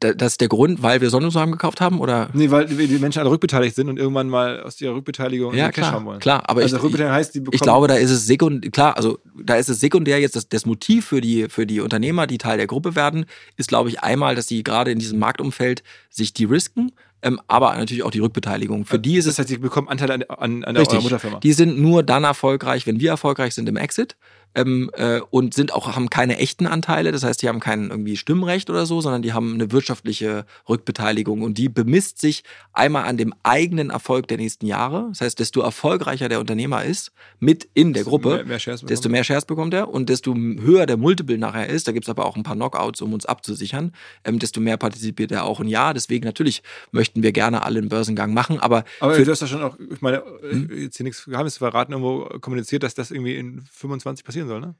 Da- das ist der Grund, weil wir Sondursamen gekauft haben? Oder? Nee, weil die Menschen alle rückbeteiligt sind und irgendwann mal aus ihrer Rückbeteiligung Ja, Cash haben klar, wollen. klar. Aber also ich, Rückbeteiligung heißt, die bekommen. Ich glaube, da ist es sekundär, klar, also da ist es sekundär jetzt das, das Motiv für die, für die Unternehmer, die Teil der Gruppe werden, ist, glaube ich, einmal, dass sie gerade in diesem Marktumfeld sich die risken, ähm, aber natürlich auch die Rückbeteiligung. Für die ist es das heißt, die bekommen Anteile an, an, an der Mutterfirma. Die sind nur dann erfolgreich, wenn wir erfolgreich sind im Exit ähm, äh, und sind auch haben keine echten Anteile. Das heißt, die haben kein irgendwie Stimmrecht oder so, sondern die haben eine wirtschaftliche Rückbeteiligung und die bemisst sich einmal an dem eigenen Erfolg der nächsten Jahre. Das heißt, desto erfolgreicher der Unternehmer ist mit in der Gruppe, Mehr, mehr desto mehr Shares bekommt er und desto höher der Multiple nachher ist, da gibt's aber auch ein paar Knockouts, um uns abzusichern, ähm, desto mehr partizipiert er auch. Und ja, deswegen natürlich möchten wir gerne alle einen Börsengang machen, aber, Aber für, du hast ja schon auch, ich meine, Hm? äh, jetzt hier nichts Geheimnis verraten, irgendwo kommuniziert, dass das irgendwie in 25 passieren soll, ne?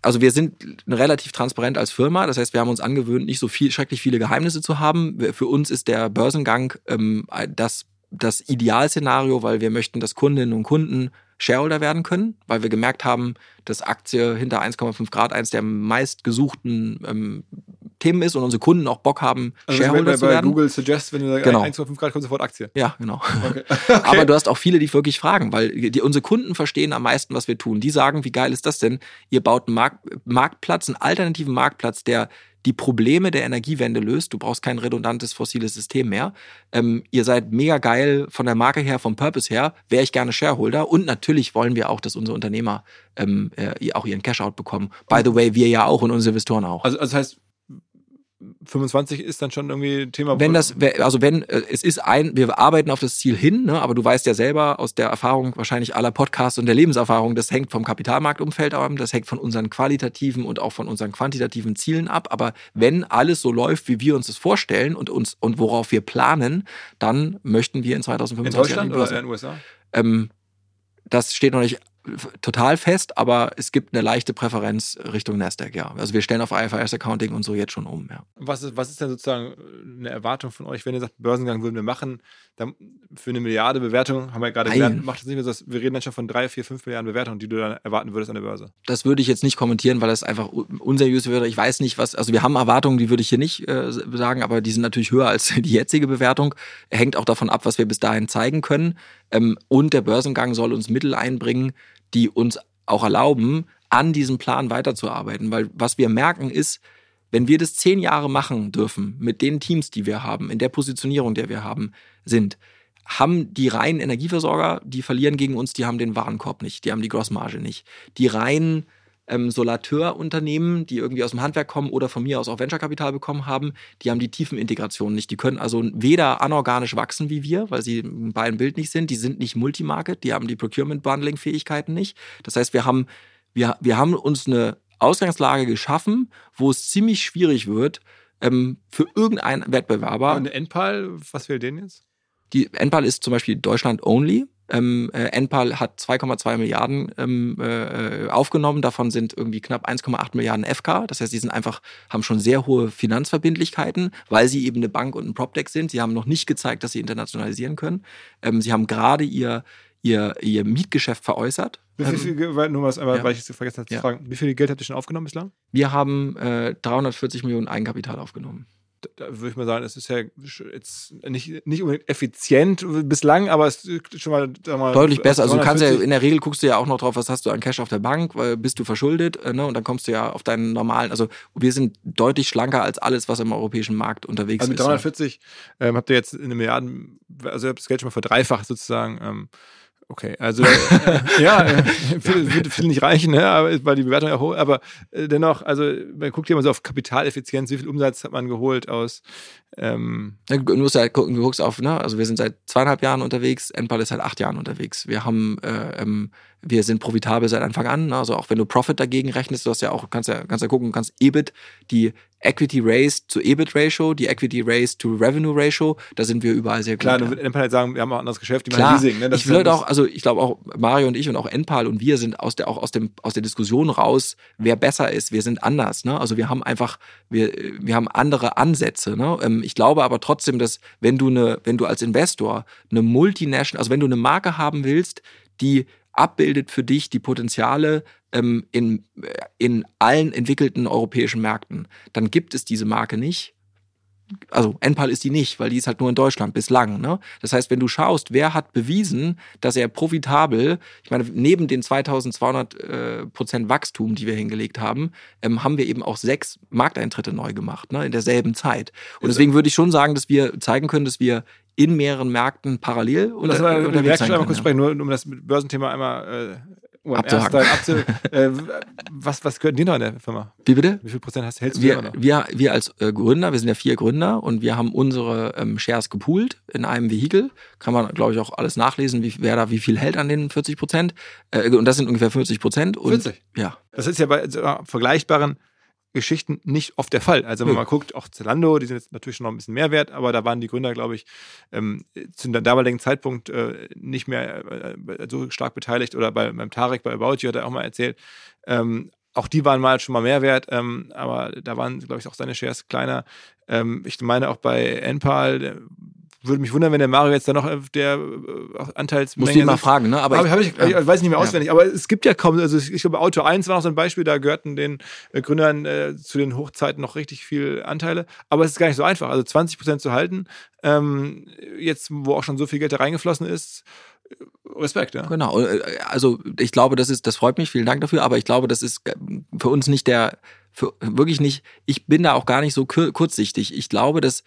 also wir sind relativ transparent als Firma. Das heißt, wir haben uns angewöhnt, nicht so viel, schrecklich viele Geheimnisse zu haben. Für uns ist der Börsengang ähm, das, das Idealszenario, weil wir möchten, dass Kundinnen und Kunden Shareholder werden können, weil wir gemerkt haben, dass Aktie hinter 1,5 Grad eins der meistgesuchten ähm, Themen ist und unsere Kunden auch Bock haben, Also bei, Shareholder bei, zu bei werden. Google Suggest, wenn du sagst, Genau. 1,5 Grad kommt sofort Aktie. Ja, genau. Okay. Aber du hast auch viele, die wirklich fragen, weil die, unsere Kunden verstehen am meisten, was wir tun. Die sagen, wie geil ist das denn? Ihr baut einen Markt, Marktplatz, einen alternativen Marktplatz, der die Probleme der Energiewende löst. Du brauchst kein redundantes fossiles System mehr. Ähm, ihr seid mega geil von der Marke her, vom Purpose her. Wäre ich gerne Shareholder. Und natürlich wollen wir auch, dass unsere Unternehmer ähm, äh, auch ihren Cash-out bekommen. By the way, wir ja auch und unsere Investoren auch. Also, also das heißt, 25 ist dann schon irgendwie ein Thema. Wenn das, also wenn, äh, es ist ein, wir arbeiten auf das Ziel hin, ne, aber du weißt ja selber aus der Erfahrung wahrscheinlich aller Podcasts und der Lebenserfahrung, das hängt vom Kapitalmarktumfeld ab, das hängt von unseren qualitativen und auch von unseren quantitativen Zielen ab. Aber wenn alles so läuft, wie wir uns das vorstellen und uns und worauf wir planen, dann möchten wir in in 2025 an Deutschland oder in den USA? Ähm, das steht noch nicht total fest, aber es gibt eine leichte Präferenz Richtung Nasdaq, ja. Also wir stellen auf IFRS Accounting und so jetzt schon um, ja. Was ist, was ist denn sozusagen eine Erwartung von euch, wenn ihr sagt, Börsengang würden wir machen, dann für eine Milliarde Bewertung, haben wir ja gerade Nein. gelernt, macht das nicht mehr so, dass- wir reden dann schon von drei, vier, fünf Milliarden Bewertungen, die du dann erwarten würdest an der Börse. das würde ich jetzt nicht kommentieren, weil das einfach unseriös wäre. Ich weiß nicht, was, also wir haben Erwartungen, die würde ich hier nicht äh, sagen, aber die sind natürlich höher als die jetzige Bewertung. Hängt auch davon ab, was wir bis dahin zeigen können. Ähm, und der Börsengang soll uns Mittel einbringen, die uns auch erlauben, an diesem Plan weiterzuarbeiten. Weil was wir merken ist, wenn wir das zehn Jahre machen dürfen, mit den Teams, die wir haben, in der Positionierung, der wir haben, sind, haben die reinen Energieversorger, die verlieren gegen uns, die haben den Warenkorb nicht, die haben die Grossmarge nicht. Die reinen ähm, Solateurunternehmen, die irgendwie aus dem Handwerk kommen oder von mir aus auch Venture-Kapital bekommen haben, die haben die Tiefenintegration nicht. Die können also weder anorganisch wachsen wie wir, weil sie bei einem Bild nicht sind. Die sind nicht Multimarket, die haben die Procurement-Bundling-Fähigkeiten nicht. Das heißt, wir haben, wir, wir haben uns eine Ausgangslage geschaffen, wo es ziemlich schwierig wird, ähm, für irgendeinen Wettbewerber. Und Enpal, was will den jetzt? Die Enpal ist zum Beispiel Deutschland only. Ähm, äh, Enpal hat 2,2 Milliarden ähm, äh, aufgenommen, davon sind irgendwie knapp 1,8 Milliarden FK. Das heißt, sie sind einfach, haben schon sehr hohe Finanzverbindlichkeiten, weil sie eben eine Bank und ein PropTech sind. Sie haben noch nicht gezeigt, dass sie internationalisieren können. Ähm, sie haben gerade ihr, ihr, ihr Mietgeschäft veräußert. Wie viel, Ähm, weil- nur was, einmal, ja. weil ich es vergessen habe zu Ja. fragen, wie viel Geld habt ihr schon aufgenommen bislang? Wir haben äh, 340 Millionen Eigenkapital aufgenommen. Da, würde ich mal sagen, es ist ja jetzt nicht, nicht unbedingt effizient bislang, aber es ist schon mal, mal Deutlich besser. Also du kannst ja, 340 in der Regel guckst du ja auch noch drauf, was hast du an Cash auf der Bank, weil bist du verschuldet, äh, ne? Und dann kommst du ja auf deinen normalen, also wir sind deutlich schlanker als alles, was im europäischen Markt unterwegs Also mit ist. 340 ähm, habt ihr jetzt in eine Milliarden, also ihr habt das Geld schon mal verdreifacht sozusagen. Ähm, okay, also äh, ja, äh, viel, viel nicht reichen, ne? aber, weil die Bewertung ja hoch, aber äh, dennoch, also man guckt ja immer so auf Kapitaleffizienz, wie viel Umsatz hat man geholt aus ähm, Du musst halt gucken, du guckst auf, ne? Also wir sind seit zweieinhalb Jahren unterwegs, Enpal ist seit acht Jahren unterwegs. Wir haben, äh, ähm, wir sind profitabel seit Anfang an. Also auch wenn du Profit dagegen rechnest, du hast ja auch, kannst ja, kannst ja gucken, kannst EBIT, die Equity Raised zu EBIT Ratio, die Equity Raised to Revenue Ratio, da sind wir überall sehr gut. klar, ja. dann wird Enpal halt sagen, wir haben auch ein anderes Geschäft, die Klar, Leasing. Ne? Das ich das- auch, also ich glaube auch Mario und ich und auch Enpal und wir sind aus der auch aus dem aus der Diskussion raus, wer besser ist. Wir sind anders, ne? Also wir haben einfach wir wir haben andere Ansätze, ne? Ähm, Ich glaube aber trotzdem, dass wenn du eine wenn du als Investor eine Multinational, also wenn du eine Marke haben willst, die abbildet für dich die Potenziale ähm, in, äh, in allen entwickelten europäischen Märkten, dann gibt es diese Marke nicht also Enpal ist die nicht, weil die ist halt nur in Deutschland bislang. Ne? Das heißt, wenn du schaust, wer hat bewiesen, dass er profitabel, ich meine, neben den 2200 äh, Prozent Wachstum, die wir hingelegt haben, ähm, haben wir eben auch sechs Markteintritte neu gemacht, ne? in derselben Zeit. Und deswegen würde ich schon sagen, dass wir zeigen können, dass wir in mehreren Märkten parallel Und das war unterwegs Werkstatt einmal kurz sprechen, nur um das Börsenthema einmal äh, um Abzuhaken. abzu, äh, was, was gehört dir noch in der Firma? Wie bitte? Wie viel Prozent hast, hältst du wir, noch? wir, wir als äh, Gründer, wir sind ja vier Gründer und wir haben unsere ähm, Shares gepoolt in einem Vehikel. Kann man, glaube ich, auch alles nachlesen, wie, wer da wie viel hält an den 40 Prozent. Äh, und das sind ungefähr 50 Prozent. Und 40? Ja. Das ist ja bei so, äh, vergleichbaren Geschichten nicht oft der Fall. Also wenn man mal guckt, auch Zalando, die sind jetzt natürlich schon noch ein bisschen mehr wert, aber da waren die Gründer, glaube ich, ähm, zu dem damaligen Zeitpunkt äh, nicht mehr äh, so stark beteiligt oder bei, beim Tarek, bei About You hat er auch mal erzählt, ähm, auch die waren mal schon mal mehr wert, ähm, aber da waren, glaube ich, auch seine Shares kleiner. Ähm, ich meine auch bei Enpal, der, würde mich wundern, wenn der Mario jetzt da noch äh, der äh, Anteilsmenge... Musst du ihn mal fragen, ne? Aber, Aber, hab ich, ja. ich weiß nicht mehr Ja. auswendig, aber es gibt ja kaum, also ich glaube, Auto 1 war noch so ein Beispiel, da gehörten den äh, Gründern äh, zu den Hochzeiten noch richtig viel Anteile, aber es ist gar nicht so einfach, also 20 Prozent zu halten, ähm, jetzt, wo auch schon so viel Geld da reingeflossen ist, Respekt, ja. Genau. Also ich glaube, das ist, das freut mich. Vielen Dank dafür. Aber ich glaube, das ist für uns nicht der, für, wirklich nicht. Ich bin da auch gar nicht so kur- kurzsichtig. Ich glaube, dass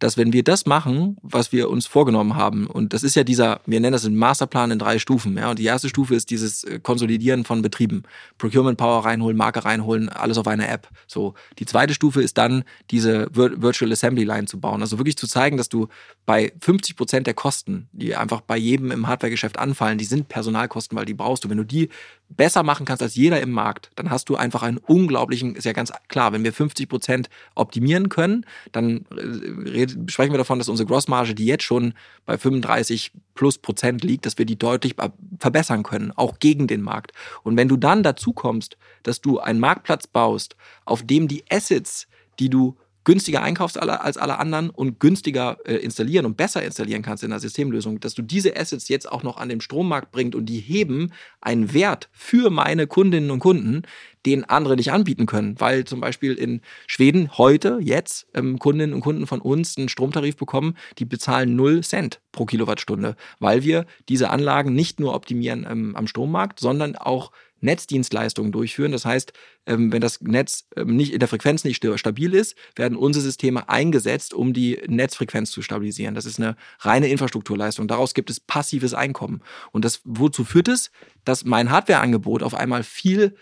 dass wenn wir das machen, was wir uns vorgenommen haben, und das ist ja dieser, wir nennen das einen Masterplan in drei Stufen, ja, und die erste Stufe ist dieses äh, Konsolidieren von Betrieben, Procurement Power reinholen, Marke reinholen, alles auf eine App. So, die zweite Stufe ist dann diese Vir Virtual Assembly Line zu bauen, also wirklich zu zeigen, dass du bei 50 Prozent der Kosten, die einfach bei jedem im Hardwaregeschäft anfallen, die sind Personalkosten, weil die brauchst du. Wenn du die besser machen kannst als jeder im Markt, dann hast du einfach einen unglaublichen, ist ja ganz klar, wenn wir 50 Prozent optimieren können, dann äh, red, sprechen wir davon, dass unsere Grossmarge, die jetzt schon bei 35 plus Prozent liegt, dass wir die deutlich verbessern können, auch gegen den Markt. Und wenn du dann dazu kommst, dass du einen Marktplatz baust, auf dem die Assets, die du günstiger einkaufst als alle anderen und günstiger äh, installieren und besser installieren kannst in der Systemlösung, dass du diese Assets jetzt auch noch an den Strommarkt bringst und die heben einen Wert für meine Kundinnen und Kunden, den andere nicht anbieten können, weil zum Beispiel in Schweden heute, jetzt, ähm, Kundinnen und Kunden von uns einen Stromtarif bekommen, die bezahlen 0 Cent pro Kilowattstunde, weil wir diese Anlagen nicht nur optimieren ähm, am Strommarkt, sondern auch Netzdienstleistungen durchführen. Das heißt, ähm, wenn das Netz ähm, nicht in der Frequenz nicht sta- stabil ist, werden unsere Systeme eingesetzt, um die Netzfrequenz zu stabilisieren. Das ist eine reine Infrastrukturleistung. Daraus gibt es passives Einkommen. Und das wozu führt es, dass mein Hardwareangebot auf einmal viel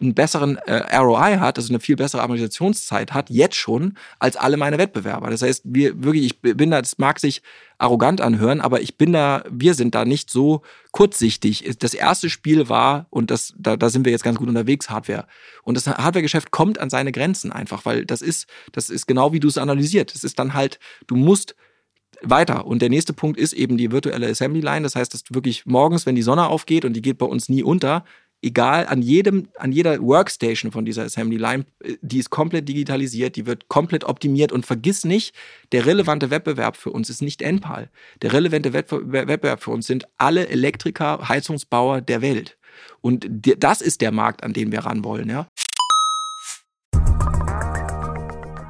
einen besseren äh, ROI hat, also eine viel bessere Amortisationszeit hat, jetzt schon, als alle meine Wettbewerber. Das heißt, wir wirklich, ich bin da, das mag sich arrogant anhören, aber ich bin da, wir sind da nicht so kurzsichtig. Das erste Spiel war, und das, da, da sind wir jetzt ganz gut unterwegs, Hardware. Und das Hardware-Geschäft kommt an seine Grenzen einfach, weil das ist, das ist genau wie du es analysiert. Das ist dann halt, du musst weiter. Und der nächste Punkt ist eben die virtuelle Assembly Line. Das heißt, dass du wirklich morgens, wenn die Sonne aufgeht und die geht bei uns nie unter, egal an jedem, an jeder Workstation von dieser Assembly Line, äh, die ist komplett digitalisiert, die wird komplett optimiert und vergiss nicht, der relevante Wettbewerb für uns ist nicht NPAL. Der relevante Wettbewerb für uns sind alle Elektriker, Heizungsbauer der Welt. Und das ist der Markt, an den wir ran wollen, ja.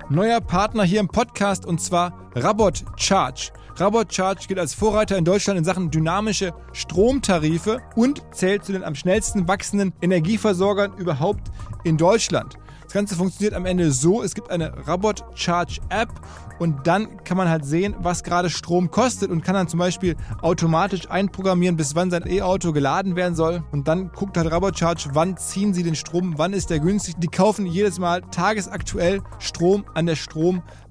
Neuer Partner hier im Podcast und zwar Rabot Charge. Rabot Charge gilt als Vorreiter in Deutschland in Sachen dynamische Stromtarife und zählt zu den am schnellsten wachsenden Energieversorgern überhaupt in Deutschland. Das Ganze funktioniert am Ende so, es gibt eine Rabot Charge App und dann kann man halt sehen, was gerade Strom kostet und kann dann zum Beispiel automatisch einprogrammieren, bis wann sein E-Auto geladen werden soll. Und dann guckt halt Rabot Charge, wann ziehen sie den Strom, wann ist der günstig. Die kaufen jedes Mal tagesaktuell Strom an der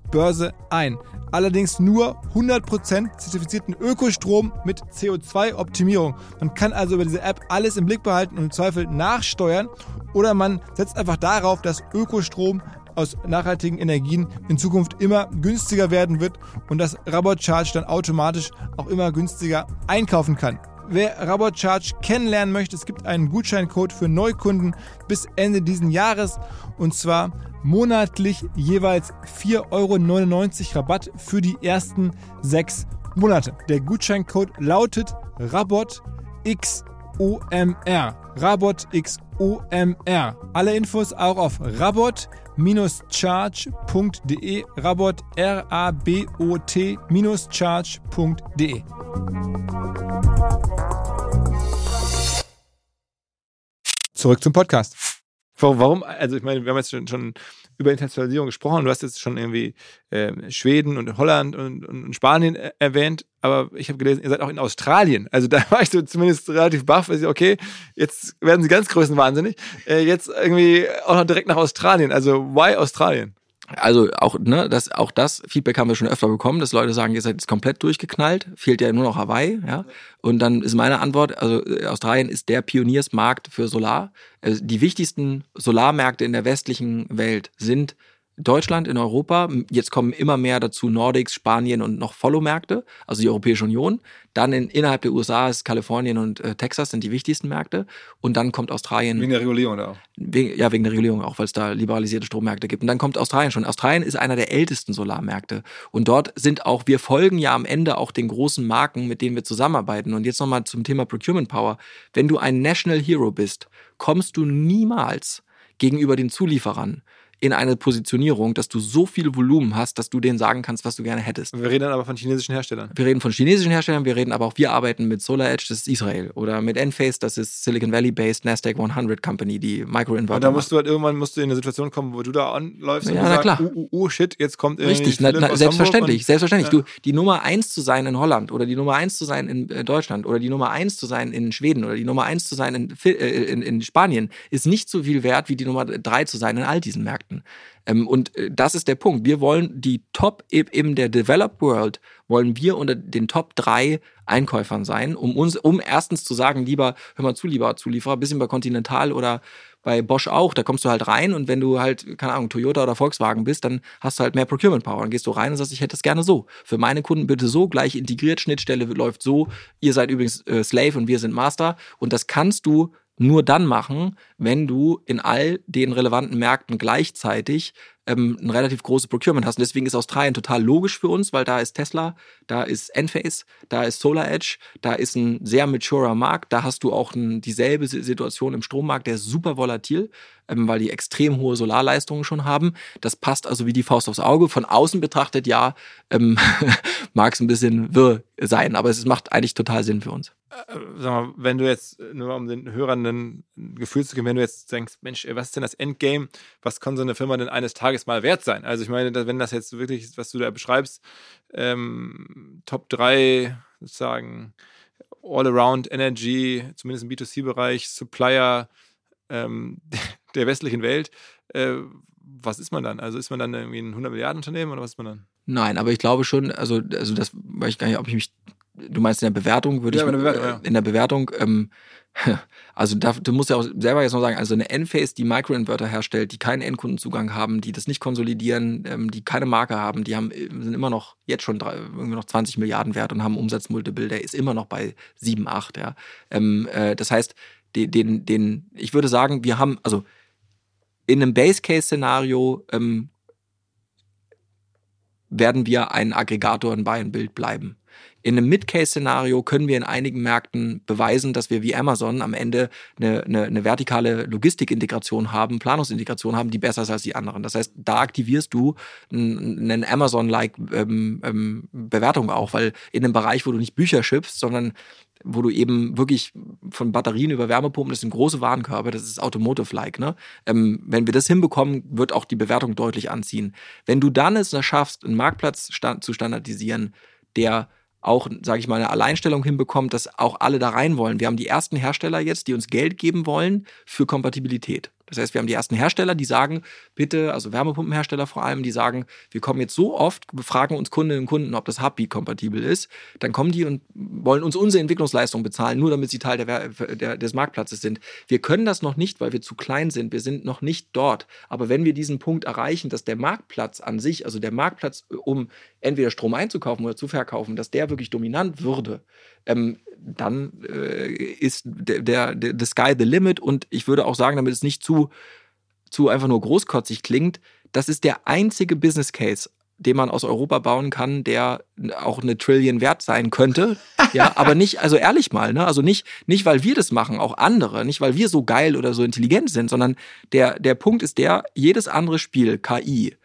Strombörse ein allerdings nur 100% zertifizierten Ökostrom mit CO2-Optimierung. Man kann also über diese App alles im Blick behalten und im Zweifel nachsteuern oder man setzt einfach darauf, dass Ökostrom aus nachhaltigen Energien in Zukunft immer günstiger werden wird und dass Rabot Charge dann automatisch auch immer günstiger einkaufen kann. Wer Rabot Charge kennenlernen möchte, es gibt einen Gutscheincode für Neukunden bis Ende diesen Jahres und zwar monatlich jeweils 4,99 Euro Rabatt für die ersten sechs Monate. Der Gutscheincode lautet RABOT XOMR. Rabot XOMR. Alle Infos auch auf rabot-charge.de. Rabot R-A-B-O-T-charge.de. Zurück zum Podcast. Warum? Also ich meine, wir haben jetzt schon, schon über Internationalisierung gesprochen. Du hast jetzt schon irgendwie äh, Schweden und Holland und, und Spanien erwähnt, aber ich habe gelesen, ihr seid auch in Australien. Also da war ich so zumindest relativ baff. Also okay, jetzt werden sie ganz größenwahnsinnig. Äh, jetzt irgendwie auch noch direkt nach Australien. Also why Australien? Also auch, ne, das, auch das Feedback haben wir schon öfter bekommen, dass Leute sagen, ihr seid jetzt komplett durchgeknallt, fehlt ja nur noch Hawaii, ja. Und dann ist meine Antwort, also äh, Australien ist der Pioniersmarkt für Solar. Also die wichtigsten Solarmärkte in der westlichen Welt sind Deutschland, in Europa. Jetzt kommen immer mehr dazu Nordics, Spanien und noch Follow-Märkte, also die Europäische Union. Dann in, innerhalb der USA ist Kalifornien und äh, Texas sind die wichtigsten Märkte. Und dann kommt Australien. Wegen der Regulierung auch. Wegen, ja, wegen der Regulierung auch, weil es da liberalisierte Strommärkte gibt. Und dann kommt Australien schon. Australien ist einer der ältesten Solarmärkte. Und dort sind auch, wir folgen ja am Ende auch den großen Marken, mit denen wir zusammenarbeiten. Und jetzt nochmal zum Thema Procurement Power. Wenn du ein National Hero bist, kommst du niemals gegenüber den Zulieferern in eine Positionierung, dass du so viel Volumen hast, dass du denen sagen kannst, was du gerne hättest. Wir reden dann aber von chinesischen Herstellern. Wir reden von chinesischen Herstellern, wir reden aber auch, wir arbeiten mit Solar Edge, das ist Israel. Oder mit Enphase, das ist Silicon Valley-based Nasdaq 100 Company, die Microinverter. Und da musst du halt irgendwann musst du in eine Situation kommen, wo du da anläufst ja, und na sagst, klar. Uh, uh, uh, shit, jetzt kommt Richtig, na, na, selbstverständlich, selbstverständlich. Ja. Du, die Nummer eins zu sein in Holland oder die Nummer eins zu sein in äh, Deutschland oder die Nummer eins zu sein in Schweden oder die Nummer eins zu sein in, äh, in, in Spanien ist nicht so viel wert wie die Nummer drei zu sein in all diesen Märkten. Ähm, und äh, das ist der Punkt. Wir wollen die Top eben der Developed World wollen wir unter den Top drei Einkäufern sein, um uns, um erstens zu sagen, lieber, hör mal zu, lieber Zulieferer, bisschen bei Continental oder bei Bosch auch, da kommst du halt rein und wenn du halt, keine Ahnung, Toyota oder Volkswagen bist, dann hast du halt mehr Procurement Power. Dann gehst du rein und sagst, ich hätte es gerne so. Für meine Kunden bitte so, gleich integriert, Schnittstelle läuft so. Ihr seid übrigens äh, Slave und wir sind Master. Und das kannst du nur dann machen, wenn du in all den relevanten Märkten gleichzeitig ähm, ein relativ großes Procurement hast. Und deswegen ist Australien total logisch für uns, weil da ist Tesla, da ist Enphase, da ist Solar Edge, da ist ein sehr maturer Markt. Da hast du auch ein, dieselbe Situation im Strommarkt, der ist super volatil, ähm, weil die extrem hohe Solarleistungen schon haben. Das passt also wie die Faust aufs Auge. Von außen betrachtet, ja, ähm, mag es ein bisschen wirr sein, aber es macht eigentlich total Sinn für uns. Äh, sag mal, wenn du jetzt, nur um den Hörern ein Gefühl zu geben, wenn du jetzt denkst, Mensch, was ist denn das Endgame? Was kann so eine Firma denn eines Tages mal wert sein? Also ich meine, wenn das jetzt wirklich, was du da beschreibst, ähm, Top 3 sozusagen All-Around Energy, zumindest im B2C-Bereich, Supplier, ähm, der westlichen Welt, äh, was ist man dann? Also ist man dann irgendwie ein 100 Milliarden Unternehmen oder was ist man dann? Nein, aber ich glaube schon, also, also das weiß ich gar nicht, ob ich mich, du meinst in der Bewertung, würde Ja, ich, in der Bewertung, ja. in der Bewertung, ähm, also da, du musst ja auch selber jetzt noch sagen, also eine Enphase, die Microinverter herstellt, die keinen Endkundenzugang haben, die das nicht konsolidieren, ähm, die keine Marke haben, die haben, sind immer noch jetzt schon drei, irgendwie noch 20 Milliarden wert und haben Umsatzmultiple, der ist immer noch bei 7, 8, ja. Ähm, äh, das heißt, den, den, den, ich würde sagen, wir haben, also in einem Base-Case-Szenario ähm, werden wir ein Aggregator in Buy-and-Build bleiben. In einem Mid-Case-Szenario können wir in einigen Märkten beweisen, dass wir wie Amazon am Ende eine, eine, eine vertikale Logistikintegration haben, Planungsintegration haben, die besser ist als die anderen. Das heißt, da aktivierst du einen Amazon-like ähm, ähm, Bewertung auch, weil in einem Bereich, wo du nicht Bücher schippst, sondern wo du eben wirklich von Batterien über Wärmepumpen, das sind große Warenkörbe, das ist Automotive-like. Ne? Ähm, wenn wir das hinbekommen, wird auch die Bewertung deutlich anziehen. Wenn du dann es schaffst, einen Marktplatz stand, zu standardisieren, der auch, sage ich mal, eine Alleinstellung hinbekommt, dass auch alle da rein wollen. Wir haben die ersten Hersteller jetzt, die uns Geld geben wollen für Kompatibilität. Das heißt, wir haben die ersten Hersteller, die sagen, bitte, also Wärmepumpenhersteller vor allem, die sagen, wir kommen jetzt so oft, befragen uns Kundinnen und Kunden, ob das Heartbeat-kompatibel ist. Dann kommen die und wollen uns unsere Entwicklungsleistung bezahlen, nur damit sie Teil der, der, des Marktplatzes sind. Wir können das noch nicht, weil wir zu klein sind. Wir sind noch nicht dort. Aber wenn wir diesen Punkt erreichen, dass der Marktplatz an sich, also der Marktplatz, um entweder Strom einzukaufen oder zu verkaufen, dass der wirklich dominant würde, ähm, dann äh, ist der, der, der the sky the limit. Und ich würde auch sagen, damit es nicht zu, zu einfach nur großkotzig klingt, das ist der einzige Business Case, den man aus Europa bauen kann, der auch eine Trillion wert sein könnte. Ja, aber nicht, also ehrlich mal, ne? Also nicht, nicht, weil wir das machen, auch andere, nicht, weil wir so geil oder so intelligent sind, sondern der, der Punkt ist der, jedes andere Spiel, KI,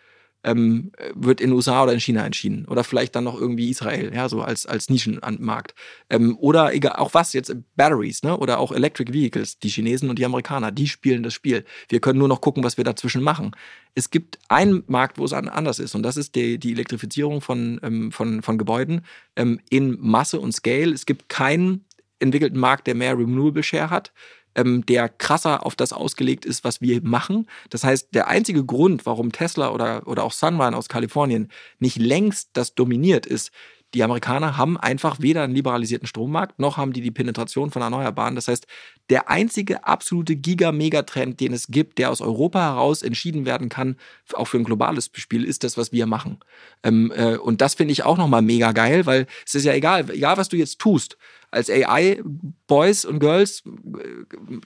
ähm, wird in USA oder in China entschieden. Oder vielleicht dann noch irgendwie Israel, ja, so als, als Nischenmarkt. Ähm, oder egal, auch was jetzt, Batteries, ne? Oder auch Electric Vehicles, die Chinesen und die Amerikaner, die spielen das Spiel. Wir können nur noch gucken, was wir dazwischen machen. Es gibt einen Markt, wo es an, anders ist, und das ist die, die Elektrifizierung von, ähm, von, von Gebäuden ähm, in Masse und Scale. Es gibt keinen entwickelten Markt, der mehr Renewable Share hat ähm, der krasser auf das ausgelegt ist, was wir machen. Das heißt, der einzige Grund, warum Tesla oder, oder auch Sunrun aus Kalifornien nicht längst das dominiert, ist, die Amerikaner haben einfach weder einen liberalisierten Strommarkt, noch haben die die Penetration von Erneuerbaren. Das heißt, der einzige absolute Giga-Megatrend, den es gibt, der aus Europa heraus entschieden werden kann, auch für ein globales Spiel, ist das, was wir machen. Ähm, äh, und das finde ich auch nochmal mega geil, weil es ist ja egal, egal was du jetzt tust, als AI-Boys und Girls,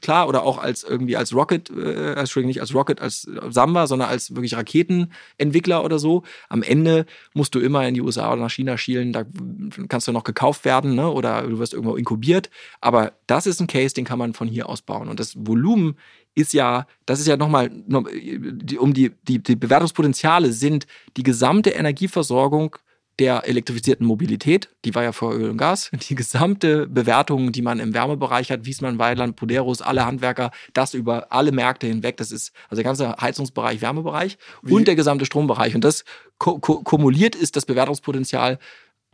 klar, oder auch als irgendwie als Rocket, äh, Entschuldigung, nicht als Rocket, als Samba, sondern als wirklich Raketenentwickler oder so. Am Ende musst du immer in die USA oder nach China schielen, da kannst du noch gekauft werden, ne? oder du wirst irgendwo inkubiert. Aber das ist ein Case, den kann man von hier aus bauen. Und das Volumen ist ja, das ist ja nochmal, um die, die, die Bewertungspotenziale sind die gesamte Energieversorgung der elektrifizierten Mobilität, die war ja vor Öl und Gas, die gesamte Bewertung, die man im Wärmebereich hat, Wiesmann, Weiland, Poderos, alle Handwerker, das über alle Märkte hinweg, das ist also der ganze Heizungsbereich, Wärmebereich Wie? und der gesamte Strombereich. Und das kumuliert ist das Bewertungspotenzial,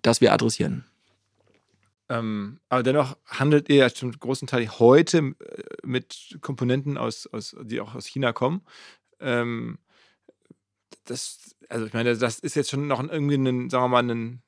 das wir adressieren. Ähm, aber dennoch handelt ihr ja zum großen Teil heute äh, mit Komponenten, aus, aus, die auch aus China kommen. Ähm, das, also ich meine, das ist jetzt schon noch irgendwie ein, sagen wir mal, ein,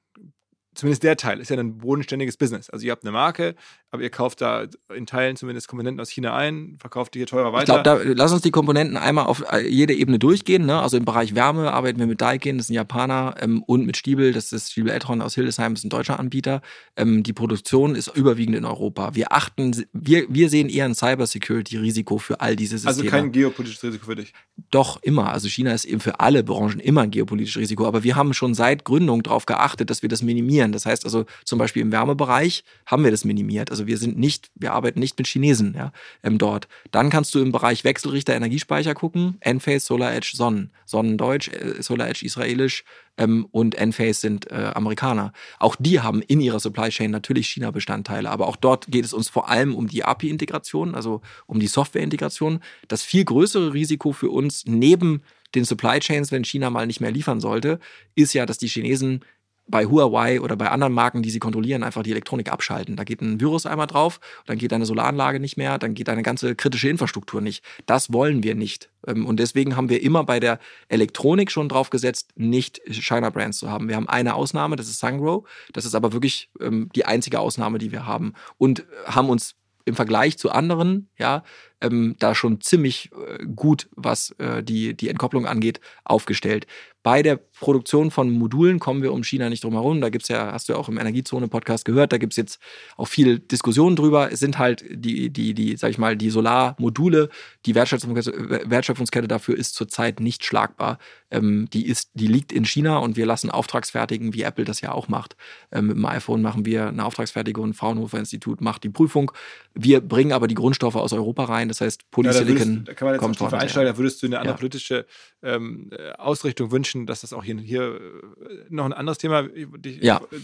zumindest der Teil ist ja ein bodenständiges Business. Also ihr habt eine Marke, aber ihr kauft da in Teilen zumindest Komponenten aus China ein, verkauft die hier teurer weiter. Ich glaube, lass uns die Komponenten einmal auf äh, jede Ebene durchgehen. Ne? Also im Bereich Wärme arbeiten wir mit Daikin, das ist ein Japaner, ähm, und mit Stiebel, das ist Stiebel Eltron aus Hildesheim, das ist ein deutscher Anbieter. Ähm, die Produktion ist überwiegend in Europa. Wir achten, wir, wir sehen eher ein Cybersecurity-Risiko für all diese Also Systeme. Also kein geopolitisches Risiko für dich? Doch, immer. Also China ist eben für alle Branchen immer ein geopolitisches Risiko. Aber wir haben schon seit Gründung darauf geachtet, dass wir das minimieren. Das heißt also zum Beispiel im Wärmebereich haben wir das minimiert. Also wir sind nicht, wir arbeiten nicht mit Chinesen ja, ähm, dort. Dann kannst du im Bereich Wechselrichter Energiespeicher gucken. Enphase, Solar Edge, Sonnen. Sonnen Deutsch, äh, Solar Edge israelisch ähm, und Enphase sind äh, Amerikaner. Auch die haben in ihrer Supply Chain natürlich China-Bestandteile, aber auch dort geht es uns vor allem um die API-Integration, also um die Software-Integration. Das viel größere Risiko für uns neben den Supply Chains, wenn China mal nicht mehr liefern sollte, ist ja, dass die Chinesen bei Huawei oder bei anderen Marken, die sie kontrollieren, einfach die Elektronik abschalten. Da geht ein Virus einmal drauf, dann geht deine Solaranlage nicht mehr, dann geht deine ganze kritische Infrastruktur nicht. Das wollen wir nicht. Ähm, und deswegen haben wir immer bei der Elektronik schon drauf gesetzt, nicht China Brands zu haben. Wir haben eine Ausnahme, das ist Sungrow. Das ist aber wirklich ähm, die einzige Ausnahme, die wir haben. Und haben uns im Vergleich zu anderen, ja, ähm, da schon ziemlich äh, gut, was äh, die, die Entkopplung angeht, aufgestellt. Bei der Produktion von Modulen kommen wir um China nicht drum herum. Da gibt's ja, hast du ja auch im Energiezone-Podcast gehört, da gibt's jetzt auch viel Diskussionen drüber. Es sind halt die, die, die, sag ich mal, die Solarmodule, die Wertschöpfungskette, Wertschöpfungskette dafür ist zurzeit nicht schlagbar. Ähm, die, ist, die liegt in China und wir lassen Auftragsfertigen, wie Apple das ja auch macht. Ähm, mit dem iPhone machen wir eine Auftragsfertigung, Fraunhofer Institut macht die Prüfung. Wir bringen aber die Grundstoffe aus Europa rein, das heißt Polysilicon. Ja, da, würdest, da kann man jetzt kommt tiefer einsteigen, da würdest du eine andere Ja. politische ähm, äh, Ausrichtung wünschen, dass das auch hier, hier äh, noch ein anderes Thema, die, Ja. die,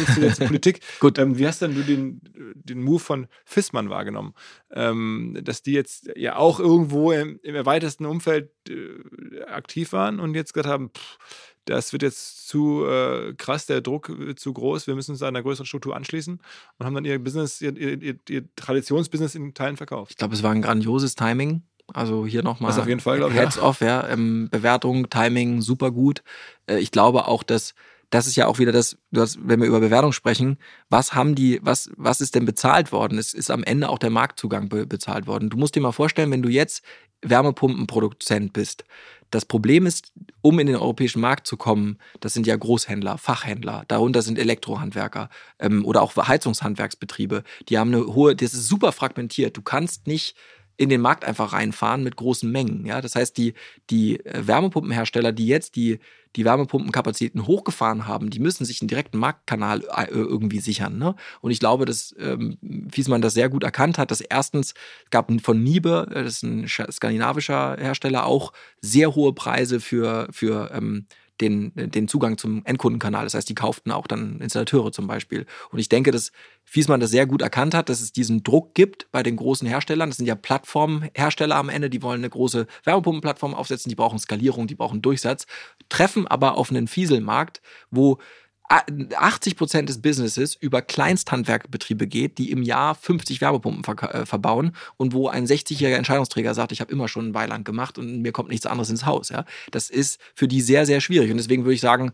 nicht zu jetzt Politik. Gut. Ähm, wie hast denn du den, den Move von Fissmann wahrgenommen? Ähm, dass die jetzt ja auch irgendwo im, im erweiterten Umfeld äh, aktiv waren und jetzt gesagt haben, pff, das wird jetzt zu äh, krass, der Druck wird zu groß, wir müssen uns einer größeren Struktur anschließen und haben dann ihr Business, ihr, ihr, ihr Traditionsbusiness in Teilen verkauft. Ich glaube, es war ein grandioses Timing. Also hier nochmal Das auf jeden Fall, glaub ich, ja. Heads off, ja. Ähm, Bewertung, Timing, super gut. Äh, ich glaube auch, dass das ist ja auch wieder das, du hast, wenn wir über Bewertung sprechen, was haben die, was, was ist denn bezahlt worden? Es ist am Ende auch der Marktzugang be bezahlt worden. Du musst dir mal vorstellen, wenn du jetzt Wärmepumpenproduzent bist. Das Problem ist, um in den europäischen Markt zu kommen, das sind ja Großhändler, Fachhändler, darunter sind Elektrohandwerker ähm, oder auch Heizungshandwerksbetriebe. Die haben eine hohe, das ist super fragmentiert. Du kannst nicht in den Markt einfach reinfahren mit großen Mengen. Ja, das heißt, die, die äh, Wärmepumpenhersteller, die jetzt die, die Wärmepumpenkapazitäten hochgefahren haben, die müssen sich einen direkten Marktkanal äh, irgendwie sichern. Ne? Und ich glaube, dass ähm, Fiesmann das sehr gut erkannt hat, dass erstens gab von Niebe, äh, das ist ein sch- skandinavischer Hersteller, auch sehr hohe Preise für, für ähm, den, den Zugang zum Endkundenkanal. Das heißt, die kauften auch dann Installateure zum Beispiel. Und ich denke, dass Fiesmann das sehr gut erkannt hat, dass es diesen Druck gibt bei den großen Herstellern. Das sind ja Plattformhersteller am Ende, die wollen eine große Wärmepumpenplattform aufsetzen, die brauchen Skalierung, die brauchen Durchsatz, treffen aber auf einen Fieselmarkt, wo 80 Prozent des Businesses über Kleinsthandwerkbetriebe geht, die im Jahr 50 Wärmepumpen verka- äh, verbauen und wo ein 60-jähriger Entscheidungsträger sagt, ich habe immer schon ein Weiland gemacht und mir kommt nichts anderes ins Haus. Ja? Das ist für die sehr, sehr schwierig. Und deswegen würde ich sagen,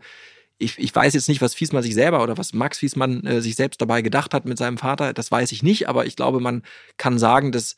ich, ich weiß jetzt nicht, was Fiesmann sich selber oder was Max Fiesmann äh, sich selbst dabei gedacht hat mit seinem Vater. Das weiß ich nicht, aber ich glaube, man kann sagen, dass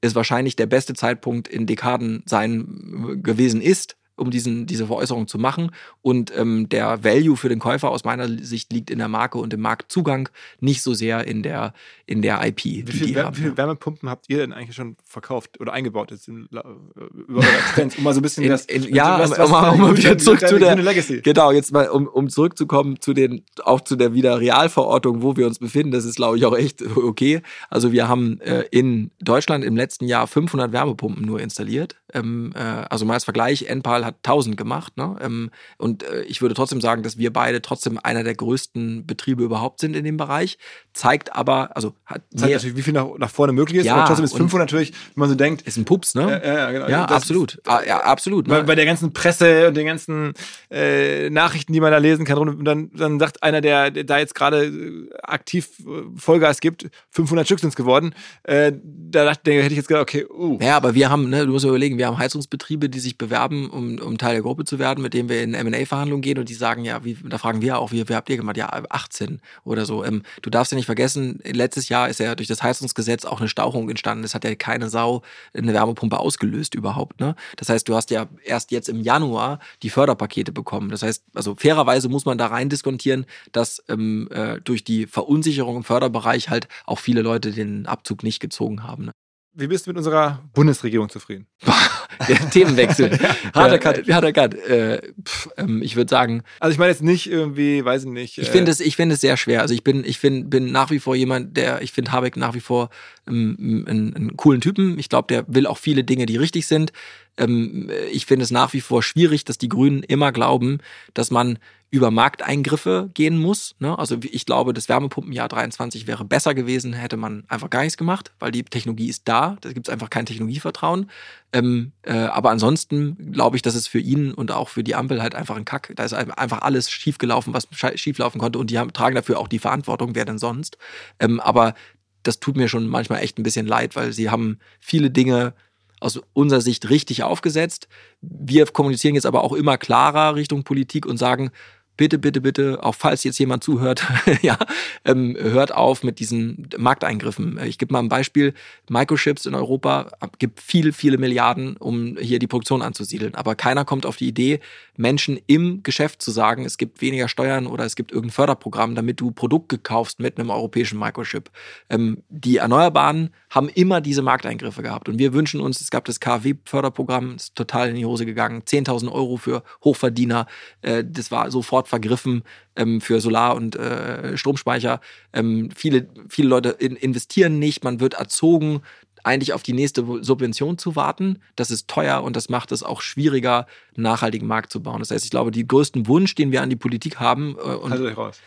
es wahrscheinlich der beste Zeitpunkt in Dekaden sein äh, gewesen ist, um diesen, diese Veräußerung zu machen. Und ähm, der Value für den Käufer aus meiner Sicht liegt in der Marke und im Marktzugang, nicht so sehr in der, in der IP. Wie viel, Wär- haben. wie viele Wärmepumpen habt ihr denn eigentlich schon verkauft oder eingebaut jetzt La- äh, über eure Existenz? Um mal so ein bisschen In- das. in- ja, was, um mal- um mal wieder zurück zu der- Legacy. Genau, jetzt mal, um, um zurückzukommen zu den, auch zu der wieder Realverortung, wo wir uns befinden, das ist, glaube ich, auch echt okay. Also wir haben äh, in Deutschland im letzten Jahr 500 Wärmepumpen nur installiert. Ähm, äh, also mal als Vergleich, Enpal hat 1000 gemacht. Ne? Ähm, und äh, ich würde trotzdem sagen, dass wir beide trotzdem einer der größten Betriebe überhaupt sind in dem Bereich. Zeigt aber, also hat Zeigt natürlich, wie viel nach, nach vorne möglich ist, Ja, aber trotzdem ist und- 500 natürlich, wenn man so denkt. ist ein Pups, ne? Ja, ja, genau. Ja, absolut. Ist, Ah, ja, absolut. bei, Ne? bei der ganzen Presse und den ganzen äh, Nachrichten, die man da lesen kann, und dann, dann sagt einer, der, der da jetzt gerade äh, aktiv äh, Vollgas gibt, 500 Stück sind es geworden. Äh, da dachte, hätte ich jetzt gedacht, okay, uh, Ja, aber wir haben, ne, du musst überlegen, wir haben Heizungsbetriebe, die sich bewerben, um, um Teil der Gruppe zu werden, mit denen wir in M&A-Verhandlungen gehen und die sagen, ja, wie, da fragen wir auch, wie, wie habt ihr gemacht? Ja, 18 oder so. Ähm, du darfst ja nicht vergessen, letztes Jahr ist ja durch das Heizungsgesetz auch eine Stauchung entstanden. Es hat ja keine Sau eine Wärmepumpe ausgelöst überhaupt. Ne? Das heißt, du hast ja erst jetzt im Januar die Förderpakete bekommen. Das heißt, also fairerweise muss man da rein diskontieren, dass ähm, äh, durch die Verunsicherung im Förderbereich halt auch viele Leute den Abzug nicht gezogen haben. Ne? Wie bist du mit unserer Bundesregierung zufrieden? Der Themenwechsel. Harter Ja, Cut. Harter Cut. Äh, pff, ähm, ich würde sagen, Also ich meine jetzt nicht irgendwie, weiß ich nicht. ich äh, finde es, ich finde es sehr schwer. Also ich bin, ich find, bin nach wie vor jemand, der, ich finde Habeck nach wie vor ähm, einen, einen coolen Typen. Ich glaube, der will auch viele Dinge, die richtig sind. Ähm, ich finde es nach wie vor schwierig, dass die Grünen immer glauben, dass man über Markteingriffe gehen muss. Ne? Also ich glaube, das Wärmepumpenjahr 23 wäre besser gewesen, hätte man einfach gar nichts gemacht, weil die Technologie ist da. Da gibt es einfach kein Technologievertrauen. Ähm, äh, aber ansonsten glaube ich, dass es für ihn und auch für die Ampel halt einfach ein Kack. Da ist einfach alles schiefgelaufen, was schieflaufen konnte und die haben, tragen dafür auch die Verantwortung, wer denn sonst. Ähm, aber das tut mir schon manchmal echt ein bisschen leid, weil sie haben viele Dinge aus unserer Sicht richtig aufgesetzt. Wir kommunizieren jetzt aber auch immer klarer Richtung Politik und sagen, bitte, bitte, bitte, auch falls jetzt jemand zuhört, ja, ähm, hört auf mit diesen Markteingriffen. Ich gebe mal ein Beispiel. Microchips in Europa gibt viele, viele Milliarden, um hier die Produktion anzusiedeln. Aber keiner kommt auf die Idee, Menschen im Geschäft zu sagen, es gibt weniger Steuern oder es gibt irgendein Förderprogramm, damit du Produkte kaufst mit einem europäischen Microchip. Ähm, die Erneuerbaren haben immer diese Markteingriffe gehabt. Und wir wünschen uns, es gab das KfW-Förderprogramm, ist total in die Hose gegangen, 10.000 Euro für Hochverdiener. Äh, das war sofort vergriffen ähm, für Solar- und äh, Stromspeicher. Ähm, viele, viele Leute in, investieren nicht, man wird erzogen, eigentlich auf die nächste Subvention zu warten. Das ist teuer und das macht es auch schwieriger, einen nachhaltigen Markt zu bauen. Das heißt, ich glaube, die größten Wunsch, den wir an die Politik haben. Äh, und euch raus.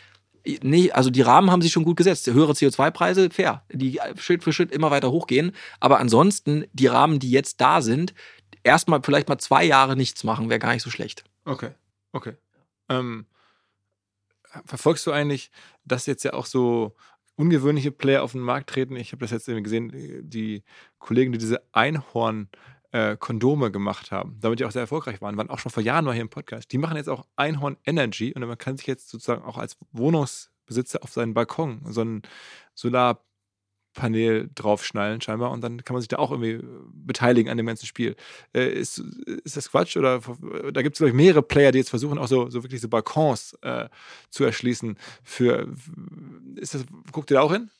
Nee, also die Rahmen haben sich schon gut gesetzt. Höhere CO2-Preise, fair. Die Schritt für Schritt immer weiter hochgehen. Aber ansonsten, die Rahmen, die jetzt da sind, erstmal vielleicht mal zwei Jahre nichts machen, wäre gar nicht so schlecht. Okay, okay. Ähm, verfolgst du eigentlich, dass jetzt ja auch so ungewöhnliche Player auf den Markt treten? Ich habe das jetzt irgendwie gesehen, die Kollegen, die diese Einhorn- äh, Kondome gemacht haben, damit die auch sehr erfolgreich waren, waren auch schon vor Jahren mal hier im Podcast. Die machen jetzt auch Einhorn Energy und man kann sich jetzt sozusagen auch als Wohnungsbesitzer auf seinen Balkon so ein Solar Panel draufschnallen scheinbar und dann kann man sich da auch irgendwie äh, beteiligen an dem ganzen Spiel. Äh, ist, ist das Quatsch? Oder da gibt es, glaube ich, mehrere Player, die jetzt versuchen, auch so, so wirklich so Balkons äh, zu erschließen. Für ist das, guckt ihr da auch hin?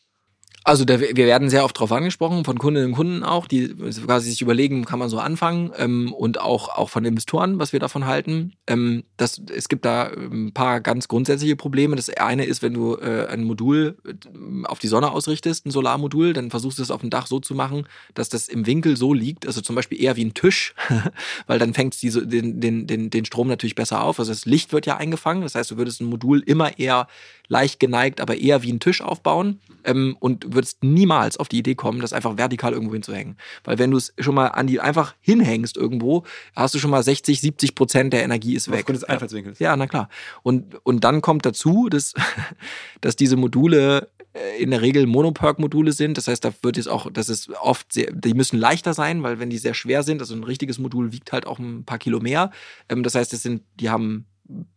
Also da, wir werden sehr oft darauf angesprochen, von Kundinnen und Kunden auch, die quasi sich überlegen, kann man so anfangen ähm, und auch, auch von Investoren, was wir davon halten. Ähm, das, es gibt da ein paar ganz grundsätzliche Probleme. Das eine ist, wenn du äh, ein Modul äh, auf die Sonne ausrichtest, ein Solarmodul, dann versuchst du es auf dem Dach so zu machen, dass das im Winkel so liegt, also zum Beispiel eher wie ein Tisch, weil dann fängt es den, den, den, den Strom natürlich besser auf. Also das Licht wird ja eingefangen, das heißt, du würdest ein Modul immer eher leicht geneigt, aber eher wie ein Tisch aufbauen ähm, und würdest niemals auf die Idee kommen, das einfach vertikal irgendwo hinzuhängen. Weil wenn du es schon mal an die einfach hinhängst irgendwo, hast du schon mal 60, 70 Prozent der Energie ist weg. Aufgrund des Einfallswinkels. Ja, na klar. Und, und dann kommt dazu, dass, dass diese Module äh, in der Regel Monoperk-Module sind. Das heißt, da wird jetzt auch, das ist oft sehr, die müssen leichter sein, weil wenn die sehr schwer sind, also ein richtiges Modul wiegt halt auch ein paar Kilo mehr. Ähm, das heißt, das sind, die haben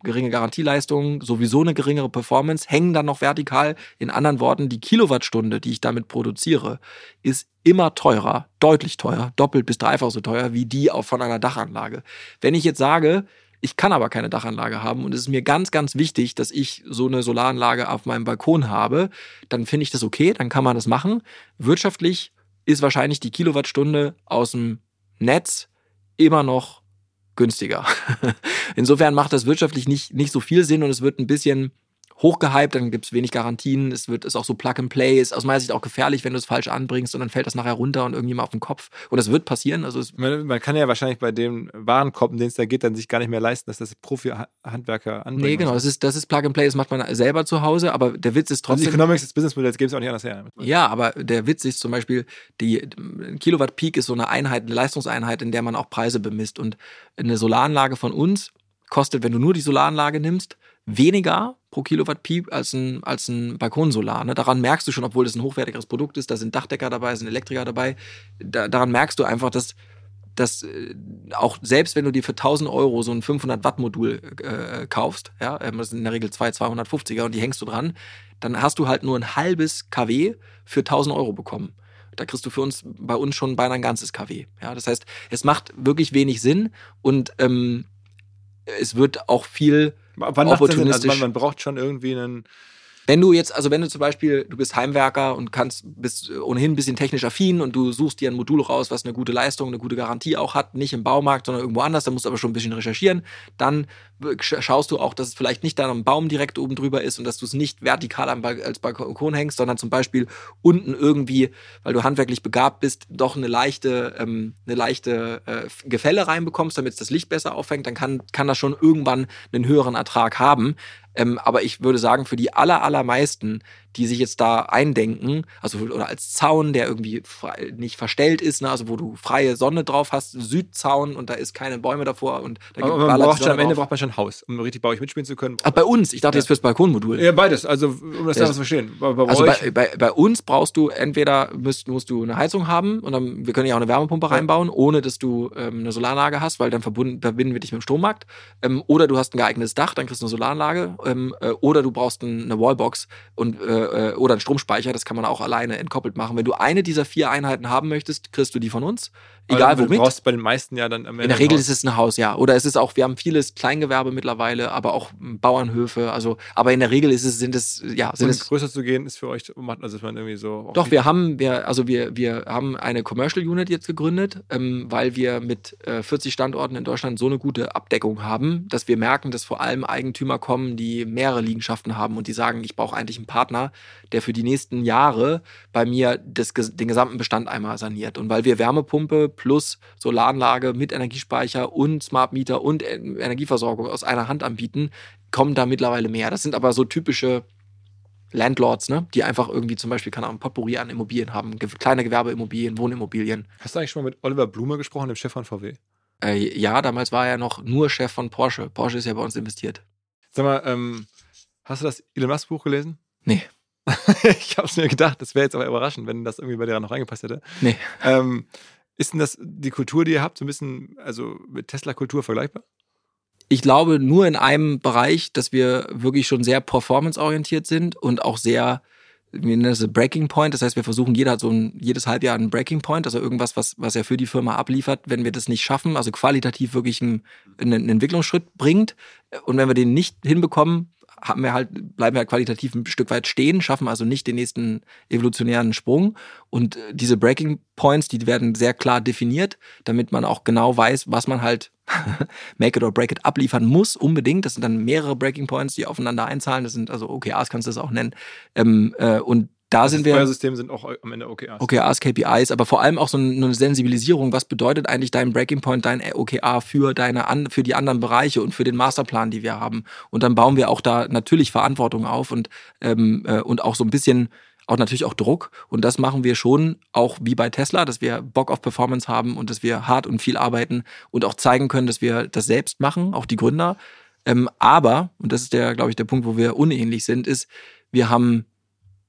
geringe Garantieleistung, sowieso eine geringere Performance, hängen dann noch vertikal. In anderen Worten, die Kilowattstunde, die ich damit produziere, ist immer teurer, deutlich teurer, doppelt bis dreifach so teuer wie die auch von einer Dachanlage. Wenn ich jetzt sage, ich kann aber keine Dachanlage haben und es ist mir ganz, ganz wichtig, dass ich so eine Solaranlage auf meinem Balkon habe, dann finde ich das okay, dann kann man das machen. Wirtschaftlich ist wahrscheinlich die Kilowattstunde aus dem Netz immer noch günstiger. Insofern macht das wirtschaftlich nicht, nicht so viel Sinn und es wird ein bisschen hochgehypt, dann gibt es wenig Garantien, es wird ist auch so Plug and Play, ist aus meiner Sicht auch gefährlich, wenn du es falsch anbringst und dann fällt das nachher runter und irgendjemand auf den Kopf. Und das wird passieren. Also man, man, kann ja wahrscheinlich bei dem Warenkorb, den es da geht, dann sich gar nicht mehr leisten, dass das Profi-Handwerker anbringen. Nee, genau, das ist, das ist Plug and Play, das macht man selber zu Hause, aber der Witz ist trotzdem. Also Economics des Businessmodells gibt es auch nicht anders her. Ja, aber der Witz ist zum Beispiel, die Kilowatt Peak ist so eine Einheit, eine Leistungseinheit, in der man auch Preise bemisst. Und eine Solaranlage von uns kostet, wenn du nur die Solaranlage nimmst, weniger pro Kilowatt Peak als ein, als ein Balkonsolar. Ne? Daran merkst du schon, obwohl das ein hochwertigeres Produkt ist, da sind Dachdecker dabei, sind Elektriker dabei, da, daran merkst du einfach, dass, dass äh, auch selbst wenn du dir für 1000 Euro so ein 500 Watt Modul äh, kaufst, ja, ähm, das sind in der Regel zwei 250er und die hängst du dran, dann hast du halt nur ein halbes kW für 1000 Euro bekommen da kriegst du für uns bei uns schon beinahe ein ganzes kW. Ja, das heißt, es macht wirklich wenig Sinn und ähm, es wird auch viel Wann opportunistisch. Also man, man braucht schon irgendwie einen wenn du jetzt, also wenn du zum Beispiel, du bist Heimwerker und kannst, bist ohnehin ein bisschen technisch affin und du suchst dir ein Modul raus, was eine gute Leistung, eine gute Garantie auch hat, nicht im Baumarkt, sondern irgendwo anders, dann musst du aber schon ein bisschen recherchieren, dann schaust du auch, dass es vielleicht nicht da ein Baum direkt oben drüber ist und dass du es nicht vertikal als Balkon hängst, sondern zum Beispiel unten irgendwie, weil du handwerklich begabt bist, doch eine leichte, ähm, eine leichte äh, Gefälle reinbekommst, damit es das Licht besser auffängt, dann kann, kann das schon irgendwann einen höheren Ertrag haben. Ähm, aber ich würde sagen, für die aller, allermeisten, die sich jetzt da eindenken, also oder als Zaun, der irgendwie frei, nicht verstellt ist, ne, also wo du freie Sonne drauf hast, Südzaun und da ist keine Bäume davor und da aber man braucht schon, am Ende braucht man schon ein Haus, um richtig bei euch mitspielen zu können. Ach, bei uns, ich dachte ja. jetzt fürs Balkonmodul. Ja, beides, also um das ja. zu verstehen. Bei, bei also bei, bei, bei, uns brauchst du entweder musst, musst du eine Heizung haben und dann wir können ja auch eine Wärmepumpe reinbauen, ohne dass du ähm, eine Solaranlage hast, weil dann verbunden, verbinden wir dich mit dem Strommarkt. Ähm, oder du hast ein geeignetes Dach, dann kriegst du eine Solaranlage. Ähm, äh, oder du brauchst ein, eine Wallbox und, äh, äh, oder einen Stromspeicher, das kann man auch alleine entkoppelt machen. Wenn du eine dieser vier Einheiten haben möchtest, kriegst du die von uns. Egal womit. Du brauchst bei den meisten ja dann am Ende In der Regel ist es ein Haus, ja. Oder es ist auch, wir haben vieles Kleingewerbe mittlerweile, aber auch Bauernhöfe. Also, aber in der Regel ist es, sind es, ja, sind und es. größer zu gehen, ist für euch, also ist man irgendwie so. Doch, wir haben, wir, also wir, wir haben eine Commercial Unit jetzt gegründet, ähm, weil wir mit äh, 40 Standorten in Deutschland so eine gute Abdeckung haben, dass wir merken, dass vor allem Eigentümer kommen, die mehrere Liegenschaften haben und die sagen, ich brauche eigentlich einen Partner, der für die nächsten Jahre bei mir das, den gesamten Bestand einmal saniert. Und weil wir Wärmepumpe plus Solaranlage mit Energiespeicher und Smart Meter und Energieversorgung aus einer Hand anbieten, kommen da mittlerweile mehr. Das sind aber so typische Landlords, ne? die einfach irgendwie zum Beispiel, keine Ahnung, Potpourri an Immobilien haben, kleine Gewerbeimmobilien, Wohnimmobilien. Hast du eigentlich schon mal mit Oliver Blume gesprochen, dem Chef von VW? Äh, ja, damals war er noch nur Chef von Porsche. Porsche ist ja bei uns investiert. Sag mal, ähm, hast du das Elon Musk Buch gelesen? Nee. ich habe es mir gedacht, das wäre jetzt aber überraschend, wenn das irgendwie bei dir noch reingepasst hätte. Nee. Ähm, ist denn das die Kultur, die ihr habt, so ein bisschen, also mit Tesla-Kultur vergleichbar? Ich glaube nur in einem Bereich, dass wir wirklich schon sehr performanceorientiert sind und auch sehr, wir nennen das Breaking Point. Das heißt, wir versuchen, jeder hat so ein, jedes Halbjahr einen Breaking Point, also irgendwas, was, was er für die Firma abliefert. Wenn wir das nicht schaffen, also qualitativ wirklich einen, einen Entwicklungsschritt bringt und wenn wir den nicht hinbekommen, haben wir halt, bleiben wir halt qualitativ ein Stück weit stehen, schaffen also nicht den nächsten evolutionären Sprung. Und äh, diese Breaking Points, die werden sehr klar definiert, damit man auch genau weiß, was man halt Make it or break it abliefern muss, unbedingt. Das sind dann mehrere Breaking Points, die aufeinander einzahlen. Das sind also OKRs, kannst du das auch nennen. Ähm, äh, und da also sind wir. Steuersysteme sind auch am Ende OKRs. OKRs, KPIs, aber vor allem auch so eine Sensibilisierung. Was bedeutet eigentlich dein Breaking Point, dein OKR für deine für die anderen Bereiche und für den Masterplan, die wir haben? Und dann bauen wir auch da natürlich Verantwortung auf und ähm, äh, und auch so ein bisschen auch natürlich auch Druck. Und das machen wir schon auch wie bei Tesla, dass wir Bock auf Performance haben und dass wir hart und viel arbeiten und auch zeigen können, dass wir das selbst machen, auch die Gründer. Ähm, aber, und das ist der, glaube ich, der Punkt, wo wir unähnlich sind, ist, wir haben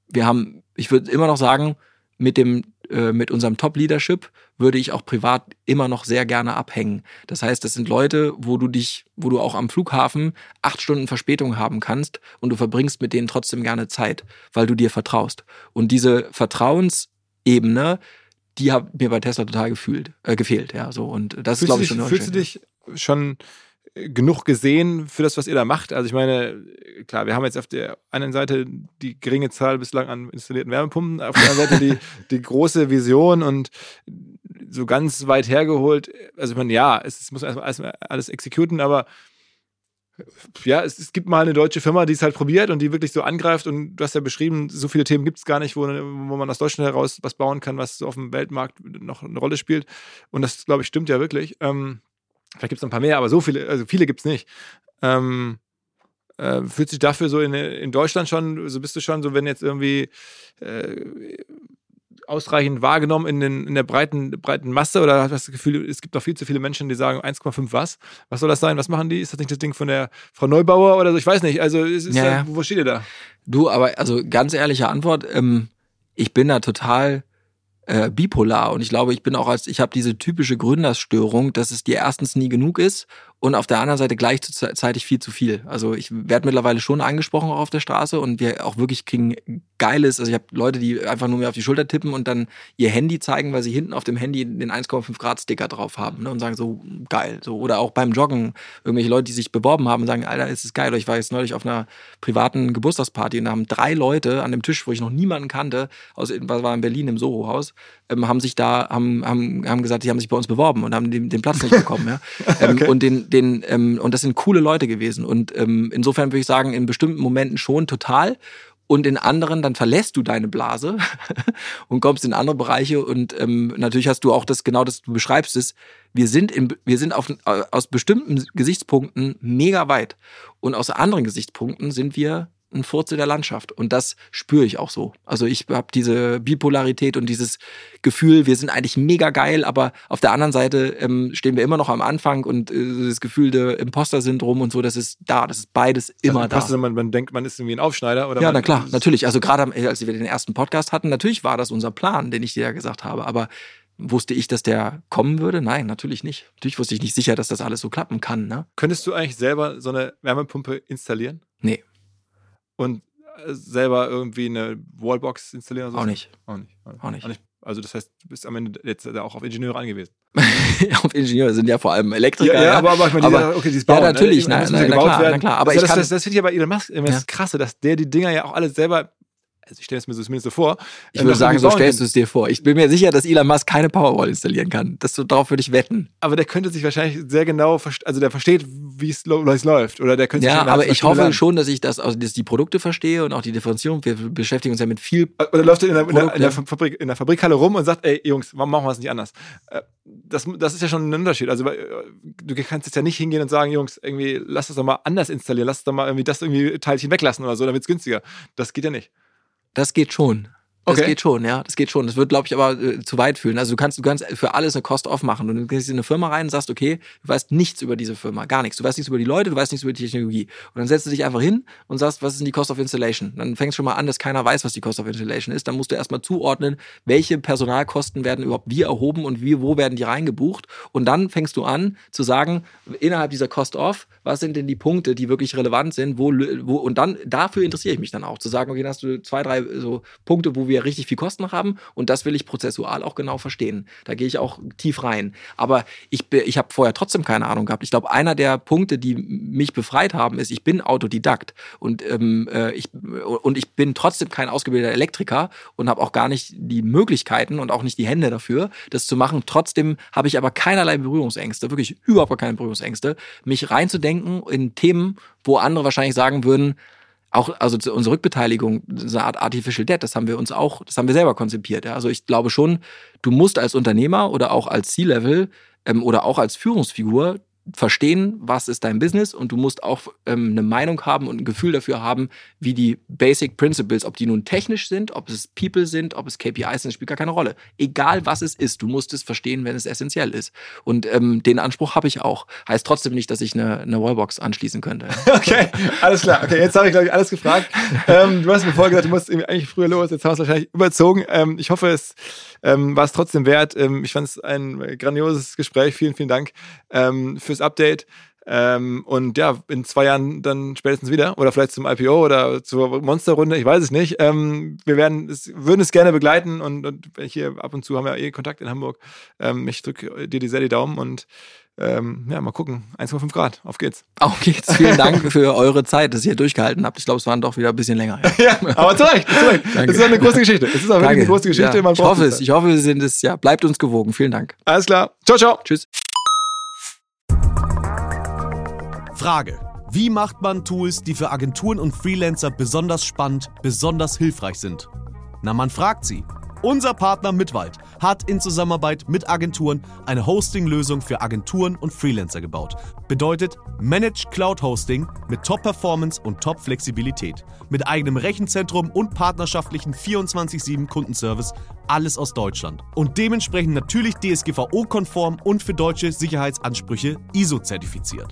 wir haben, ich würde immer noch sagen, mit dem äh, mit unserem Top-Leadership würde ich auch privat immer noch sehr gerne abhängen. Das heißt, das sind Leute, wo du dich, wo du auch am Flughafen acht Stunden Verspätung haben kannst und du verbringst mit denen trotzdem gerne Zeit, weil du dir vertraust. Und diese Vertrauensebene, die hat mir bei Tesla total gefühlt, äh, gefehlt, ja, so. Und das ist, glaube ich, schon Fühlst du dich schon genug gesehen für das, was ihr da macht. Also ich meine, klar, wir haben jetzt auf der einen Seite die geringe Zahl bislang an installierten Wärmepumpen, auf der anderen Seite die, die große Vision und so ganz weit hergeholt. Also ich meine, ja, es, muss erstmal alles, alles exekuten, aber ja, es, es, gibt mal eine deutsche Firma, die es halt probiert und die wirklich so angreift. Und du hast ja beschrieben, so viele Themen gibt es gar nicht, wo, wo man aus Deutschland heraus was bauen kann, was so auf dem Weltmarkt noch eine Rolle spielt. Und das, glaube ich, stimmt ja wirklich. Ähm, Vielleicht gibt es ein paar mehr, aber so viele, also viele gibt es nicht. Ähm, äh, fühlt sich dafür so in, in Deutschland schon, so bist du schon, so wenn jetzt irgendwie äh, ausreichend wahrgenommen in, den, in der breiten, breiten Masse oder hast du das Gefühl, es gibt noch viel zu viele Menschen, die sagen 1,5 was? Was soll das sein? Was machen die? Ist das nicht das Ding von der Frau Neubauer oder so? Ich weiß nicht. Also, ja, da, wo steht ihr da? Du, aber also ganz ehrliche Antwort, ähm, ich bin da total äh, bipolar. Und ich glaube, ich bin auch als, ich habe diese typische Gründerstörung, dass es dir erstens nie genug ist und auf der anderen Seite gleichzeitig viel zu viel. Also ich werde mittlerweile schon angesprochen auch auf der Straße und wir auch wirklich kriegen geiles, also ich habe Leute, die einfach nur mir auf die Schulter tippen und dann ihr Handy zeigen, weil sie hinten auf dem Handy den 1,5 Grad Sticker drauf haben ne, und sagen so geil. So oder auch beim Joggen irgendwelche Leute, die sich beworben haben und sagen, Alter, ist es geil. Ich war jetzt neulich auf einer privaten Geburtstagsparty und da haben drei Leute an dem Tisch, wo ich noch niemanden kannte, aus was war in Berlin im Soho-Haus, ähm, haben sich da haben, haben haben gesagt, die haben sich bei uns beworben und haben den, den Platz nicht bekommen. ja. Ähm, okay. Und den den, ähm, und das sind coole Leute gewesen. Und ähm, insofern würde ich sagen, in bestimmten Momenten schon total. Und in anderen, dann verlässt du deine Blase und kommst in andere Bereiche. Und ähm, natürlich hast du auch das, genau das, du beschreibst es. Wir sind, in, wir sind auf, aus bestimmten Gesichtspunkten mega weit. Und aus anderen Gesichtspunkten sind wir ein Furze der Landschaft. Und das spüre ich auch so. Also ich habe diese Bipolarität und dieses Gefühl, wir sind eigentlich mega geil, aber auf der anderen Seite ähm, stehen wir immer noch am Anfang und äh, das Gefühl der Imposter-Syndrom und so, das ist da, das ist beides immer also da. Man, man denkt, man ist irgendwie ein Aufschneider oder Ja, na klar, natürlich. Also gerade als wir den ersten Podcast hatten, natürlich war das unser Plan, den ich dir ja gesagt habe, aber Wusste ich, dass der kommen würde? Nein, natürlich nicht. Natürlich wusste ich nicht sicher, dass das alles so klappen kann. Ne? Könntest du eigentlich selber so eine Wärmepumpe installieren? Nee und äh, selber irgendwie eine Wallbox installieren? Oder so? Auch nicht. Auch nicht. Auch nicht. Auch nicht. Also das heißt, du bist am Ende jetzt auch auf Ingenieure angewiesen. auf Ingenieure sind ja vor allem Elektriker. Ja, ja, aber, aber ich meine, aber, okay, dieses Bauen, ja, natürlich, ne? nein, nein, na, klar, na klar. Aber ich das, kann, das, das finde ich aber Elon Musk immer das Krasse, dass der die Dinger ja auch alle selber also ich stelle es mir so zumindest so vor. Ich würde sagen, so stellst du es dir vor. Ich bin mir sicher, dass Elon Musk keine Powerwall installieren kann. Das, darauf würde ich wetten. Aber der könnte sich wahrscheinlich sehr genau, also der versteht, wie es läuft. Oder der könnte ja, aber ich hoffe lernen. schon, dass ich das, also dass die Produkte verstehe und auch die Differenzierung. Wir beschäftigen uns ja mit viel. Oder läuft er in der, in in in der Fabrikhalle rum und sagt, ey Jungs, warum machen wir es nicht anders? Äh, das, das ist ja schon ein Unterschied. Also du kannst jetzt ja nicht hingehen und sagen, Jungs, irgendwie lass das doch mal anders installieren, lass doch mal irgendwie das irgendwie Teilchen weglassen oder so, dann wird es günstiger. Das geht ja nicht. Das geht schon. Das okay. geht schon, ja, das geht schon. Das wird, glaube ich, aber äh, zu weit fühlen. Also du kannst, du kannst für alles eine Cost-Off machen. Und du gehst in eine Firma rein und sagst, okay, du weißt nichts über diese Firma, gar nichts. Du weißt nichts über die Leute, du weißt nichts über die Technologie. Und dann setzt du dich einfach hin und sagst, was ist denn die Cost of Installation? Dann fängst du schon mal an, dass keiner weiß, was die Cost of Installation ist. Dann musst du erstmal zuordnen, welche Personalkosten werden überhaupt wie erhoben und wie, wo werden die reingebucht. Und dann fängst du an zu sagen, innerhalb dieser Cost-Off, was sind denn die Punkte, die wirklich relevant sind, wo, wo, und dann, dafür interessiere ich mich dann auch, zu sagen, okay, dann hast du zwei, drei so Punkte, wo wir richtig viel Kosten haben haben und das will ich prozessual auch genau verstehen. Da gehe ich auch tief rein. Aber ich, ich habe vorher trotzdem keine Ahnung gehabt. Ich glaube, einer der Punkte, die mich befreit haben, ist, ich bin Autodidakt und, ähm, äh, ich, und ich bin trotzdem kein ausgebildeter Elektriker und habe auch gar nicht die Möglichkeiten und auch nicht die Hände dafür, das zu machen. Trotzdem habe ich aber keinerlei Berührungsängste, wirklich überhaupt keine Berührungsängste, mich reinzudenken in Themen, wo andere wahrscheinlich sagen würden, auch, also unsere Rückbeteiligung, so eine Art Artificial Debt, das haben wir uns auch, das haben wir selber konzipiert. Ja? Also ich glaube schon, du musst als Unternehmer oder auch als C-Level ähm, oder auch als Führungsfigur verstehen, was ist dein Business und du musst auch ähm, eine Meinung haben und ein Gefühl dafür haben, wie die Basic Principles, ob die nun technisch sind, ob es People sind, ob es KPIs sind, spielt gar keine Rolle. Egal was es ist, du musst es verstehen, wenn es essentiell ist. Und ähm, den Anspruch habe ich auch. Heißt trotzdem nicht, dass ich eine, eine Wallbox anschließen könnte. Okay, alles klar. Okay, jetzt habe ich, glaube ich, alles gefragt. ähm, du hast mir vorher gesagt, du musst eigentlich früher los, jetzt hast du es wahrscheinlich überzogen. Ähm, ich hoffe, es ähm, war es trotzdem wert. Ähm, ich fand es ein grandioses Gespräch. Vielen, vielen Dank ähm, fürs Update. Ähm, und ja, in zwei Jahren dann spätestens wieder oder vielleicht zum IPO oder zur Monsterrunde, ich weiß es nicht. Ähm, wir werden es, würden es gerne begleiten und, und hier ab und zu haben wir eh Kontakt in Hamburg. Ähm, ich drücke dir die sehr die Daumen und ähm, ja, mal gucken. 1,5 Grad. Auf geht's. Auf geht's. Vielen Dank für eure Zeit, dass ihr durchgehalten habt. Ich glaube, es waren doch wieder ein bisschen länger. Ja, ja aber zu Recht. Zu Recht. Es ist eine große Geschichte. Es ist auch wirklich eine große Geschichte. Ja, ich hoffe es. Ich hoffe, wir sind es. Ja, bleibt uns gewogen. Vielen Dank. Alles klar. Ciao, ciao. Tschüss. Frage. Wie macht man Tools, die für Agenturen und Freelancer besonders spannend, besonders hilfreich sind? Na, man fragt sie. Unser Partner Mitwald hat in Zusammenarbeit mit Agenturen eine Hosting-Lösung für Agenturen und Freelancer gebaut. Bedeutet Managed Cloud Hosting mit Top-Performance und Top-Flexibilität. Mit eigenem Rechenzentrum und partnerschaftlichen 24-7 Kundenservice. Alles aus Deutschland. Und dementsprechend natürlich DSGVO-konform und für deutsche Sicherheitsansprüche ISO-zertifiziert.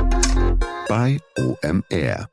by OMR.